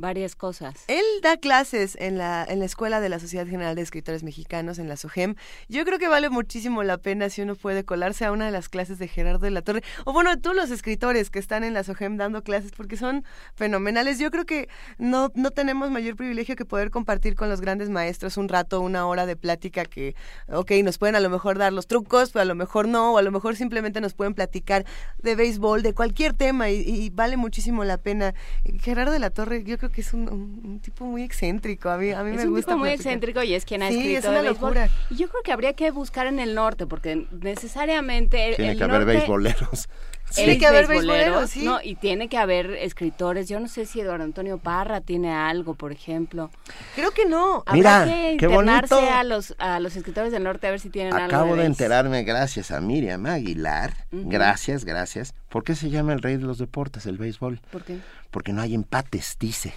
varias cosas. Él da clases en la, en la Escuela de la Sociedad General de Escritores Mexicanos, en la SOGEM. Yo creo que vale muchísimo la pena si uno puede colarse a una de las clases de Gerardo de la Torre. O bueno, tú los escritores que están en la SOGEM dando clases, porque son fenomenales. Yo creo que no, no tenemos mayor privilegio que poder compartir con los grandes maestros un rato, una hora de plática que, ok, nos pueden a lo mejor dar los trucos, pero a lo mejor no, o a lo mejor simplemente nos pueden platicar de béisbol, de cualquier tema, y, y vale muchísimo la pena. Gerardo de la Torre, yo creo que es un, tipo muy excéntrico. A mí, a mí me gusta. Es un tipo muy excéntrico y es quien ha sí, escrito. es una locura. Y yo creo que habría que buscar en el norte, porque necesariamente. Tiene el que haber beisboleros. Tiene que haber beisboleros, sí. No, y tiene que haber escritores. Yo no sé si Eduardo Antonio Parra tiene algo, por ejemplo. Creo que no. Mira, que qué bonito. a los, a los escritores del norte a ver si tienen Acabo algo. Acabo de, de enterarme, gracias a Miriam Aguilar. Uh -huh. Gracias, gracias. ¿Por qué se llama el rey de los deportes, el béisbol? ¿Por qué? Porque no hay empates, dice.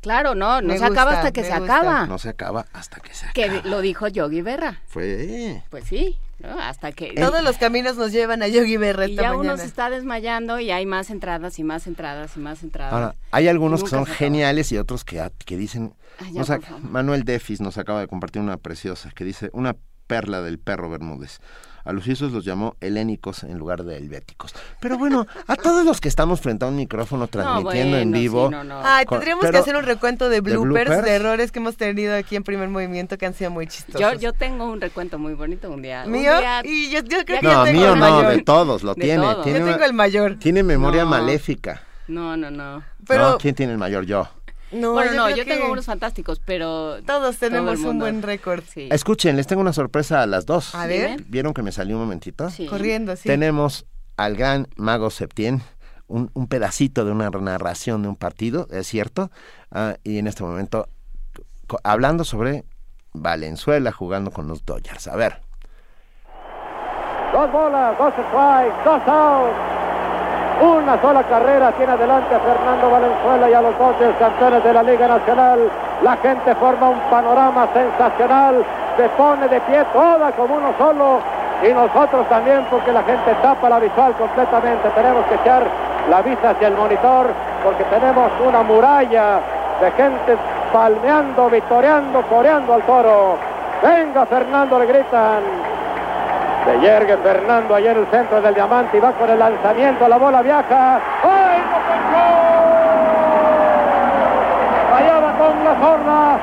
Claro, no, no Me se acaba hasta que se gusta. acaba. No se acaba hasta que se acaba. Que lo dijo Yogi Berra. Fue. Pues sí, ¿no? hasta que... Todos los caminos nos llevan a Yogi Berra y esta ya mañana. uno se está desmayando y hay más entradas y más entradas y más entradas. Ahora, hay algunos que son geniales y otros que, que dicen... Ay, ya, favor. Manuel Defis nos acaba de compartir una preciosa que dice una perla del perro Bermúdez. A los suizos los llamó helénicos en lugar de helvéticos. Pero bueno, a todos los que estamos frente a un micrófono transmitiendo en bueno, vivo... sí, no, no. Ay, tendríamos que hacer un recuento de bloopers, de bloopers? errores que hemos tenido aquí en primer movimiento que han sido muy chistosos. Yo, yo tengo un recuento muy bonito un día. un ¿Mío? día- Y yo, yo creo que No, yo tengo mío el no, mayor. de todos, lo De tiene. todos. Tiene, Yo tengo el mayor. tiene memoria No. maléfica. No, no, no. Pero- ¿No? ¿Quién tiene el mayor? Yo. No, bueno, no, yo tengo unos fantásticos, pero... Todos tenemos todo un buen récord. Sí. Escuchen, les tengo una sorpresa a las dos. A ver. ¿Vieron que me salió un momentito? Sí. Corriendo, sí. Tenemos al gran mago Septién, un, un pedacito de una narración de un partido, es cierto, ah, y en este momento hablando sobre Valenzuela jugando con los Dodgers. A ver. Dos bolas, dos strikes, dos outs. Una sola carrera tiene adelante a Fernando Valenzuela y a los Dodgers campeones de la Liga Nacional. La gente forma un panorama sensacional. Se pone de pie toda como uno solo. Y nosotros también porque la gente tapa la visual completamente. Tenemos que echar la vista hacia el monitor porque tenemos una muralla de gente palmeando, victoriando, coreando al toro. Venga Fernando, le gritan. Se yergue Fernando allá en el centro del diamante y va con el lanzamiento, la bola viaja. ¡Ay, no pegó! Allá con la zorra.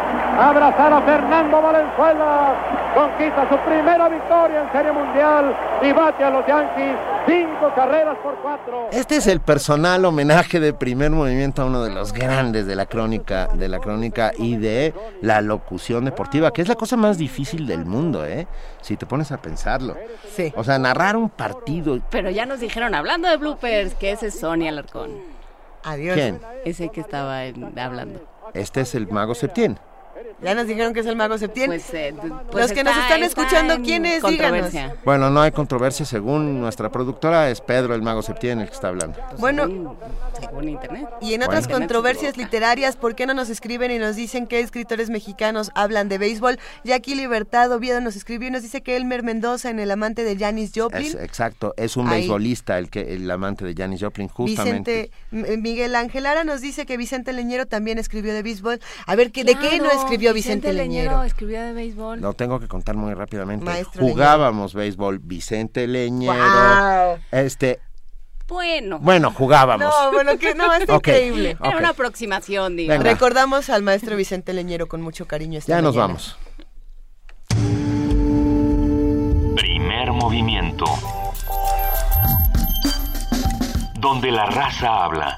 Abrazar a Fernando Valenzuela. Conquista su primera victoria en Serie Mundial y bate a los Yankees. Cinco carreras por cuatro. Este es el personal homenaje de primer movimiento a uno de los grandes de la crónica, de la crónica y de la locución deportiva, que es la cosa más difícil del mundo, ¿eh? Si te pones a pensarlo. Sí. O sea, narrar un partido. Pero ya nos dijeron, hablando de bloopers, que ese es Sonia Alarcón. Adiós. ¿Quién? Ese que estaba hablando. Este es el mago Septién. Ya nos dijeron que es el mago Septién. Pues, eh, pues Los que nos está- están está escuchando, en ¿quién es? Díganos. controversia. Bueno, no hay controversia según nuestra productora, es Pedro el Mago Septién el que está hablando. Bueno, Según internet. y en otras Bueno. controversias literarias, ¿por qué no nos escriben y nos dicen qué escritores mexicanos hablan de béisbol? Jackie Libertad Oviedo nos escribió y nos dice que Elmer Mendoza en El amante de Janis Joplin. Es, exacto, es un Ahí. beisbolista el que el amante de Janis Joplin justamente. Vicente Miguel Ángel Ara nos dice que Vicente Leñero también escribió de béisbol. A ver, ¿qué, ¿de qué no Claro, escribió Vicente, Leñero? escribió de béisbol. Lo tengo que contar muy rápidamente. Maestro Jugábamos béisbol Vicente Leñero. Este, Bueno. bueno, jugábamos. No, bueno, que no, Ok, increíble. Era una aproximación, digamos. Venga. Recordamos al maestro Vicente Leñero con mucho cariño esta Ya nos vamos. Primer movimiento. Donde la raza habla.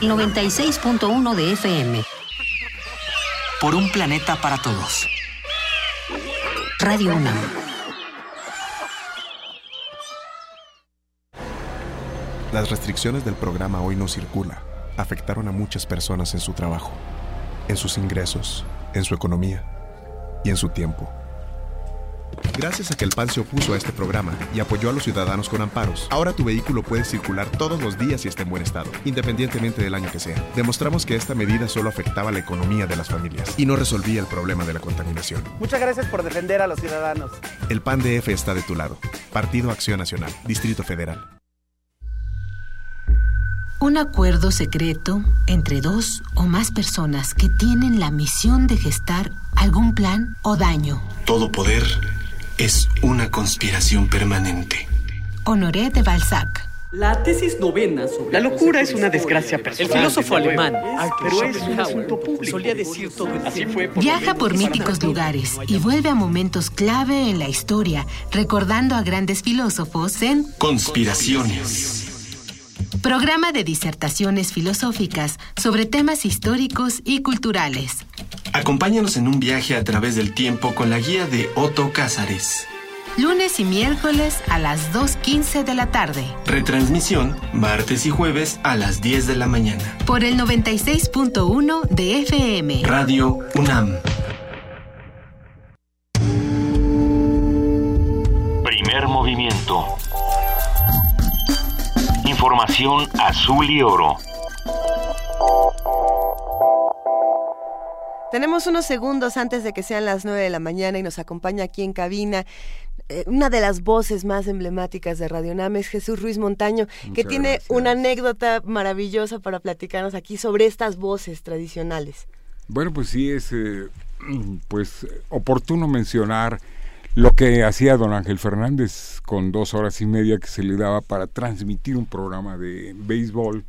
96.1 de FM. Por un planeta para todos. Radio UNAM. Las restricciones del programa Hoy No Circula afectaron a muchas personas en su trabajo, en sus ingresos, en su economía y en su tiempo. Gracias a que el PAN se opuso a este programa y apoyó a los ciudadanos con amparos, ahora tu vehículo puede circular todos los días y está en buen estado, independientemente del año que sea. Demostramos que esta medida solo afectaba la economía de las familias y no resolvía el problema de la contaminación. Muchas gracias por defender a los ciudadanos. El PAN DF está de tu lado. Partido Acción Nacional, Distrito Federal. Un acuerdo secreto entre dos o más personas que tienen la misión de gestar algún plan o daño. Todo poder es una conspiración permanente. Honoré de Balzac. La tesis novena sobre La locura es una desgracia personal. El filósofo alemán, pero es un asunto público. solía decir todo el Así fue por Viaja por míticos lugares y vuelve a momentos clave en la historia, recordando a grandes filósofos en Conspiraciones. programa de disertaciones filosóficas sobre temas históricos y culturales. Acompáñanos en un viaje a través del tiempo con la guía de Otto Cázares. Lunes y miércoles a las 2.15 de la tarde. Retransmisión martes y jueves a las 10 de la mañana. Por el 96.1 de FM. Radio UNAM. Primer movimiento. Información azul y oro. Tenemos unos segundos antes de que sean las 9 de la mañana y nos acompaña aquí en cabina eh, una de las voces más emblemáticas de Radio Nam es Jesús Ruiz Montaño, que tiene gracias. una anécdota maravillosa para platicarnos aquí sobre estas voces tradicionales. Bueno, pues sí es eh, pues oportuno mencionar lo que hacía don Ángel Fernández con dos horas y media que se le daba para transmitir un programa de béisbol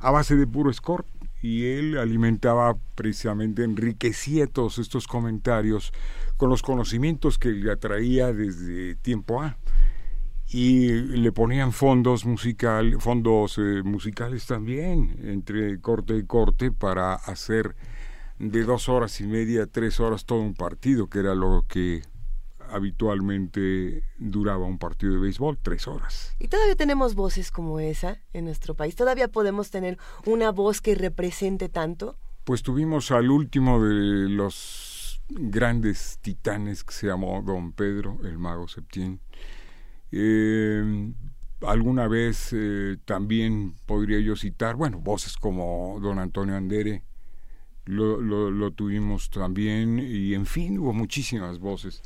a base de puro score y él alimentaba precisamente, enriquecía todos estos comentarios con los conocimientos que le atraía desde tiempo A. Y le ponían fondos musical, fondos eh, musicales también entre corte y corte para hacer de dos horas y media tres horas todo un partido, que era lo que habitualmente duraba un partido de béisbol, tres horas. Y todavía tenemos voces como esa en nuestro país. Todavía podemos tener una voz que represente tanto. Pues tuvimos al último de los grandes titanes que se llamó Don Pedro, el mago Septién. Eh, alguna vez eh, también podría yo citar, bueno, voces como Don Antonio Andere, lo, lo, lo tuvimos también, y en fin, hubo muchísimas voces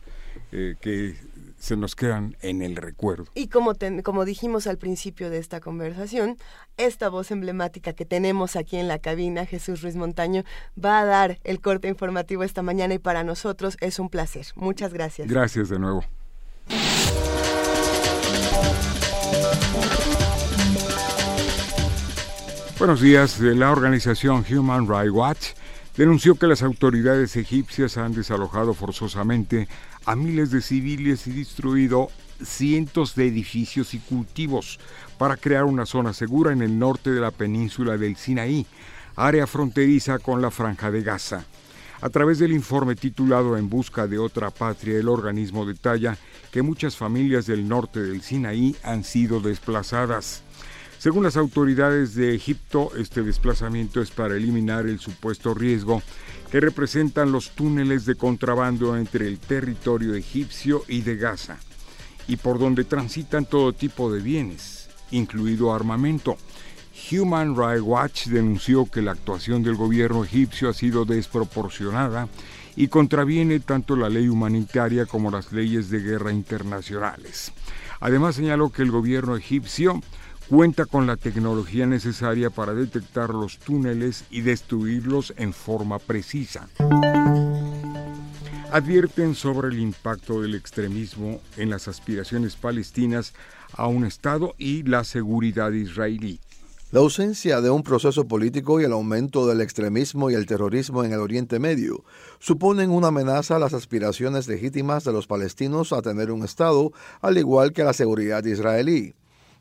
eh, que se nos quedan en el recuerdo. Y como, ten- como dijimos al principio de esta conversación, esta voz emblemática que tenemos aquí en la cabina, Jesús Ruiz Montaño, va a dar el corte informativo esta mañana y para nosotros es un placer. Muchas gracias. Gracias de nuevo. Buenos días. La organización Human Rights Watch denunció que las autoridades egipcias han desalojado forzosamente a miles de civiles y destruido cientos de edificios y cultivos para crear una zona segura en el norte de la península del Sinaí, área fronteriza con la franja de Gaza. A través del informe titulado En busca de otra patria, el organismo detalla que muchas familias del norte del Sinaí han sido desplazadas. Según las autoridades de Egipto, este desplazamiento es para eliminar el supuesto riesgo que representan los túneles de contrabando entre el territorio egipcio y de Gaza, y por donde transitan todo tipo de bienes, incluido armamento. Human Rights Watch denunció que la actuación del gobierno egipcio ha sido desproporcionada y contraviene tanto la ley humanitaria como las leyes de guerra internacionales. Además señaló que el gobierno egipcio cuenta con la tecnología necesaria para detectar los túneles y destruirlos en forma precisa. Advierten sobre el impacto del extremismo en las aspiraciones palestinas a un Estado y la seguridad israelí. La ausencia de un proceso político y el aumento del extremismo y el terrorismo en el Oriente Medio suponen una amenaza a las aspiraciones legítimas de los palestinos a tener un Estado, al igual que a la seguridad israelí.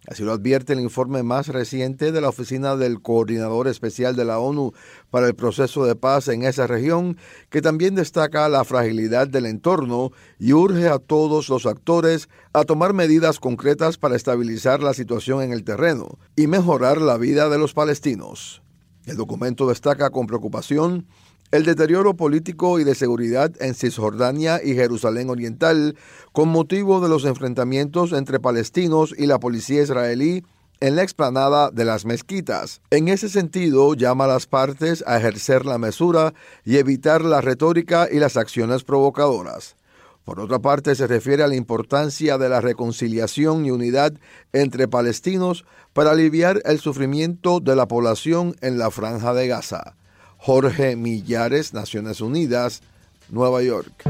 Así lo advierte el informe más reciente de la Oficina del Coordinador Especial de la ONU para el Proceso de Paz en esa región, que también destaca la fragilidad del entorno y urge a todos los actores a tomar medidas concretas para estabilizar la situación en el terreno y mejorar la vida de los palestinos. El documento destaca con preocupación el deterioro político y de seguridad en Cisjordania y Jerusalén Oriental con motivo de los enfrentamientos entre palestinos y la policía israelí en la explanada de las mezquitas. En ese sentido, llama a las partes a ejercer la mesura y evitar la retórica y las acciones provocadoras. Por otra parte, se refiere a la importancia de la reconciliación y unidad entre palestinos para aliviar el sufrimiento de la población en la franja de Gaza. Jorge Millares, Naciones Unidas, Nueva York.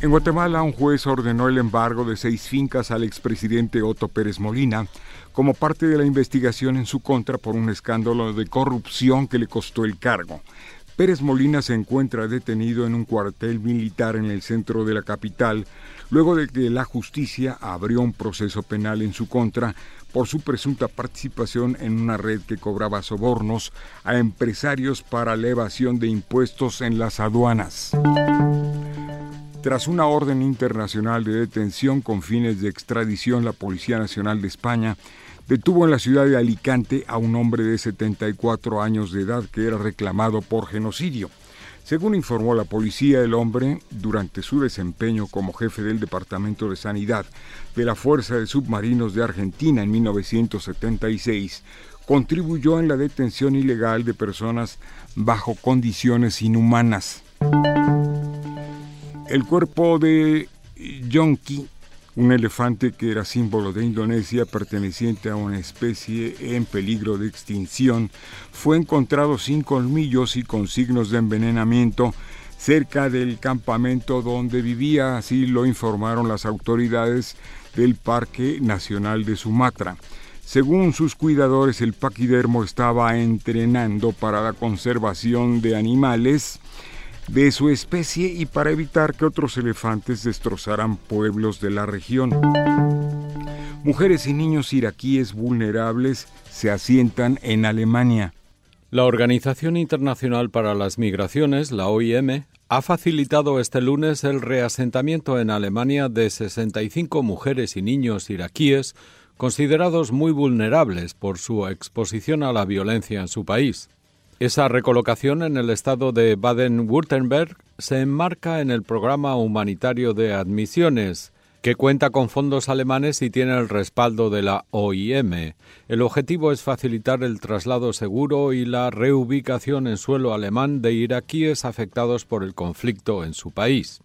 En Guatemala, un juez ordenó el embargo de seis fincas al expresidente Otto Pérez Molina como parte de la investigación en su contra por un escándalo de corrupción que le costó el cargo. Pérez Molina se encuentra detenido en un cuartel militar en el centro de la capital, luego de que la justicia abrió un proceso penal en su contra por su presunta participación en una red que cobraba sobornos a empresarios para la evasión de impuestos en las aduanas. Tras una orden internacional de detención con fines de extradición, la Policía Nacional de España detuvo en la ciudad de Alicante a un hombre de 74 años de edad que era reclamado por genocidio. Según informó la policía, el hombre, durante su desempeño como jefe del Departamento de Sanidad de la Fuerza de Submarinos de Argentina en 1976, contribuyó en la detención ilegal de personas bajo condiciones inhumanas. El cuerpo de Yonki un elefante que era símbolo de Indonesia perteneciente a una especie en peligro de extinción, fue encontrado sin colmillos y con signos de envenenamiento cerca del campamento donde vivía, así lo informaron las autoridades del Parque Nacional de Sumatra. Según sus cuidadores, el paquidermo estaba entrenando para la conservación de animales de su especie y para evitar que otros elefantes destrozaran pueblos de la región. Mujeres y niños iraquíes vulnerables se asientan en Alemania. La Organización Internacional para las Migraciones, la OIM, ha facilitado este lunes el reasentamiento en Alemania de 65 mujeres y niños iraquíes considerados muy vulnerables por su exposición a la violencia en su país. Esa recolocación en el estado de Baden-Württemberg se enmarca en el programa humanitario de admisiones, que cuenta con fondos alemanes y tiene el respaldo de la OIM. El objetivo es facilitar el traslado seguro y la reubicación en suelo alemán de iraquíes afectados por el conflicto en su país.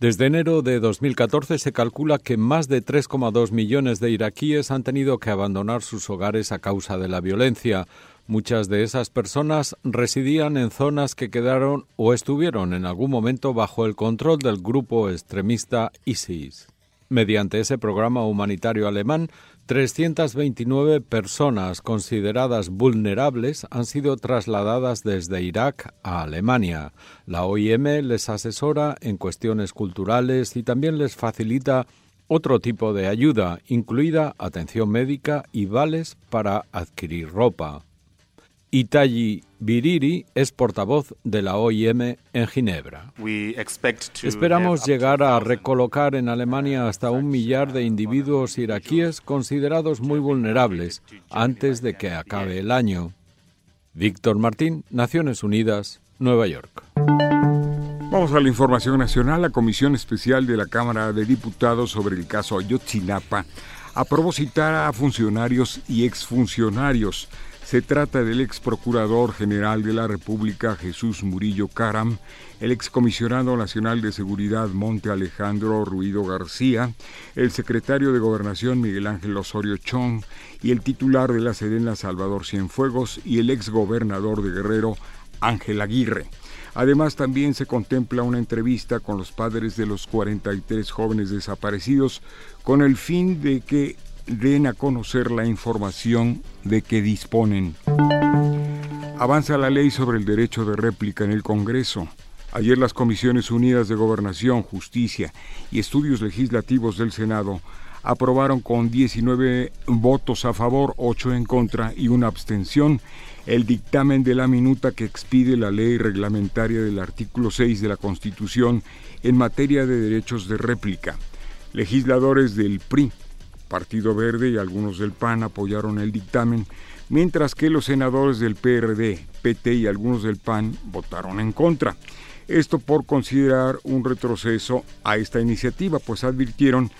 Desde enero de 2014 se calcula que más de 3,2 millones de iraquíes han tenido que abandonar sus hogares a causa de la violencia, Muchas de esas personas residían en zonas que quedaron o estuvieron en algún momento bajo el control del grupo extremista ISIS. Mediante ese programa humanitario alemán, 329 personas consideradas vulnerables han sido trasladadas desde Irak a Alemania. La OIM les asesora en cuestiones culturales y también les facilita otro tipo de ayuda, incluida atención médica y vales para adquirir ropa. Itayi Biriri es portavoz de la OIM en Ginebra. Esperamos llegar a recolocar en Alemania hasta un millar de individuos iraquíes considerados muy vulnerables antes de que acabe el año. Víctor Martín, Naciones Unidas, Nueva York. Vamos a la información nacional. La Comisión Especial de la Cámara de Diputados sobre el caso Ayotzinapa aprobó citar a funcionarios y exfuncionarios se trata del ex procurador general de la República Jesús Murillo Caram, el ex comisionado nacional de seguridad Monte Alejandro Ruido García, el secretario de Gobernación Miguel Ángel Osorio Chong y el titular de la Sedena Salvador Cienfuegos y el ex gobernador de Guerrero Ángel Aguirre. Además, también se contempla una entrevista con los padres de los 43 jóvenes desaparecidos con el fin de que den a conocer la información de que disponen. Avanza la ley sobre el derecho de réplica en el Congreso. Ayer las Comisiones Unidas de Gobernación, Justicia y Estudios Legislativos del Senado aprobaron con 19 votos a favor, 8 en contra y una abstención el dictamen de la minuta que expide la ley reglamentaria del artículo 6 de la Constitución en materia de derechos de réplica. Legisladores del PRI, Partido Verde y algunos del PAN apoyaron el dictamen, mientras que los senadores del PRD, PT y algunos del PAN votaron en contra. Esto por considerar un retroceso a esta iniciativa, pues advirtieron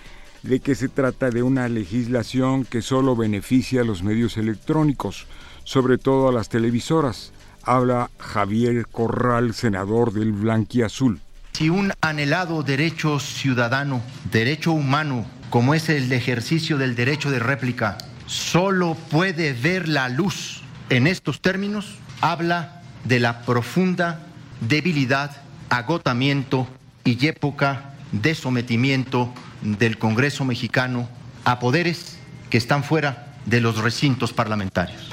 de que se trata de una legislación que solo beneficia a los medios electrónicos, sobre todo a las televisoras. Habla Javier Corral, senador del Blanquiazul. Si un anhelado derecho ciudadano, derecho humano, como es el ejercicio del derecho de réplica, solo puede ver la luz en estos términos, habla de la profunda debilidad, agotamiento y época de sometimiento del Congreso mexicano a poderes que están fuera de los recintos parlamentarios.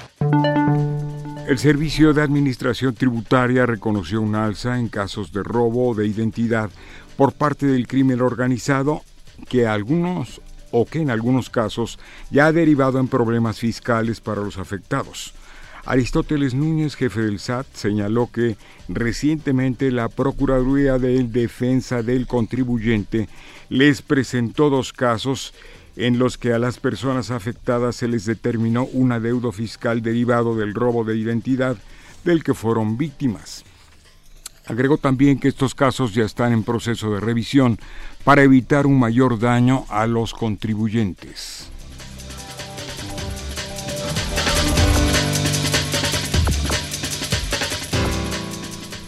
El Servicio de Administración Tributaria reconoció un alza en casos de robo de identidad por parte del crimen organizado que algunos o que en algunos casos ya ha derivado en problemas fiscales para los afectados. Aristóteles Núñez, jefe del SAT, señaló que recientemente la Procuraduría de Defensa del Contribuyente les presentó dos casos en los que a las personas afectadas se les determinó un adeudo fiscal derivado del robo de identidad del que fueron víctimas. Agregó también que estos casos ya están en proceso de revisión para evitar un mayor daño a los contribuyentes.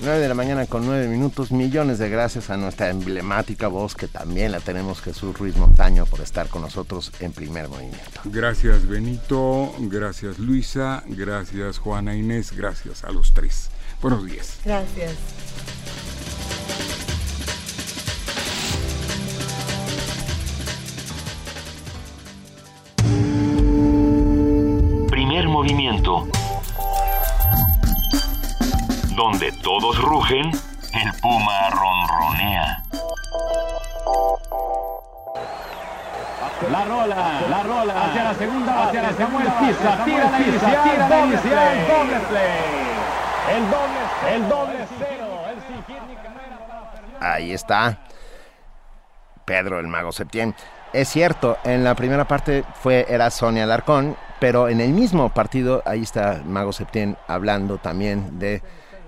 9 de la mañana con 9 minutos. Millones de gracias a nuestra emblemática voz que también la tenemos, Jesús Ruiz Montaño, por estar con nosotros en primer movimiento. Gracias Benito, gracias Luisa, gracias Juana Inés, gracias a los tres. Buenos días. Gracias. Primer movimiento. Donde todos rugen, el puma ronronea. La rola, la rola hacia la segunda, hacia la segunda pista, tira la inicial, tira la inicial, doble play. El doble, el doble cero, el Ahí está. Pedro el Mago Septién. Es cierto, en la primera parte fue era Sonia Alarcón, pero en el mismo partido ahí está Mago Septién hablando también de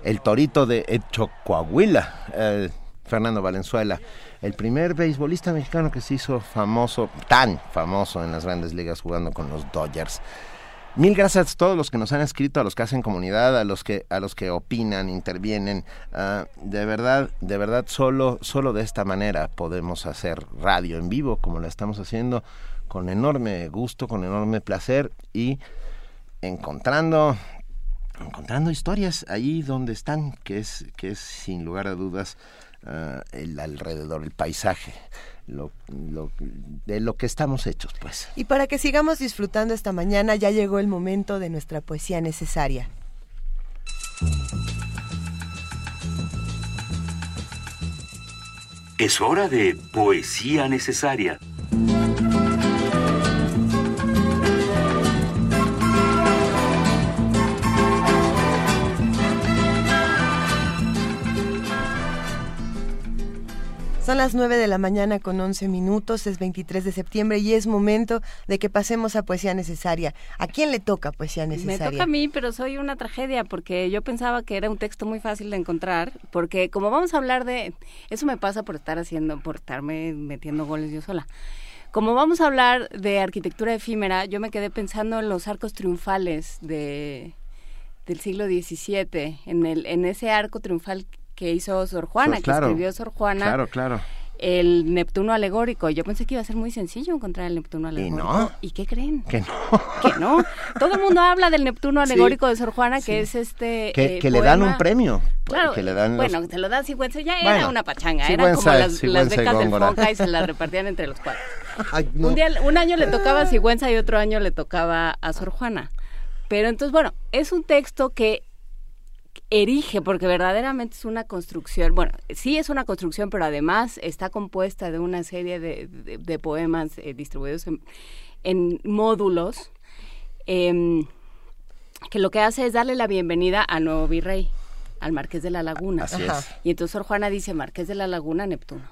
el torito de Coahuila, eh, Fernando Valenzuela, el primer beisbolista mexicano que se hizo famoso, tan famoso en las grandes ligas jugando con los Dodgers. Mil gracias a todos los que nos han escrito, a los que hacen comunidad, a los que a los que opinan, intervienen. Ah, de verdad, de verdad, solo solo de esta manera podemos hacer radio en vivo, como la estamos haciendo, con enorme gusto, con enorme placer y encontrando encontrando historias ahí donde están, que es que es sin lugar a dudas ah, el alrededor, el paisaje. Lo, lo- de lo que estamos hechos, pues. Y para que sigamos disfrutando esta mañana, ya llegó el momento de nuestra poesía necesaria. Es hora de poesía necesaria. Son las 9 de la mañana con 11 minutos, es 23 de septiembre y es momento de que pasemos a poesía necesaria. ¿A quién le toca poesía Me necesaria? toca a mí, pero soy una tragedia porque yo pensaba que era un texto muy fácil de encontrar, porque como vamos a hablar de, eso me pasa por estar haciendo, por estarme metiendo goles yo sola. Como vamos a hablar de arquitectura efímera, yo me quedé pensando en los arcos triunfales de del siglo XVII, en el en ese arco triunfal que hizo Sor Juana, Pues claro, que escribió Sor Juana, Claro, claro. el Neptuno alegórico. Yo pensé que iba a ser muy sencillo encontrar el Neptuno Y alegórico. no. ¿Y qué creen? Que no. que no. Todo el mundo habla del Neptuno Sí. alegórico de Sor Juana, Sí. que es este. Que, eh, que le dan un premio. Claro, que le dan los- bueno, te lo dan Sigüenza, ya Bueno, era una pachanga, era como las, becas del. Fonca y se las repartían entre los cuatro. Ay, no. un, día, un año le tocaba a Sigüenza y otro año le tocaba a Sor Juana. Pero entonces, bueno, es un texto que erige, porque verdaderamente es una construcción, bueno, sí es una construcción, pero además está compuesta de una serie de, de- de poemas eh, distribuidos en, en módulos, em, que lo que hace es darle la bienvenida al nuevo virrey, al Marqués de la Laguna. Así es. Y entonces Sor Juana dice, Marqués de la Laguna, Neptuno.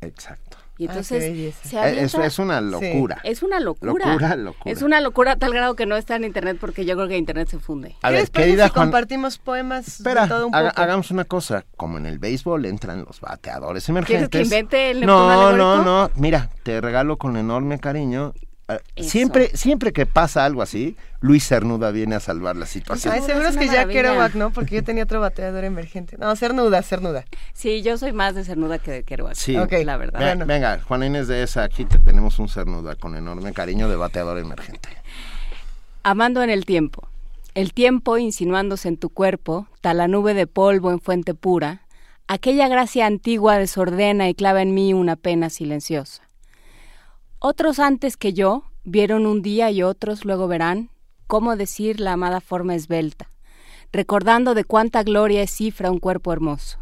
Exacto. Y Ah, entonces se avienta- es- es una locura. Es una locura. Locura, locura. Es una locura a tal grado que no está en internet porque yo creo que internet se funde. A ¿Qué ver, querida si Juan- compartimos poemas Espera, de todo un haga- poco? hagamos una cosa. Como en el béisbol entran los bateadores ¿Quieres emergentes. que invente el No, no, no. Mira, te regalo con enorme cariño. Eh, Siempre, siempre que pasa algo así, Luis Cernuda viene a salvar la situación. Ay, seguro es que ya. Kerouac, ¿no? Porque yo tenía otro bateador emergente. No, Cernuda, Cernuda. Sí, yo soy más de Cernuda que de Kerouac. Sí, la verdad. Ve- Venga, Juana Inés de esa, aquí te tenemos un Cernuda con enorme cariño de bateador emergente. Amando en el tiempo. El tiempo insinuándose en tu cuerpo, tal la nube de polvo en fuente pura, aquella gracia antigua desordena y clava en mí una pena silenciosa. Otros antes que yo vieron un día y otros luego verán cómo decir la amada forma esbelta, recordando de cuánta gloria es cifra un cuerpo hermoso.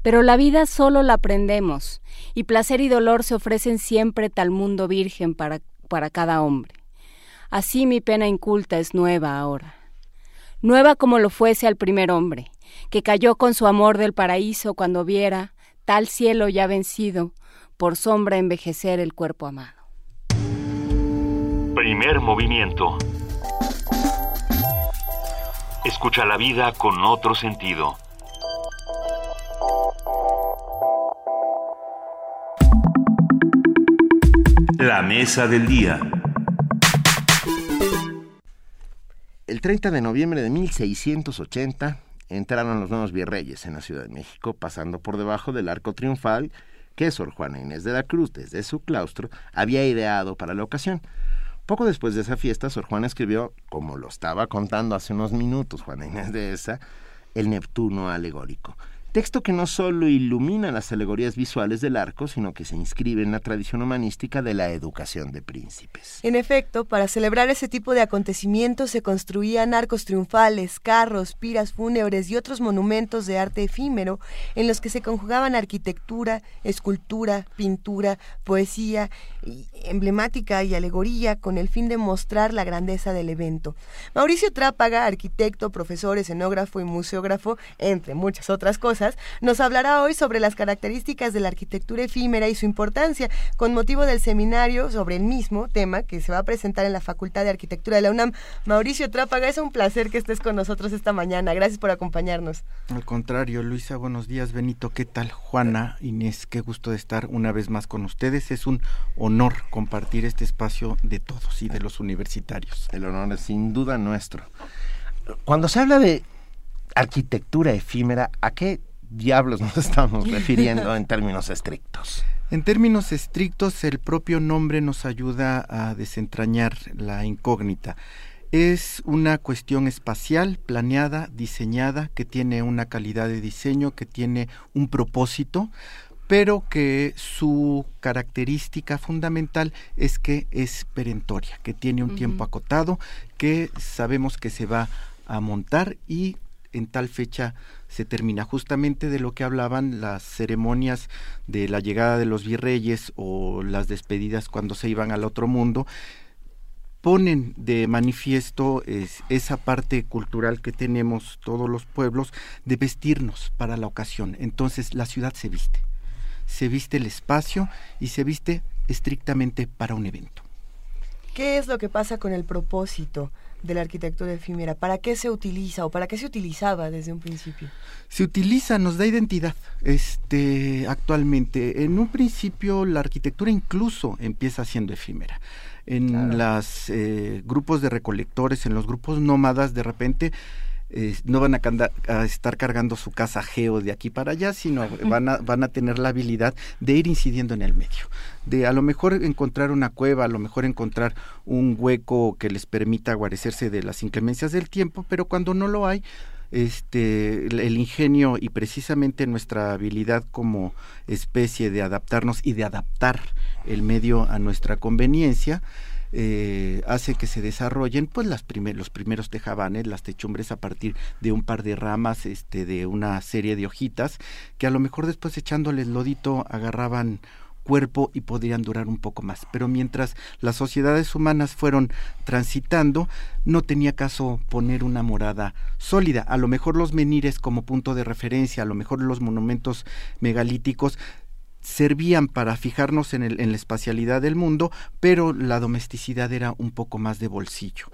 Pero la vida solo la aprendemos, y placer y dolor se ofrecen siempre tal mundo virgen para, para cada hombre. Así mi pena inculta es nueva ahora. Nueva como lo fuese al primer hombre, que cayó con su amor del paraíso cuando viera tal cielo ya vencido, por sombra envejecer el cuerpo amado. Primer movimiento. Escucha la vida con otro sentido. La mesa del día. El 30 de noviembre de 1680 entraron los nuevos virreyes en la Ciudad de México, pasando por debajo del arco triunfal que Sor Juana Inés de la Cruz, desde su claustro, había ideado para la ocasión. Poco después de esa fiesta, Sor Juana escribió, como lo estaba contando hace unos minutos Juana Inés de esa, el Neptuno alegórico. Texto que no solo ilumina las alegorías visuales del arco, sino que se inscribe en la tradición humanística de la educación de príncipes. En efecto, para celebrar ese tipo de acontecimientos se construían arcos triunfales, carros, piras fúnebres y otros monumentos de arte efímero en los que se conjugaban arquitectura, escultura, pintura, poesía, emblemática y alegoría con el fin de mostrar la grandeza del evento. Mauricio Trápaga, arquitecto, profesor, escenógrafo y museógrafo, entre muchas otras cosas, nos hablará hoy sobre las características de la arquitectura efímera y su importancia con motivo del seminario sobre el mismo tema que se va a presentar en la Facultad de Arquitectura de la UNAM. Mauricio Trápaga, es un placer que estés con nosotros esta mañana. Gracias por acompañarnos. Al contrario, Luisa, buenos días, Benito, ¿qué tal? Juana, Inés, qué gusto de estar una vez más con ustedes. Es un honor compartir este espacio de todos y de los universitarios. El honor es sin duda nuestro. Cuando se habla de arquitectura efímera, ¿a qué diablos nos estamos refiriendo en términos estrictos? En términos estrictos, el propio nombre nos ayuda a desentrañar la incógnita. Es una cuestión espacial, planeada, diseñada, que tiene una calidad de diseño, que tiene un propósito, pero que su característica fundamental es que es perentoria, que tiene un tiempo acotado, que sabemos que se va a montar y en tal fecha se termina justamente de lo que hablaban las ceremonias de la llegada de los virreyes o las despedidas cuando se iban al otro mundo ponen de manifiesto esa parte cultural que tenemos todos los pueblos de vestirnos para la ocasión. Entonces la ciudad se viste, se viste el espacio y se viste estrictamente para un evento. ¿Qué es lo que pasa con el propósito de la arquitectura efímera? ¿Para qué se utiliza o para qué se utilizaba desde un principio? Se utiliza, nos da identidad este, actualmente. En un principio la arquitectura incluso empieza siendo efímera en los eh, grupos de recolectores, en los grupos nómadas, de repente eh, no van a, estar cargando su casa geo de aquí para allá, sino van a, van a tener la habilidad de ir incidiendo en el medio, de a lo mejor encontrar una cueva, a lo mejor encontrar un hueco que les permita guarecerse de las inclemencias del tiempo, pero cuando no lo hay, este el ingenio y precisamente nuestra habilidad como especie de adaptarnos y de adaptar el medio a nuestra conveniencia eh, hace que se desarrollen pues las los primeros tejabanes, las techumbres a partir de un par de ramas, este, de una serie de hojitas, que a lo mejor después echándoles lodito agarraban cuerpo y podrían durar un poco más. Pero mientras las sociedades humanas fueron transitando, no tenía caso poner una morada sólida. A lo mejor los menires como punto de referencia, a lo mejor los monumentos megalíticos servían para fijarnos en, el, en la espacialidad del mundo, pero la domesticidad era un poco más de bolsillo.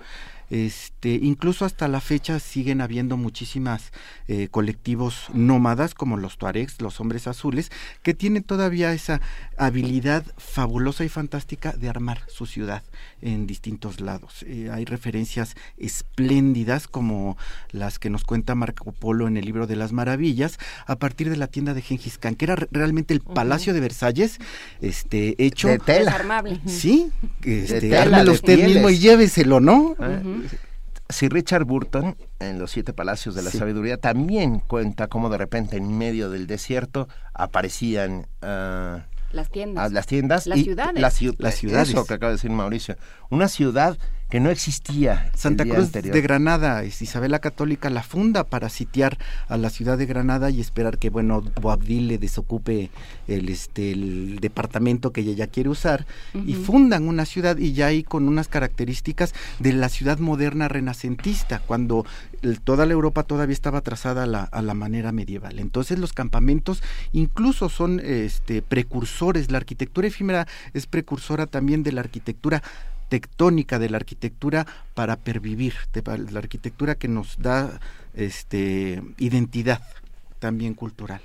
Este, incluso hasta la fecha siguen habiendo muchísimas eh, colectivos nómadas como los tuaregs, los hombres azules, que tienen todavía esa habilidad fabulosa y fantástica de armar su ciudad en distintos lados. Eh, hay referencias espléndidas como las que nos cuenta Marco Polo en el libro de las maravillas a partir de la tienda de Gengis Khan, que era realmente el Palacio de Versalles, este hecho de tela. Desarmable. Sí, este, usted mismo y lléveselo, ¿no? Si Richard Burton, en Los Siete Palacios de la Sabiduría, también cuenta cómo de repente en medio del desierto aparecían... Ah, las tiendas. las tiendas. Las ciudades. las ciudades. Eso que acaba de decir Mauricio. Una ciudad que no existía. Santa Cruz de Granada, Isabel la Católica la funda para sitiar a la ciudad de Granada y esperar que, bueno, Boabdil le desocupe el, este, el departamento que ella ya quiere usar y fundan una ciudad y ya ahí con unas características de la ciudad moderna renacentista, cuando toda la Europa todavía estaba trazada a la, a la manera medieval. Entonces los campamentos incluso son este, precursores, la arquitectura efímera es precursora también de la arquitectura tectónica de la arquitectura para pervivir, de la arquitectura que nos da este identidad también cultural.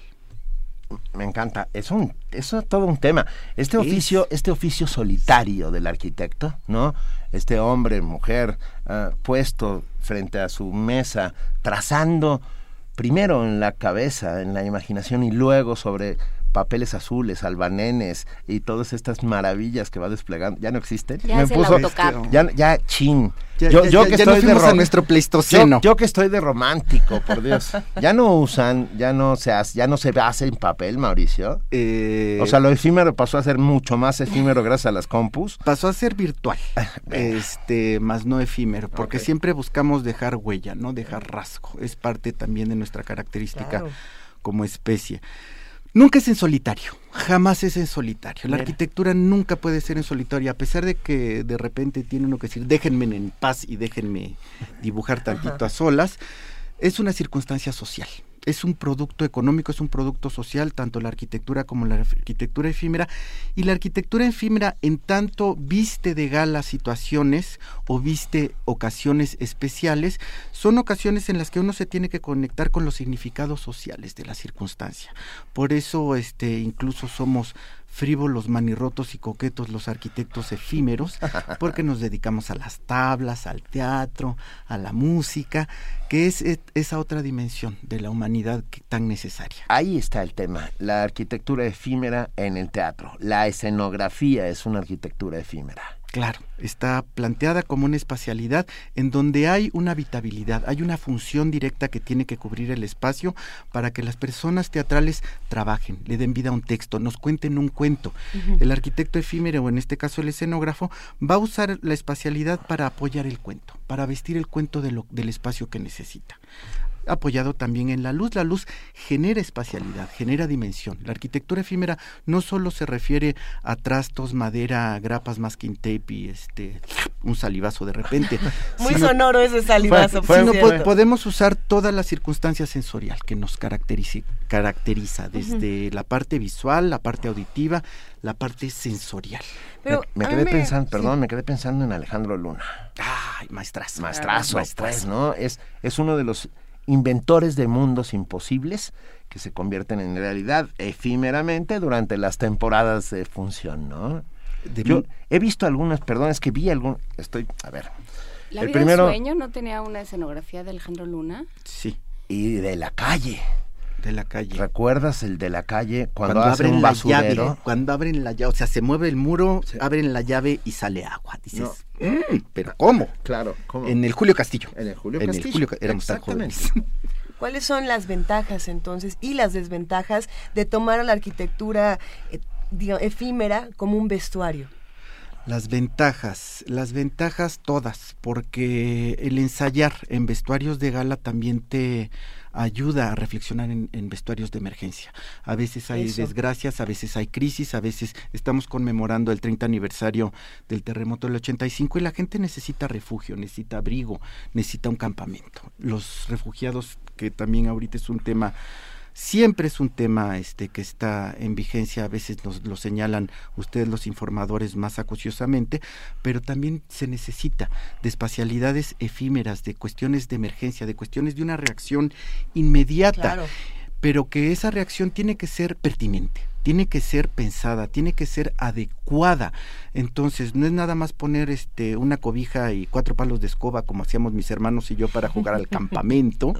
Me encanta, es un eso es todo un tema. Este oficio, este oficio solitario del arquitecto, ¿no? Este hombre, mujer, ah, puesto frente a su mesa, trazando primero en la cabeza, en la imaginación y luego sobre papeles azules, albanenes y todas estas maravillas que va desplegando, ya no existen. Ya se puso, ya, ya chin. yo, yo que estoy de a nuestro pleistoceno. Yo, que estoy de romántico, por Dios. ya no usan, ya no se hace, ya no se hace en papel, Mauricio. Eh, o sea, lo efímero pasó a ser mucho más efímero gracias a las compus. Pasó a ser virtual, este, más no efímero, porque siempre buscamos dejar huella, no dejar rasgo. Es parte también de nuestra característica como especie. Nunca es en solitario, jamás es en solitario. La arquitectura nunca puede ser en solitario, a pesar de que de repente tiene uno que decir, déjenme en paz y déjenme dibujar tantito a solas, es una circunstancia social es un producto económico, es un producto social, tanto la arquitectura como la arquitectura efímera. Y la arquitectura efímera, en tanto viste de gala situaciones o viste ocasiones especiales, son ocasiones en las que uno se tiene que conectar con los significados sociales de la circunstancia. Por eso, este, incluso somos frívolos, manirrotos y coquetos los arquitectos efímeros, porque nos dedicamos a las tablas, al teatro, a la música, que es, esa otra dimensión de la humanidad tan necesaria. Ahí está el tema, la arquitectura efímera en el teatro. La escenografía es una arquitectura efímera. Claro, está planteada como una espacialidad en donde hay una habitabilidad, hay una función directa que tiene que cubrir el espacio para que las personas teatrales trabajen, le den vida a un texto, nos cuenten un cuento. El arquitecto efímero, o en este caso el escenógrafo, va a usar la espacialidad para apoyar el cuento, para vestir el cuento de lo, del espacio que necesita apoyado también en la luz. La luz genera espacialidad, genera dimensión. La arquitectura efímera no solo se refiere a trastos, madera, grapas, masking tape y este un salivazo de repente. Muy sonoro ese salivazo. sino podemos usar toda la circunstancia sensorial que nos caracteriza, caracteriza desde la parte visual, la parte auditiva, la parte sensorial. Pero me, quedé pensando, perdón, me quedé pensando en Alejandro Luna. Ay, maestrazo. Maestrazo, pues, ¿no? Es, es uno de los inventores de mundos imposibles que se convierten en realidad efímeramente durante las temporadas de función, ¿no? Yo he visto algunas, perdón, es que vi algún, estoy, a ver. ¿La el primero, sueño no tenía una escenografía de Alejandro Luna? Sí. Y de la calle. De la calle. ¿Recuerdas el de la calle cuando, abren un basurero? La llave, cuando abren la llave, o sea, se mueve el muro, abren la llave y sale agua. Dices, mm, pero ¿cómo? Claro, ¿cómo? En el Julio Castillo. En el Julio Castillo. En el Julio, éramos tan jóvenes. ¿Cuáles son las ventajas entonces y las desventajas de tomar a la arquitectura eh, efímera como un vestuario? Las ventajas, las ventajas todas, porque el ensayar en vestuarios de gala también te ayuda a reflexionar en, vestuarios de emergencia. A veces hay desgracias, a veces hay crisis, a veces estamos conmemorando el 30 aniversario del terremoto del 85 y la gente necesita refugio, necesita abrigo, necesita un campamento. Los refugiados, que también ahorita es un tema siempre es un tema este que está en vigencia, a veces nos lo señalan ustedes los informadores más acuciosamente, pero también se necesita de espacialidades efímeras, de cuestiones de emergencia, de cuestiones de una reacción inmediata. Pero que esa reacción tiene que ser pertinente, tiene que ser pensada, tiene que ser adecuada. Entonces, no es nada más poner este una cobija y cuatro palos de escoba como hacíamos mis hermanos y yo para jugar al campamento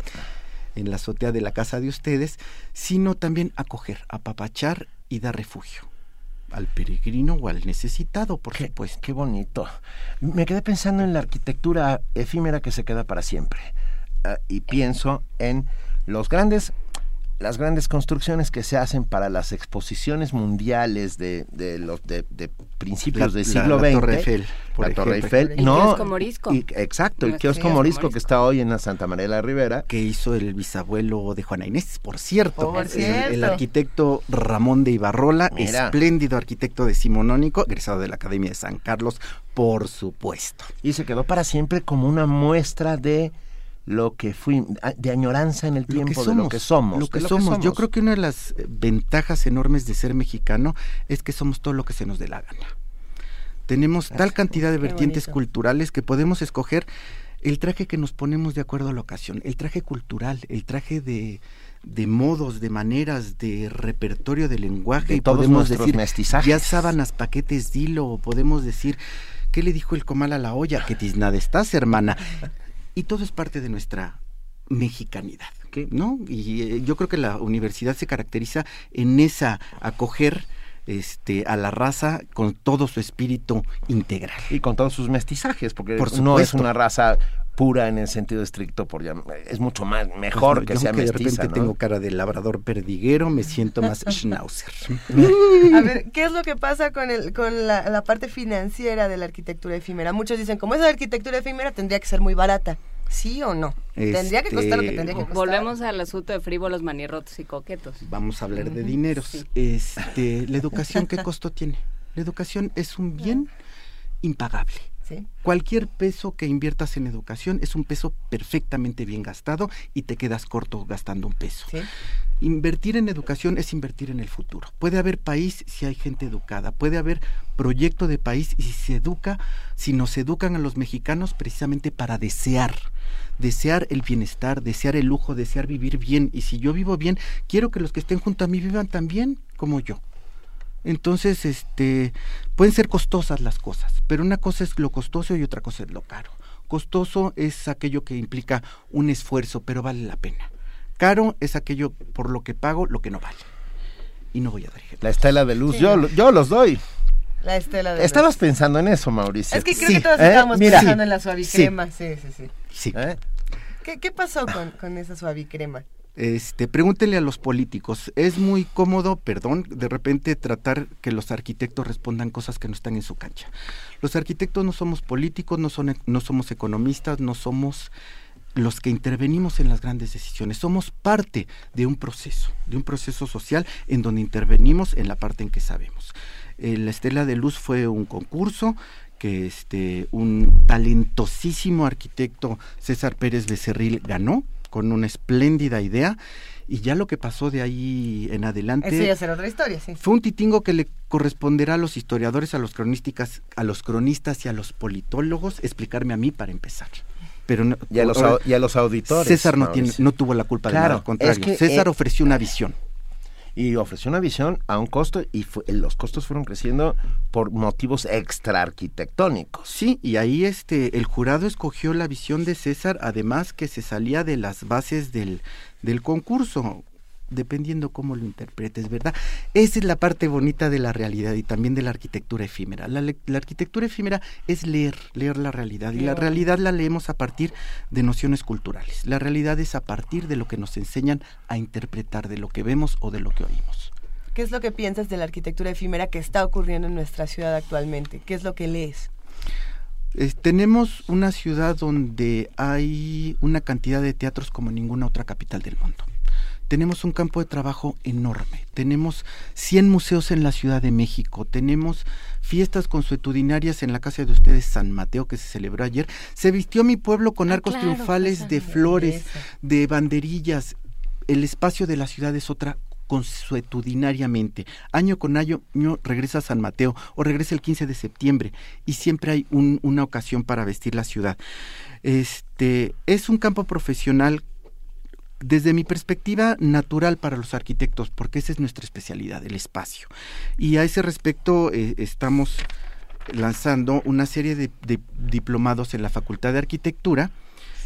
en la azotea de la casa de ustedes, sino también acoger, apapachar y dar refugio al peregrino o al necesitado, por qué, pues Qué bonito. Me quedé pensando en la arquitectura efímera que se queda para siempre. Ah, y pienso en los grandes las grandes construcciones que se hacen para las exposiciones mundiales de, de los de, principios del siglo XX. La Torre Eiffel, la Torre Eiffel, el no, kiosco morisco. exacto, el kiosco morisco, que está hoy en la Santa María de la Ribera. Que hizo el bisabuelo de Juana Inés, por cierto. Por cierto. El, arquitecto Ramón de Ibarrola, espléndido arquitecto decimonónico, egresado de la Academia de San Carlos, por supuesto. Y se quedó para siempre como una muestra de lo que fui, de añoranza en el tiempo de lo que somos. Lo que, somos. Yo creo que una de las eh, ventajas enormes de ser mexicano es que somos todo lo que se nos dé la gana. Tenemos tal cantidad de vertientes culturales que podemos escoger el traje que nos ponemos de acuerdo a la ocasión, el traje cultural, el traje de, de modos, de maneras, de repertorio de lenguaje. y podemos decir, ya sábanas, paquetes, dilo, o podemos decir, ¿qué le dijo el comal a la olla? Que tiznada estás, hermana. Y todo es parte de nuestra mexicanidad, ¿no? Y eh, yo creo que la universidad se caracteriza en esa acoger este, a la raza con todo su espíritu integral. Y con todos sus mestizajes, porque no es una raza pura en el sentido estricto, por es mucho más mejor pues que sea que de repente tengo cara de labrador perdiguero, me siento más schnauzer. A ver, ¿qué es lo que pasa con el con la, la parte financiera de la arquitectura efímera? Muchos dicen, como es la arquitectura efímera, tendría que ser muy barata. ¿Sí o no? Tendría que costar lo que tendría que este, costar. Volvemos al asunto de frívolos, manirrotos y coquetos. Vamos a hablar de dineros. Este, la educación, ¿qué costo tiene? La educación es un bien impagable. Cualquier peso que inviertas en educación es un peso perfectamente bien gastado y te quedas corto gastando un peso. Invertir en educación es invertir en el futuro. Puede haber país si hay gente educada, puede haber proyecto de país y si se educa, si nos educan a los mexicanos precisamente para desear desear el bienestar, desear el lujo, desear vivir bien. Y si yo vivo bien, quiero que los que estén junto a mí vivan tan bien como yo. Entonces, este, pueden ser costosas las cosas, pero una cosa es lo costoso y otra cosa es lo caro. Costoso es aquello que implica un esfuerzo, pero vale la pena. Caro es aquello por lo que pago, lo que no vale. Y no voy a dar ejemplos. La estela de luz, yo, yo los doy. La estela de Estabas pensando en eso, Mauricio. Es que creo que todos estábamos ¿Eh? Mira. pensando en la suavicrema. Sí, sí, sí. Sí. ¿Eh? ¿Qué, qué pasó con, con esa suavicrema? Este, pregúntenle a los políticos. Es muy cómodo, perdón, de repente tratar que los arquitectos respondan cosas que no están en su cancha. Los arquitectos no somos políticos, no, son, no somos economistas, no somos los que intervenimos en las grandes decisiones. Somos parte de un proceso, de un proceso social en donde intervenimos en la parte en que sabemos. Eh, la Estela de Luz fue un concurso que este un talentosísimo arquitecto César Pérez Becerril ganó con una espléndida idea y ya lo que pasó de ahí en adelante Eso ya será otra historia, sí. fue un titingo que le corresponderá a los historiadores, a los cronistas, a los cronistas y a los politólogos explicarme a mí para empezar. Pero no- Y a los, ahora, y a los auditores. César no, tiene, no tuvo la culpa de Claro, nada, al contrario. es que, César eh, ofreció una visión. Y ofreció una visión a un costo y los costos fueron creciendo por motivos extraarquitectónicos. Sí, y ahí este el jurado escogió la visión de César, además que se salía de las bases del, del concurso, dependiendo cómo lo interpretes, ¿verdad? Esa es la parte bonita de la realidad y también de la arquitectura efímera. La, arquitectura efímera es leer, leer la realidad, y la realidad la leemos a partir de nociones culturales. La realidad es a partir de lo que nos enseñan a interpretar, de lo que vemos o de lo que oímos. ¿Qué es lo que piensas de la arquitectura efímera que está ocurriendo en nuestra ciudad actualmente? ¿Qué es lo que lees? Es- tenemos una ciudad donde hay una cantidad de teatros como ninguna otra capital del mundo. Tenemos un campo de trabajo enorme. Tenemos 100 museos en la Ciudad de México. Tenemos fiestas consuetudinarias en la casa de ustedes San Mateo que se celebró ayer. Se vistió mi pueblo con Ah, arcos claro, triunfales de flores, de banderillas. El espacio de la ciudad es otra consuetudinariamente. Año con año regresa San Mateo o regresa el 15 de septiembre y siempre hay un- una ocasión para vestir la ciudad. Este es un campo profesional desde mi perspectiva natural para los arquitectos, porque esa es nuestra especialidad, el espacio. Y a ese respecto eh, estamos lanzando una serie de, diplomados en la Facultad de Arquitectura,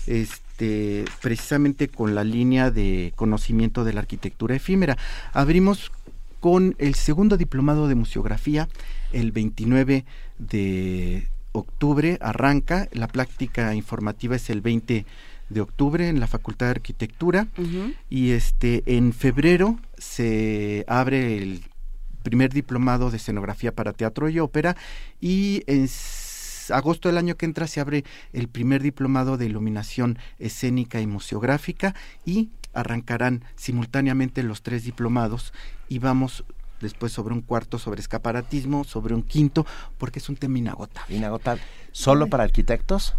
este, precisamente con la línea de conocimiento de la arquitectura efímera. Abrimos con el segundo diplomado de museografía el 29 de octubre, arranca, la práctica informativa es el 20 de octubre en la Facultad de Arquitectura y este en febrero se abre el primer diplomado de escenografía para teatro y ópera y en agosto del año que entra se abre el primer diplomado de iluminación escénica y museográfica y arrancarán simultáneamente los tres diplomados y vamos después sobre un cuarto sobre escaparatismo, sobre un quinto, porque es un tema inagotable. Inagotable. ¿Solo para arquitectos?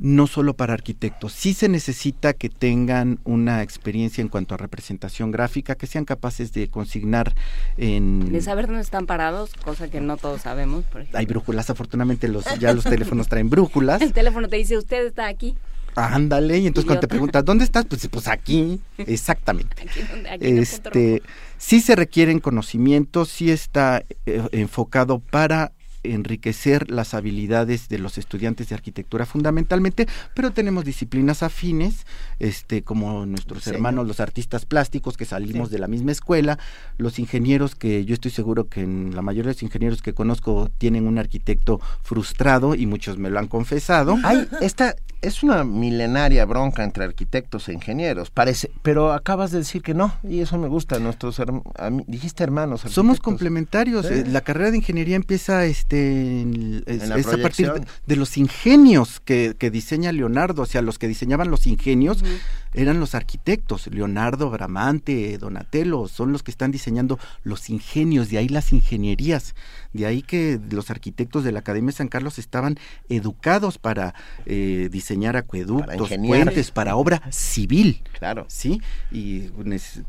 No solo para arquitectos. Sí se necesita que tengan una experiencia en cuanto a representación gráfica, que sean capaces de consignar en... De saber dónde están parados, cosa que no todos sabemos. Por ejemplo. Hay brújulas, afortunadamente los, ya los teléfonos traen brújulas. El teléfono te dice, usted está aquí. Ándale, y entonces cuando te preguntas, ¿dónde estás? Pues, pues aquí, exactamente. Aquí donde- aquí Este, sí se requieren conocimientos, sí está eh, enfocado para enriquecer las habilidades de los estudiantes de arquitectura fundamentalmente, pero tenemos disciplinas afines, este, como nuestros hermanos los artistas plásticos que salimos Sí. de la misma escuela, los ingenieros que yo estoy seguro que en la mayoría de los ingenieros que conozco tienen un arquitecto frustrado y muchos me lo han confesado. Hay esta es una milenaria bronca entre arquitectos e ingenieros, parece, pero acabas de decir que no, y eso me gusta, nuestros herm- a mí- dijiste hermanos. Somos complementarios. Sí. eh, La carrera de ingeniería empieza este, en- es, En la es a partir de, los ingenios que, que diseña Leonardo. O sea, los que diseñaban los ingenios eran los arquitectos. Leonardo, Bramante, Donatello, son los que están diseñando los ingenios. De ahí las ingenierías. De ahí que los arquitectos de la Academia de San Carlos estaban educados para eh, diseñar acueductos, ingeniar. puentes, para obra civil. Claro. Sí, y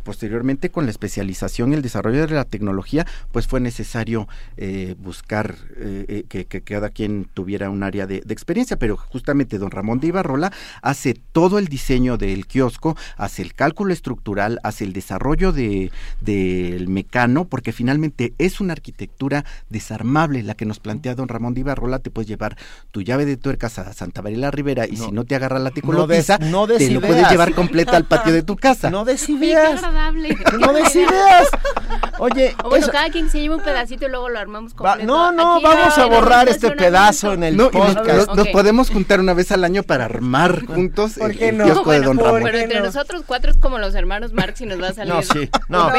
posteriormente con la especialización y el desarrollo de la tecnología, pues fue necesario eh, buscar eh, eh, que, que cada quien tuviera un área de, de experiencia, pero justamente don Ramón de Ibarrola hace todo el diseño del kiosco, hace el cálculo estructural, hace el desarrollo de del mecano, porque finalmente es una arquitectura desarmable la que nos plantea don Ramón de Ibarrola, te puedes llevar tu llave de tuercas a Santa María la Ribera y No. si no te agarra la No des- no des te lo puedes llevar completamente al patio de tu casa. No des Qué ideas. agradable. No des ideas. Oye, O bueno, eso- cada quien se lleva un pedacito y luego lo armamos Va- completo. no, no, Aquí vamos va a borrar este pedazo en el No, nos, podcast. nos- podemos juntar una vez al año para armar juntos ¿Por el, qué el no? kiosco de Don Ramón. pero entre nosotros cuatro es como los hermanos Marx y nos va a salir. No, sí, no,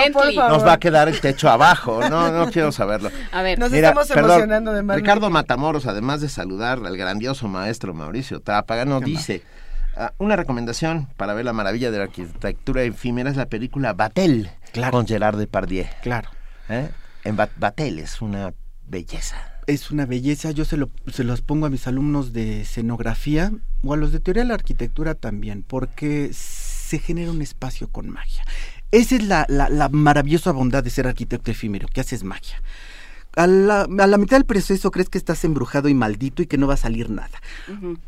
nos va a quedar el techo abajo. No, no quiero saberlo. A ver. Nos Mira, estamos perdón, emocionando de más. Ricardo Matamoros, además de saludar al grandioso maestro Mauricio Trápaga, nos dice ah, una recomendación para ver la maravilla de la arquitectura efímera es la película Batel con Gerard Depardieu. Claro. ¿Eh? En Bat- Batel es una belleza. Es una belleza, yo se, lo, se los pongo a mis alumnos de escenografía o a los de teoría de la arquitectura también, porque se genera un espacio con magia. Esa es la, la- la maravillosa bondad de ser arquitecto efímero, que haces magia. A la, a la mitad del proceso crees que estás embrujado y maldito y que no va a salir nada.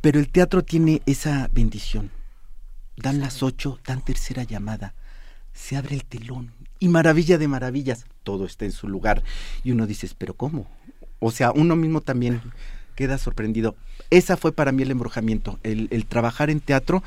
Pero el teatro tiene esa bendición. Dan las ocho, dan tercera llamada, se abre el telón y maravilla de maravillas, todo está en su lugar. Y uno dice, pero ¿cómo? O sea, uno mismo también queda sorprendido. Esa fue para mí el embrujamiento, el, el trabajar en teatro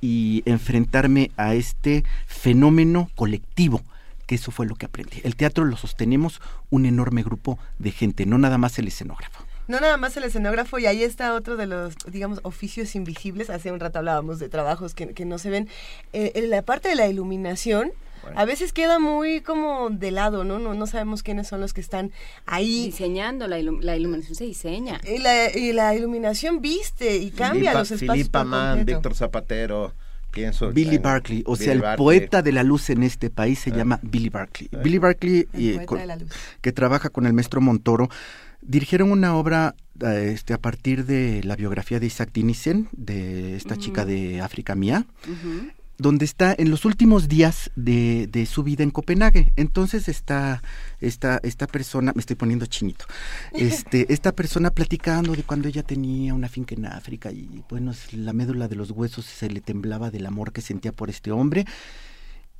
y enfrentarme a este fenómeno colectivo, que eso fue lo que aprendí. El teatro lo sostenemos un enorme grupo de gente, no nada más el escenógrafo. No nada más el escenógrafo y ahí está otro de los, digamos, oficios invisibles. Hace un rato hablábamos de trabajos que, que no se ven. Eh, en la parte de la iluminación, a veces queda muy como de lado, ¿no? ¿no? No sabemos quiénes son los que están ahí. Diseñando, la, ilum- la iluminación se diseña. Y la, y la iluminación viste y cambia Filipa- los espacios. Filipa completo. Víctor Zapatero, pienso. Billy Barkley, o Billy sea, el poeta de la luz en este país se llama Billy Barkley. Billy Barkley, con- luz. que trabaja con el maestro Montoro, dirigieron una obra eh, este, a partir de la biografía de Isaac Dinesen, de esta chica de África Mía. Donde está en los últimos días de, de su vida en Copenhague. Entonces está esta, esta persona, me estoy poniendo chinito, este, esta persona platicando de cuando ella tenía una finca en África y bueno, la médula de los huesos se le temblaba del amor que sentía por este hombre.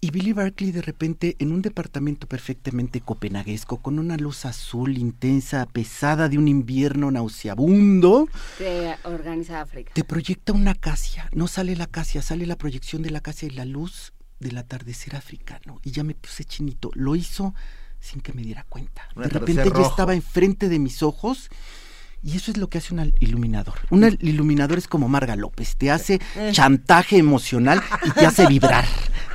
Y Billy Barkley de repente en un departamento perfectamente copenhaguesco, con una luz azul intensa, pesada de un invierno nauseabundo, Se organiza África. te proyecta una acacia. No sale la acacia, sale la proyección de la acacia y la luz del atardecer africano. Y ya me puse chinito. Lo hizo sin que me diera cuenta. Un De repente ya estaba enfrente de mis ojos. Y eso es lo que hace un iluminador. Un iluminador es como Marga López, te hace Eh. chantaje emocional y te hace vibrar,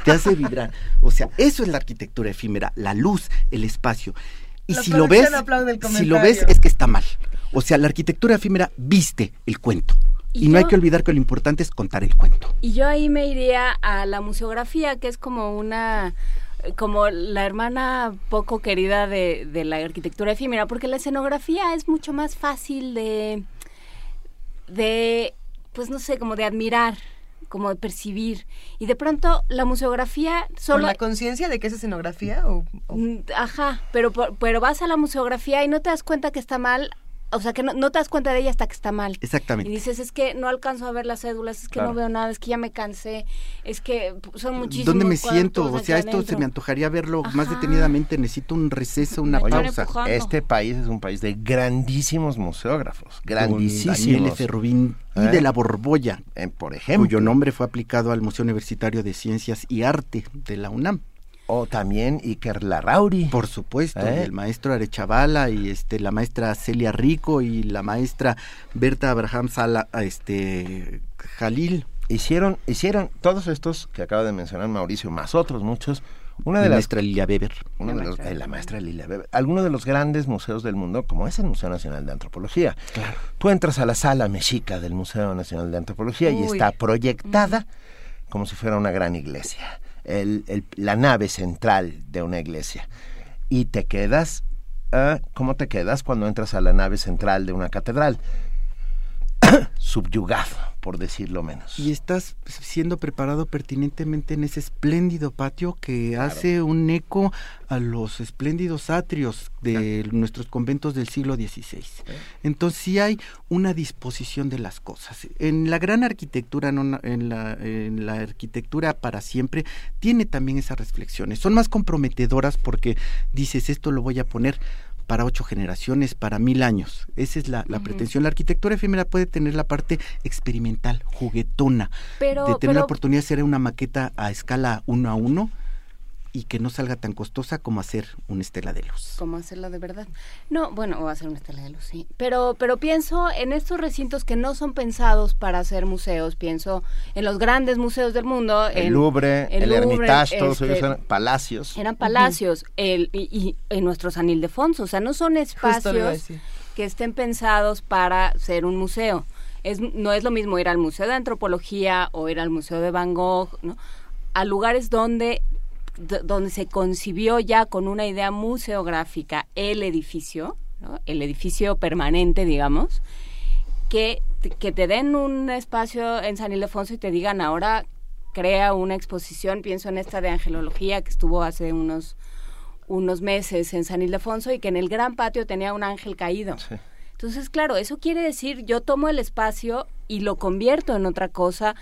te hace vibrar. O sea, eso es la arquitectura efímera, la luz, el espacio. Y La si lo ves, si lo ves es que está mal. O sea, la arquitectura efímera viste el cuento. Y Y, no hay que olvidar que lo importante es contar el cuento. Y yo ahí me iría a la museografía, que es como una como la hermana poco querida de, de la arquitectura efímera, porque la escenografía es mucho más fácil de, de, pues no sé, como de admirar, como de percibir. Y de pronto la museografía ¿Con solo... la conciencia de que es escenografía o, o- Mm, Ajá, pero, pero vas a la museografía y no te das cuenta que está mal, o sea, que no, no te das cuenta de ella hasta que está mal. Exactamente. Y dices, es que no alcanzo a ver las cédulas, es que Claro. no veo nada, es que ya me cansé, es que son muchísimos ¿Dónde me siento? O sea, esto se me antojaría verlo más detenidamente. Necesito un receso, una Oye, pausa. Este país es un país de grandísimos museógrafos, Daniel grandísimos. F. Rubín y ¿Eh? de la Borbolla, Eh, por ejemplo. cuyo nombre fue aplicado al Museo Universitario de Ciencias y Arte de la UNAM. O también Iker Larrauri. Por supuesto, ¿Eh? el maestro Arechavala y este la maestra Celia Rico y la maestra Berta Abraham Sala, este Jalil. Hicieron, hicieron todos estos que acaba de mencionar Mauricio, más otros muchos. Una La de las maestra Lilia Weber. uno de los, eh, la maestra Lilia Weber, algunos de los grandes museos del mundo, como es el Museo Nacional de Antropología. Claro. Tú entras a la sala mexica del Museo Nacional de Antropología y está proyectada como si fuera una gran iglesia, el- la nave central de una iglesia. Y te quedas, ah, ¿cómo te quedas cuando entras a la nave central de una catedral? Subyugado, por decirlo menos. Y estás siendo preparado pertinentemente en ese espléndido patio que hace un eco a los espléndidos atrios de nuestros conventos del siglo XVI. Entonces sí hay una disposición de las cosas. En la gran arquitectura, no na- en, la, en la arquitectura para siempre, tiene también esas reflexiones. Son más comprometedoras porque dices, esto lo voy a poner para ocho generaciones, para mil años. Esa es la, pretensión. La arquitectura efímera puede tener la parte experimental, juguetona, de tener la oportunidad de hacer una maqueta a escala uno a uno y que no salga tan costosa como hacer una estela de luz. Como hacerla de verdad. No, bueno, o hacer una estela de luz, sí. Pero, pero pienso en estos recintos que no son pensados para hacer museos. Pienso en los grandes museos del mundo. El Louvre, el, Hermitage, todos ellos este, eran palacios. Eran palacios. el, y, en nuestro San Ildefonso. O sea, no son espacios que estén pensados para ser un museo. Es, no es lo mismo ir al Museo de Antropología o ir al Museo de Van Gogh, ¿no? a lugares donde donde se concibió ya con una idea museográfica el edificio, el edificio permanente, digamos, que, que te den un espacio en San Ildefonso y te digan ahora crea una exposición, pienso en esta de angelología que estuvo hace unos, unos meses en San Ildefonso y que en el gran patio tenía un ángel caído. Entonces, claro, eso quiere decir yo tomo el espacio y lo convierto en otra cosa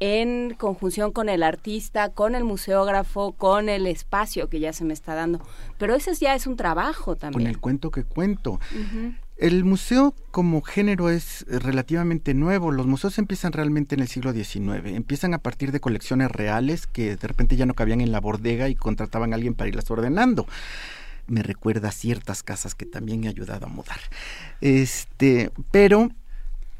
en conjunción con el artista, con el museógrafo, con el espacio que ya se me está dando. Pero ese ya es un trabajo también. Con el cuento que cuento. El museo como género es relativamente nuevo. Los museos empiezan realmente en el siglo XIX. Empiezan a partir de colecciones reales que de repente ya no cabían en la bodega y contrataban a alguien para irlas ordenando me recuerda a ciertas casas que también he ayudado a mudar. Este, pero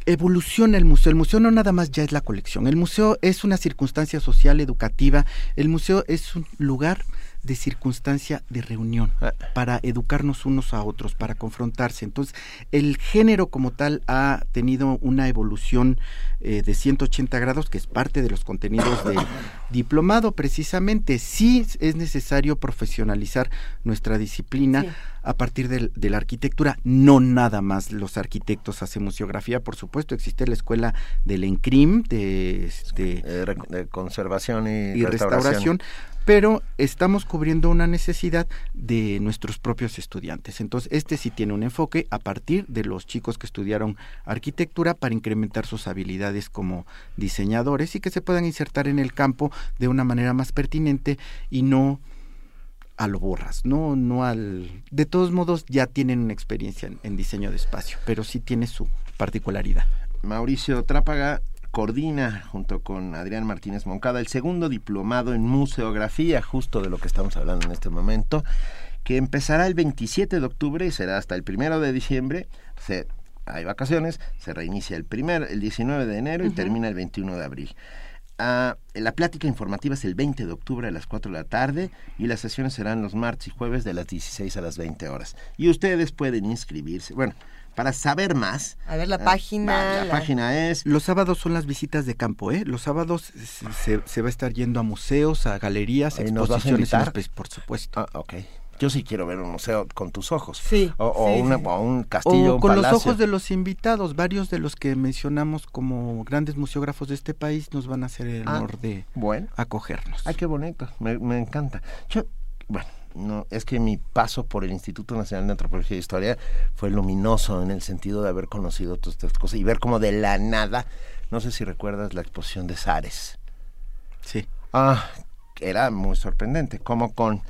evoluciona el museo. El museo no nada más ya es la colección. El museo es una circunstancia social, educativa. El museo es un lugar de circunstancia de reunión ah. para educarnos unos a otros, para confrontarse. Entonces, el género como tal ha tenido una evolución eh, de 180 grados, que es parte de los contenidos del diplomado precisamente. Sí es necesario profesionalizar nuestra disciplina a partir de, la arquitectura. No nada más los arquitectos hacen museografía, por supuesto, existe la escuela del ENCRIM, de, este, de conservación y, restauración pero estamos cubriendo una necesidad de nuestros propios estudiantes. Entonces, este sí tiene un enfoque a partir de los chicos que estudiaron arquitectura para incrementar sus habilidades como diseñadores y que se puedan insertar en el campo de una manera más pertinente y no a lo borras, no, no al. De todos modos, ya tienen una experiencia en diseño de espacio, pero sí tiene su particularidad. Mauricio Trápaga, coordina junto con Adrián Martínez Moncada el segundo diplomado en museografía, justo de lo que estamos hablando en este momento, que empezará el 27 de octubre y será hasta el primero de diciembre. Se, hay vacaciones, se reinicia el primer, el 19 de enero y termina el 21 de abril. Ah, la plática informativa es el 20 de octubre a las 4 de la tarde y las sesiones serán los martes y jueves de las 16 a las 20 horas. Y ustedes pueden inscribirse. Bueno, para saber más. A ver la ah, página. La, página es... Los sábados son las visitas de campo, ¿eh? Los sábados se, va a estar yendo a museos, a galerías, exposiciones. ¿Nos por supuesto. Ah, ok. Yo sí quiero ver un museo con tus ojos. Sí. O, un castillo, o con los ojos de los invitados. Varios de los que mencionamos como grandes museógrafos de este país nos van a hacer el ah, honor de bueno. acogernos. Ay, qué bonito. Me, me encanta. Yo, bueno, no es que mi paso por el Instituto Nacional de Antropología e Historia fue luminoso en el sentido de haber conocido todas estas cosas y ver como de la nada, no sé si recuerdas la exposición de Sares. Sí. Ah, era muy sorprendente, como con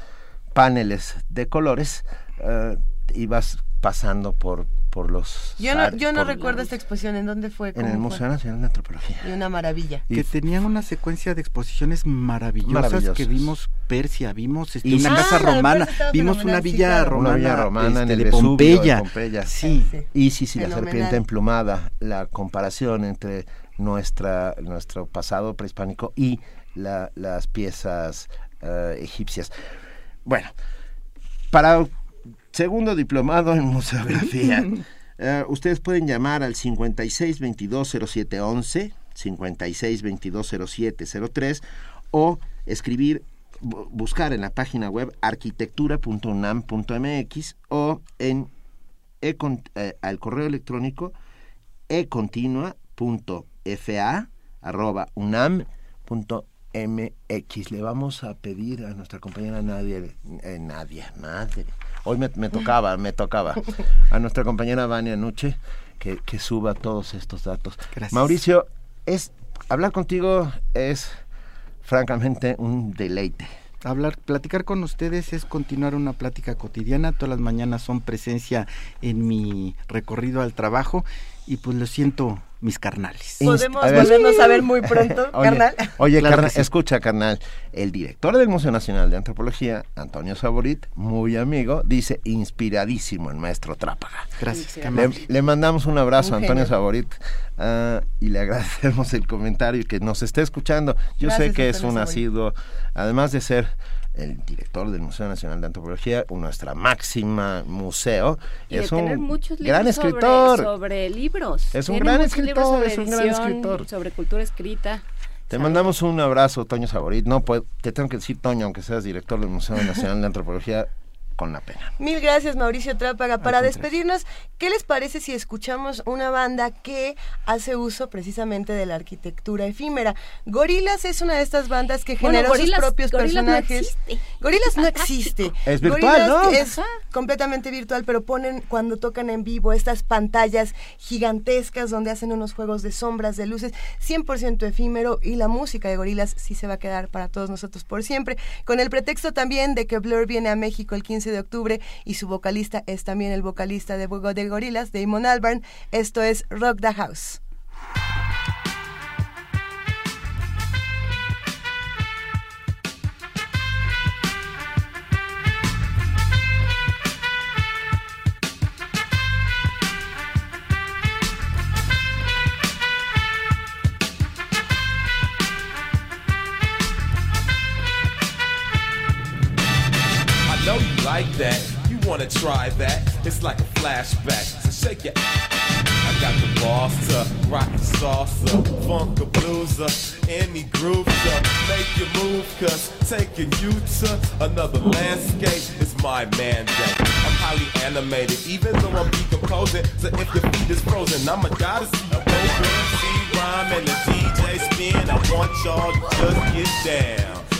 paneles de colores eh, ibas pasando por por los yo no yo no recuerdo esta exposición en dónde fue en el Museo Nacional de Antropología. Y una maravilla. Que tenían una secuencia de exposiciones maravillosas que vimos Persia vimos este, una casa romana vimos una villa romana una villa romana en este, el de Pompeya, sí. y sí sí la serpiente emplumada la comparación entre nuestra nuestro pasado prehispánico y las piezas eh, egipcias. Bueno para Segundo diplomado en museografía. Eh, ustedes pueden llamar al 56 22 07 11, 56 22 07 03 o escribir, buscar en la página web arquitectura.unam.mx o en e eh, al correo electrónico econtinua.fa.unam.mx. Le vamos a pedir a nuestra compañera Nadia, eh, Nadia, madre, Hoy me, tocaba, me tocaba. A nuestra compañera Vania Nuche que, que suba todos estos datos. Gracias. Mauricio, es hablar contigo es francamente un deleite. hablar, platicar con ustedes es continuar una plática cotidiana. Todas las mañanas son presencia en mi recorrido al trabajo y pues lo siento mis carnales. Podemos volvernos a ver muy pronto, carnal. Oye, carnal, escucha, carnal. El director del Museo Nacional de Antropología, Antonio Saborit, muy amigo, dice inspiradísimo el maestro Trápaga. Gracias. Le, mandamos un abrazo a Antonio Saborit ah, y le agradecemos el comentario y que nos esté escuchando. Yo sé que es un asiduo, además de ser el director del Museo Nacional de Antropología, nuestra máxima museo. es un gran escritor. Sobre, libros. Es un gran escritor, es un gran escritor. Sobre cultura escrita. Te mandamos un abrazo, Toño Saborit. No, pues, te tengo que decir, Toño, aunque seas director del Museo Nacional de Antropología, con la pena. Mil gracias, Mauricio Trápaga. Para despedirnos, ¿qué les parece si escuchamos una banda que hace uso precisamente de la arquitectura efímera? Gorilas es una de estas bandas que generó sus propios personajes. Gorilas no existe. Es virtual, ¿no? Es completamente virtual, pero ponen cuando tocan en vivo estas pantallas gigantescas donde hacen unos juegos de sombras, de luces, 100% efímero y la música de Gorilas sí se va a quedar para todos nosotros por siempre, con el pretexto también de que Blur viene a México el 15 de octubre y su vocalista es también el vocalista de, de Gorillaz, Damon Albarn. Esto es Rock the House. Like that. You wanna try that? It's like a flashback. So shake your. I got the boss to rock the salsa, funk a blueser, any groove to make you move. Cause taking you to another landscape is my mandate. I'm highly animated, even though I'm decomposing. So if your feet is frozen, gotta see you open. See rhyme and the DJ spin. I want y'all to just get down.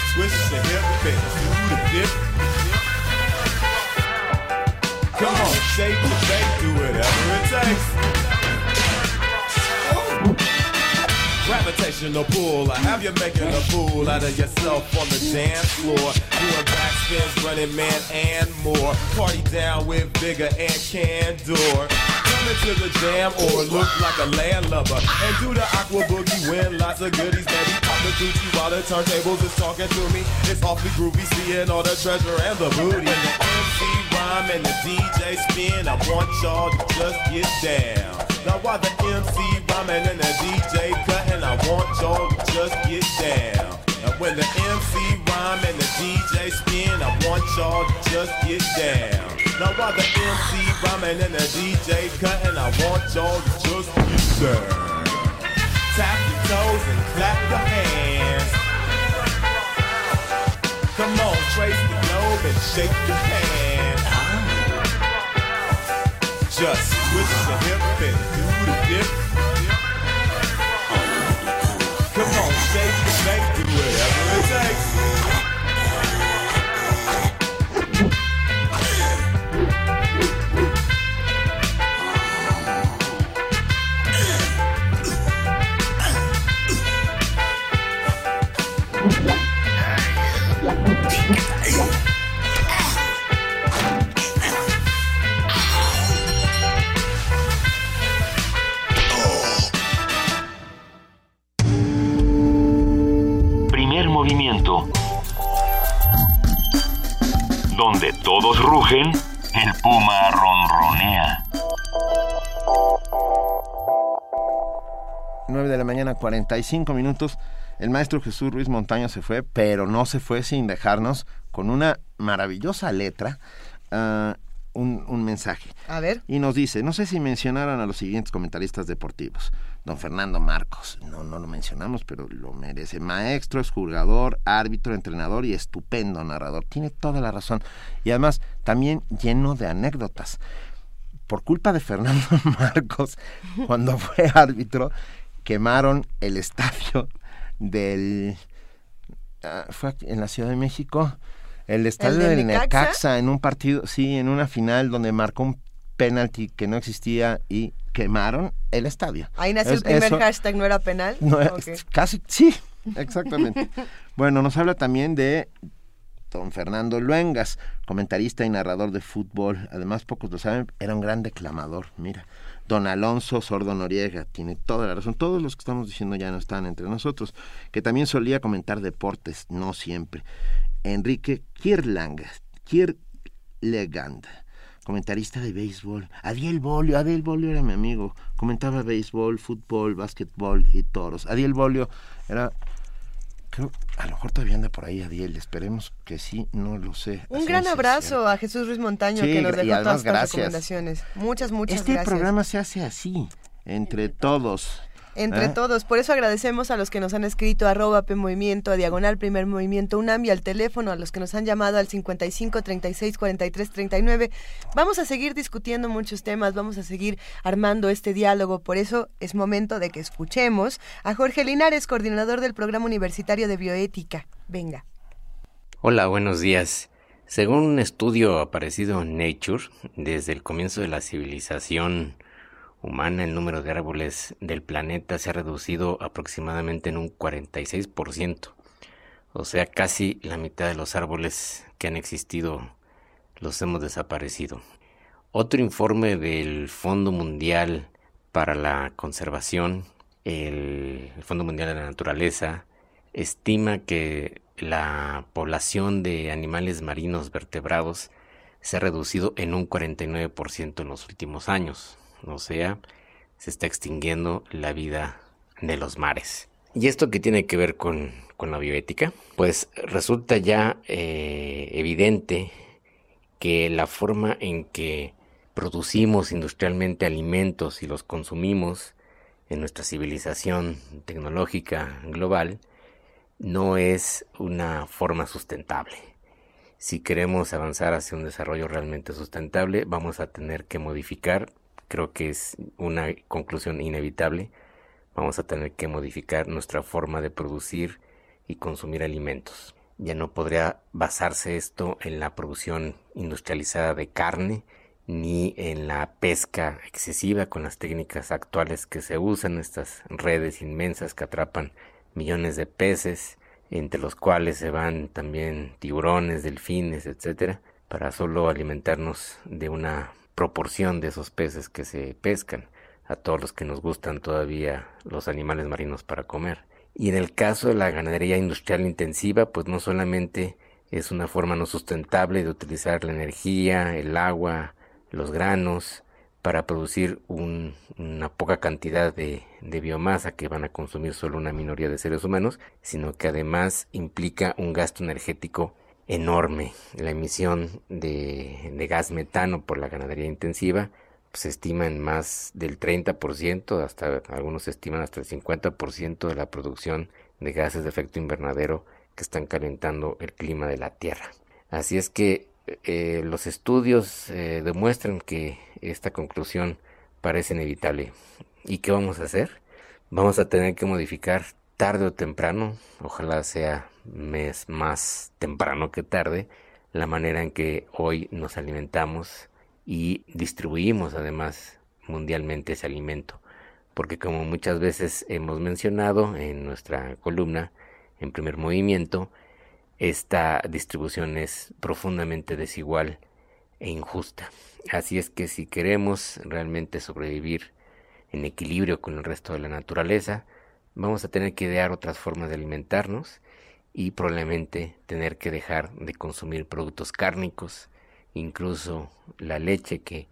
twist your hip and do the dip. Come on, shake the bake, do whatever it takes. Gravitational pull, I have you making a fool out of yourself on the dance floor. Doing backspins, running man, and more. Party down with bigger and candor. Come into the jam or look like a landlubber. And do the aqua boogie, win lots of goodies, baby. Pop the coochie while the turntables is talking to me. It's awfully groovy, seeing all the treasure and the booty. And the MC rhyme and the DJ spin, I want y'all to just get down. Now while the MC rhyming and the DJ cutting, I want y'all to just get down. And when the MC rhyme and the DJ spin, I want y'all to just get down. Now while the MC rhyming and the DJ cutting, I want y'all to just down. Tap your toes and clap your hands. Come on, trace the globe and shake your pants. Just twist your hip and do the dip. Come on, shake the do whatever it takes. Todos rugen, el puma ronronea. 9 de la mañana, 45 minutos. El maestro Jesús Ruiz Montaño se fue, pero no se fue sin dejarnos con una maravillosa letra. ah, un, un mensaje. A ver. Y nos dice, no sé si mencionaron a los siguientes comentaristas deportivos. Don Fernando Marcos, no, no lo mencionamos, pero lo merece. Maestro, jugador, árbitro, entrenador y estupendo narrador. Tiene toda la razón. Y además, también lleno de anécdotas. Por culpa de Fernando Marcos, cuando fue árbitro, quemaron el estadio del... ah, fue en la Ciudad de México, el estadio de del Necaxa? Necaxa en un partido, sí, en una final donde marcó un penalti que no existía y quemaron el estadio. Ahí nació el primer eso- hashtag, ¿no era penal? no, casi, sí, exactamente. bueno, nos habla también de don Fernando Luengas, comentarista y narrador de fútbol. Además, pocos lo saben, era un gran declamador, mira. Don Alonso Sordo Noriega, tiene toda la razón. Todos los que estamos diciendo ya no están entre nosotros. Que también solía comentar deportes, no siempre. Enrique Kirlang, Kirlegand, comentarista de béisbol. Adiel Bolio, Adiel Bolio era mi amigo. Comentaba béisbol, fútbol, básquetbol y toros. Adiel Bolio era creo, a lo mejor todavía anda por ahí Adiel, esperemos que sí, no lo sé. Un gran abrazo a Jesús Ruiz Montaño Sí, que nos dejó todas estas recomendaciones. Muchas, muchas Este gracias. programa se hace así, entre todos. Entre ¿eh? todos, por eso agradecemos a los que nos han escrito a arroba P Movimiento, a Diagonal Primer Movimiento UNAM y al teléfono, a los que nos han llamado al 55 36 43 39. Vamos a seguir discutiendo muchos temas, vamos a seguir armando este diálogo, por eso es momento de que escuchemos a Jorge Linares, coordinador del Programa Universitario de Bioética. Venga. Hola, buenos días. Según un estudio aparecido en Nature, desde el comienzo de la civilización humana, el número de árboles del planeta se ha reducido aproximadamente en un 46%. O sea, casi la mitad de los árboles que han existido los hemos desaparecido. Otro informe del Fondo Mundial para la Conservación, el Fondo Mundial de la Naturaleza, estima que la población de animales marinos vertebrados se ha reducido en un 49% en los últimos años. O sea, se está extinguiendo la vida de los mares. ¿Y esto qué tiene que ver con, con la bioética? Pues resulta ya eh, evidente que la forma en que producimos industrialmente alimentos y los consumimos en nuestra civilización tecnológica global no es una forma sustentable. Si queremos avanzar hacia un desarrollo realmente sustentable, vamos a tener que modificar, creo que es una conclusión inevitable, vamos a tener que modificar nuestra forma de producir y consumir alimentos. Ya no podría basarse esto en la producción industrializada de carne, ni en la pesca excesiva con las técnicas actuales que se usan, estas redes inmensas que atrapan millones de peces, entre los cuales se van también tiburones, delfines, etcétera, para solo alimentarnos de una proporción de esos peces que se pescan, a todos los que nos gustan todavía los animales marinos para comer. Y en el caso de la ganadería industrial intensiva, pues no solamente es una forma no sustentable de utilizar la energía, el agua, los granos, para producir un- una poca cantidad de, de biomasa que van a consumir solo una minoría de seres humanos, sino que además implica un gasto energético enorme. La emisión de, gas metano por la ganadería intensiva pues, se estima en más del 30%, hasta algunos estiman hasta el 50% de la producción de gases de efecto invernadero que están calentando el clima de la Tierra. Así es que eh, los estudios eh, demuestran que esta conclusión parece inevitable. ¿Y qué vamos a hacer? Vamos a tener que modificar tarde o temprano, ojalá sea más temprano que tarde, la manera en que hoy nos alimentamos y distribuimos además mundialmente ese alimento. Porque como muchas veces hemos mencionado en nuestra columna, en primer movimiento, esta distribución es profundamente desigual e injusta. Así es que si queremos realmente sobrevivir en equilibrio con el resto de la naturaleza, vamos a tener que idear otras formas de alimentarnos y probablemente tener que dejar de consumir productos cárnicos, incluso la leche que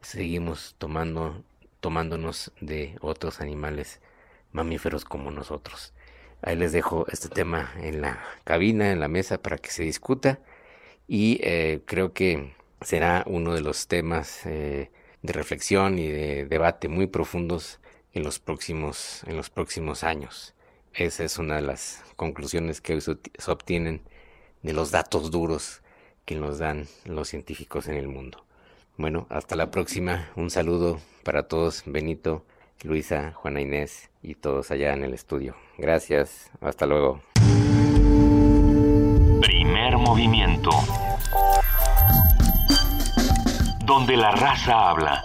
seguimos tomando tomándonos de otros animales mamíferos como nosotros. Ahí les dejo este tema en la cabina, en la mesa, para que se discuta. Y eh, creo que será uno de los temas eh, de reflexión y de debate muy profundos en los próximos, en los próximos años. Esa es una de las conclusiones que se obtienen de los datos duros que nos dan los científicos en el mundo. Bueno, hasta la próxima. Un saludo para todos, Benito, Luisa, Juana Inés y todos allá en el estudio. Gracias. Hasta luego. Primer movimiento. Donde la raza habla.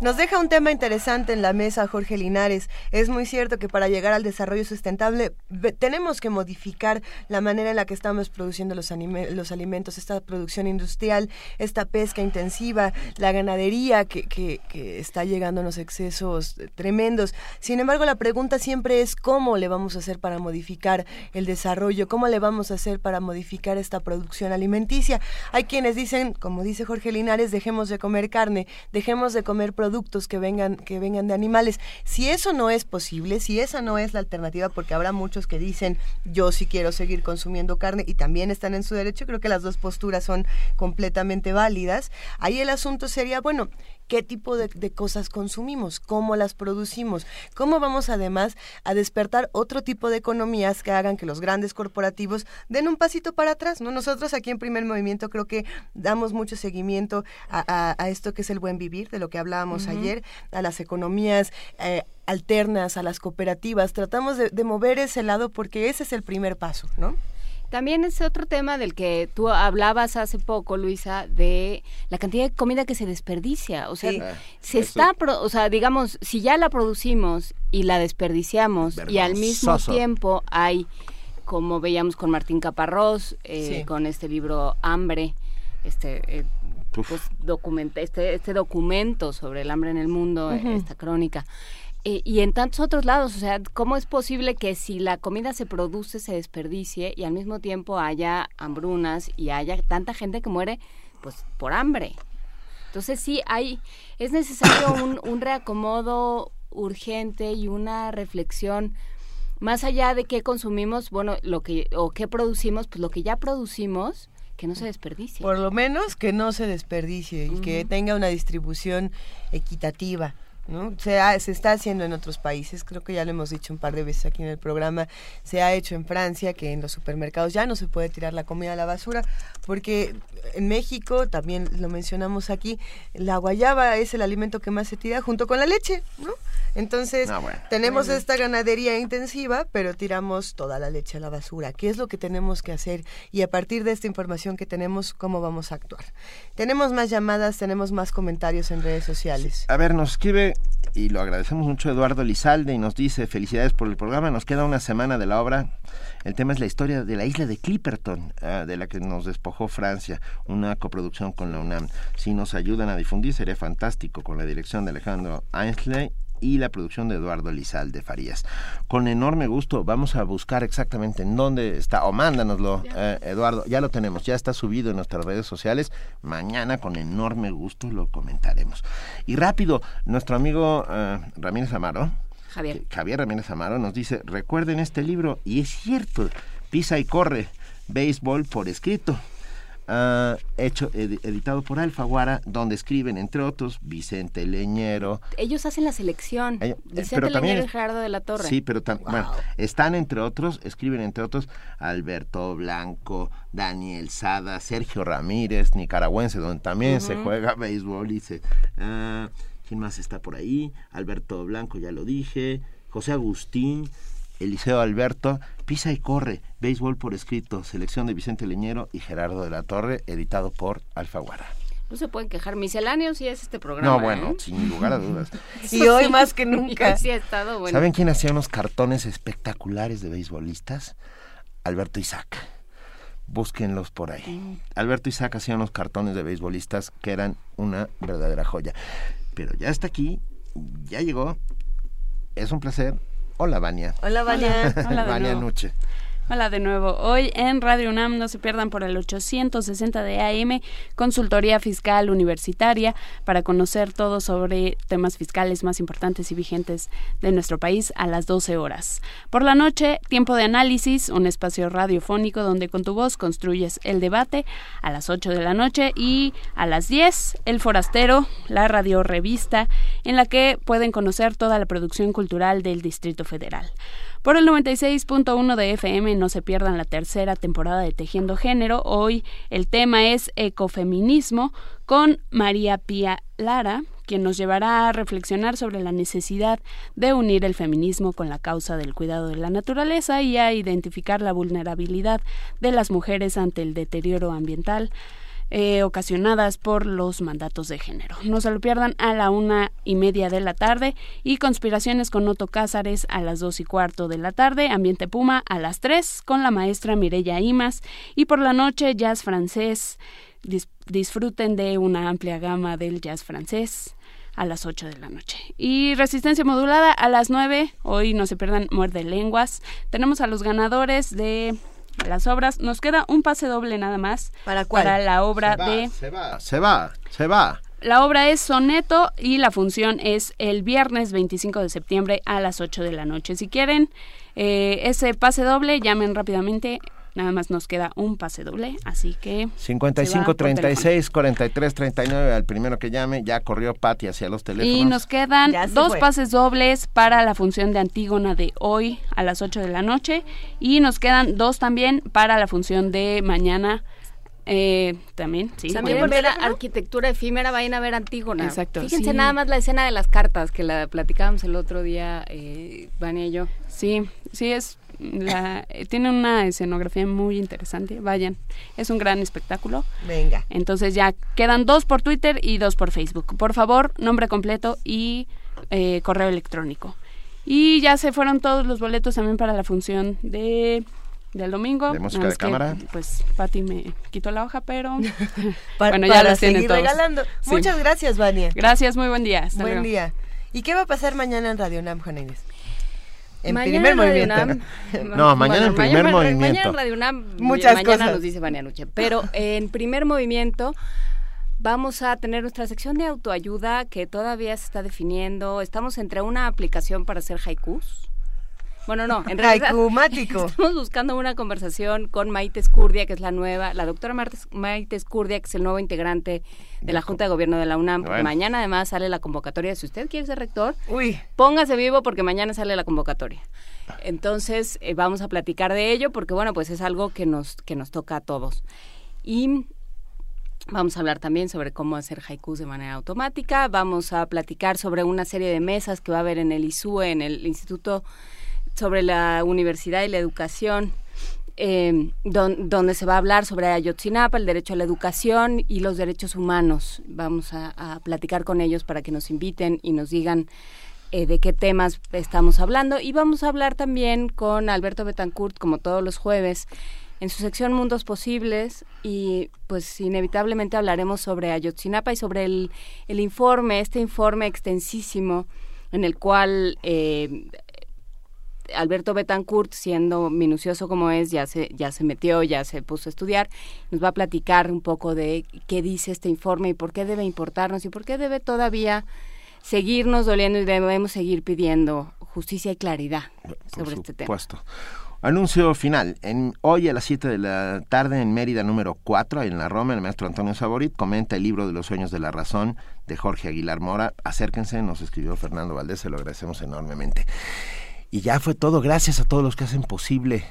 Nos deja un tema interesante en la mesa, Jorge Linares. Es muy cierto que para llegar al desarrollo sustentable tenemos que modificar la manera en la que estamos produciendo los, alimentos, esta producción industrial, esta pesca intensiva, la ganadería que, que, que está llegando a unos excesos tremendos. Sin embargo, la pregunta siempre es cómo le vamos a hacer para modificar el desarrollo, cómo le vamos a hacer para modificar esta producción alimenticia. Hay quienes dicen, como dice Jorge Linares, dejemos de comer carne, dejemos de comer productos productos que vengan, que vengan de animales. Si eso no es posible, si esa no es la alternativa, porque habrá muchos que dicen yo sí quiero seguir consumiendo carne y también están en su derecho, creo que las dos posturas son completamente válidas. Ahí el asunto sería, bueno, qué tipo de, cosas consumimos, cómo las producimos, cómo vamos además a despertar otro tipo de economías que hagan que los grandes corporativos den un pasito para atrás. ¿no? Nosotros aquí en Primer Movimiento creo que damos mucho seguimiento a, esto que es el buen vivir, de lo que hablábamos ayer, a las economías. Eh, alternas a las cooperativas, tratamos de, de mover ese lado porque ese es el primer paso, ¿no? También es otro tema del que tú hablabas hace poco, Luisa, de la cantidad de comida que se desperdicia. O sea, Ah, se está, o sea, digamos, si ya la producimos y la desperdiciamos y al mismo tiempo hay, como veíamos con Martín Caparrós, eh, Sí. con este libro Hambre, este... eh, pues, documenta, este, este documento sobre el hambre en el mundo, esta crónica. Eh, y en tantos otros lados, o sea, ¿cómo es posible que si la comida se produce se desperdicie y al mismo tiempo haya hambrunas y haya tanta gente que muere pues por hambre? Entonces sí hay, es necesario un, un reacomodo urgente y una reflexión más allá de qué consumimos, bueno, lo que o qué producimos, pues lo que ya producimos que no se desperdicie. Por lo menos que no se desperdicie y que tenga una distribución equitativa. ¿No? Se, ha- se está haciendo en otros países, creo que ya lo hemos dicho un par de veces aquí en el programa, se ha hecho en Francia que en los supermercados ya no se puede tirar la comida a la basura, porque en México, también lo mencionamos aquí, la guayaba es el alimento que más se tira junto con la leche, ¿no? Entonces, Ah, bueno. tenemos Bueno. esta ganadería intensiva, pero tiramos toda la leche a la basura. ¿Qué es lo que tenemos que hacer? Y a partir de esta información que tenemos, ¿cómo vamos a actuar? Tenemos más llamadas, tenemos más comentarios en redes sociales. A ver, nos escribe y lo agradecemos mucho Eduardo Lizalde y nos dice felicidades por el programa. Nos queda una semana de la obra. El tema es la historia de la isla de Clipperton, ah, de la que nos despojó Francia, una coproducción con la UNAM. Si nos ayudan a difundir sería fantástico con la dirección de Alejandro Ainsley y la producción de Eduardo Lizalde Farías. Con enorme gusto vamos a buscar exactamente en dónde está, o mándanoslo, eh, Eduardo, ya lo tenemos, ya está subido en nuestras redes sociales. Mañana con enorme gusto lo comentaremos. Y rápido, nuestro amigo eh, Ramírez Amaro, Javier. Javier Ramírez Amaro nos dice, recuerden este libro, y es cierto, Pisa y corre, béisbol por escrito. Ah, hecho ed- editado por Alfaguara, donde escriben entre otros Vicente Leñero, Ellos hacen la selección. Ellos- eh, Vicente pero también Leñero y es- Gerardo de la Torre. Sí, pero bueno, están entre otros, escriben entre otros Alberto Blanco, Daniel Sada, Sergio Ramírez, nicaragüense, donde también se juega béisbol. y se- ah, ¿Quién más está por ahí? Alberto Blanco, ya lo dije. José Agustín, Eliseo Alberto, Pisa y corre, béisbol por escrito, selección de Vicente Leñero y Gerardo de la Torre, editado por Alfaguara. No se pueden quejar. Misceláneos y es este programa. No, bueno, ¿eh? sin lugar a dudas. Y hoy más que nunca. Sí ha estado bueno. ¿Saben quién hacía unos cartones espectaculares de beisbolistas? Alberto Isaac. Búsquenlos por ahí. Alberto Isaac hacía unos cartones de beisbolistas que eran una verdadera joya. Pero ya está aquí, ya llegó. Es un placer. Hola, Vania. Hola, Vania. Hola Vania. Nuche. Hola de nuevo. Hoy en Radio UNAM no se pierdan por el 860 de AM Consultoría Fiscal Universitaria para conocer todo sobre temas fiscales más importantes y vigentes de nuestro país a las 12 horas. Por la noche, Tiempo de Análisis, un espacio radiofónico donde con tu voz construyes el debate a las 8 de la noche y a las 10 El Forastero, la radio revista en la que pueden conocer toda la producción cultural del Distrito Federal. Por el 96.1 de FM no se pierdan la tercera temporada de Tejiendo Género. Hoy el tema es ecofeminismo con María Pía Lara, quien nos llevará a reflexionar sobre la necesidad de unir el feminismo con la causa del cuidado de la naturaleza y a identificar la vulnerabilidad de las mujeres ante el deterioro ambiental eh, ocasionadas por los mandatos de género. No se lo pierdan a la una y media de la tarde y Conspiraciones con Otto Cázares a las dos y cuarto de la tarde, Ambiente Puma a las tres con la maestra Mireya Imas y por la noche Jazz Francés. disfruten de una amplia gama del jazz francés a las 8 de la noche. Y resistencia modulada a las 9. Hoy no se pierdan Muerde Lenguas. Tenemos a los ganadores de las obras. Nos queda un pase doble nada más para, para la obra se va, de... Se va, se va, se va. La obra es Soneto y la función es el viernes 25 de septiembre a las 8 de la noche. Si quieren eh, ese pase doble, llamen rápidamente Nada más nos queda un pase doble, así que... 55 36 43 39 al primero que llame, ya corrió Patti hacia los teléfonos. Y nos quedan dos pases dobles para la función de Antígona de hoy a las 8 de la noche y nos quedan dos también para la función de mañana eh, también, sí. También por ver arquitectura efímera, vayan a ver Antígona. Exacto. Fíjense nada más la escena de las cartas que la platicábamos el otro día, eh, Vania y yo. Sí, sí, es la, eh, tiene una escenografía muy interesante. Vayan, es un gran espectáculo. Venga. Entonces ya quedan dos por Twitter y dos por Facebook. Por favor, nombre completo y eh, correo electrónico. Y ya se fueron todos los boletos también para la función de del domingo. De música de cámara. Pues Pati me quitó la hoja, pero para, bueno, ya las seguir regalando. Muchas gracias, Vania. Gracias, muy buen día. buen día. ¿Y qué va a pasar mañana en Radio Nam, Inés? En primer movimiento. no, mañana en primer movimiento. Mañana en Radio UNAM, Muchas mañana cosas. nos dice Vania Nuche. Pero en primer movimiento vamos a tener nuestra sección de autoayuda que todavía se está definiendo. Estamos entre una aplicación para hacer haikus. Bueno, no, en realidad estamos buscando una conversación con Maite Escurdia, que es la nueva, la doctora Maite Escurdia, que es el nuevo integrante de la Junta de Gobierno de la UNAM. Bueno. Mañana además sale la convocatoria. Si usted quiere ser rector, Uy, póngase vivo porque mañana sale la convocatoria. Entonces eh, vamos a platicar de ello porque bueno, pues es algo que nos que nos toca a todos. Y vamos a hablar también sobre cómo hacer haikus de manera automática. Vamos a platicar sobre una serie de mesas que va a haber en el ISUE, en el Instituto sobre la Universidad y la Educación. eh, don- donde se va a hablar sobre Ayotzinapa, el derecho a la educación y los derechos humanos. Vamos a, a platicar con ellos para que nos inviten y nos digan eh, de qué temas estamos hablando. Y vamos a hablar también con Alberto Betancourt, como todos los jueves, en su sección Mundos Posibles. Y pues inevitablemente hablaremos sobre Ayotzinapa y sobre el, el informe, este informe extensísimo en el cual eh, Alberto Betancourt, siendo minucioso como es, ya se, ya se metió, ya se puso a estudiar, nos va a platicar un poco de qué dice este informe y por qué debe importarnos y por qué debe todavía seguirnos doliendo y debemos seguir pidiendo justicia y claridad sobre este tema. supuesto. Anuncio final. En, hoy a las 7 de la tarde en Mérida número 4, en la Roma, el maestro Antonio Saborit comenta el libro de los sueños de la razón de Jorge Aguilar Mora. Acérquense, nos escribió Fernando Valdés, se lo agradecemos enormemente. Y ya fue todo, gracias a todos los que hacen posible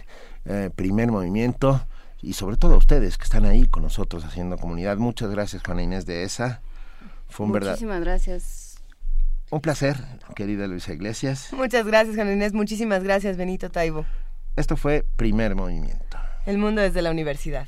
eh, primer movimiento y sobre todo a ustedes que están ahí con nosotros haciendo comunidad. Muchas gracias, Juana Inés de esa. Fue un verdad, Muchísimas gracias. un placer, querida Luisa Iglesias. muchas gracias, Juana Inés. Muchísimas gracias, Benito Taibo. Esto fue primer movimiento. El mundo desde la universidad.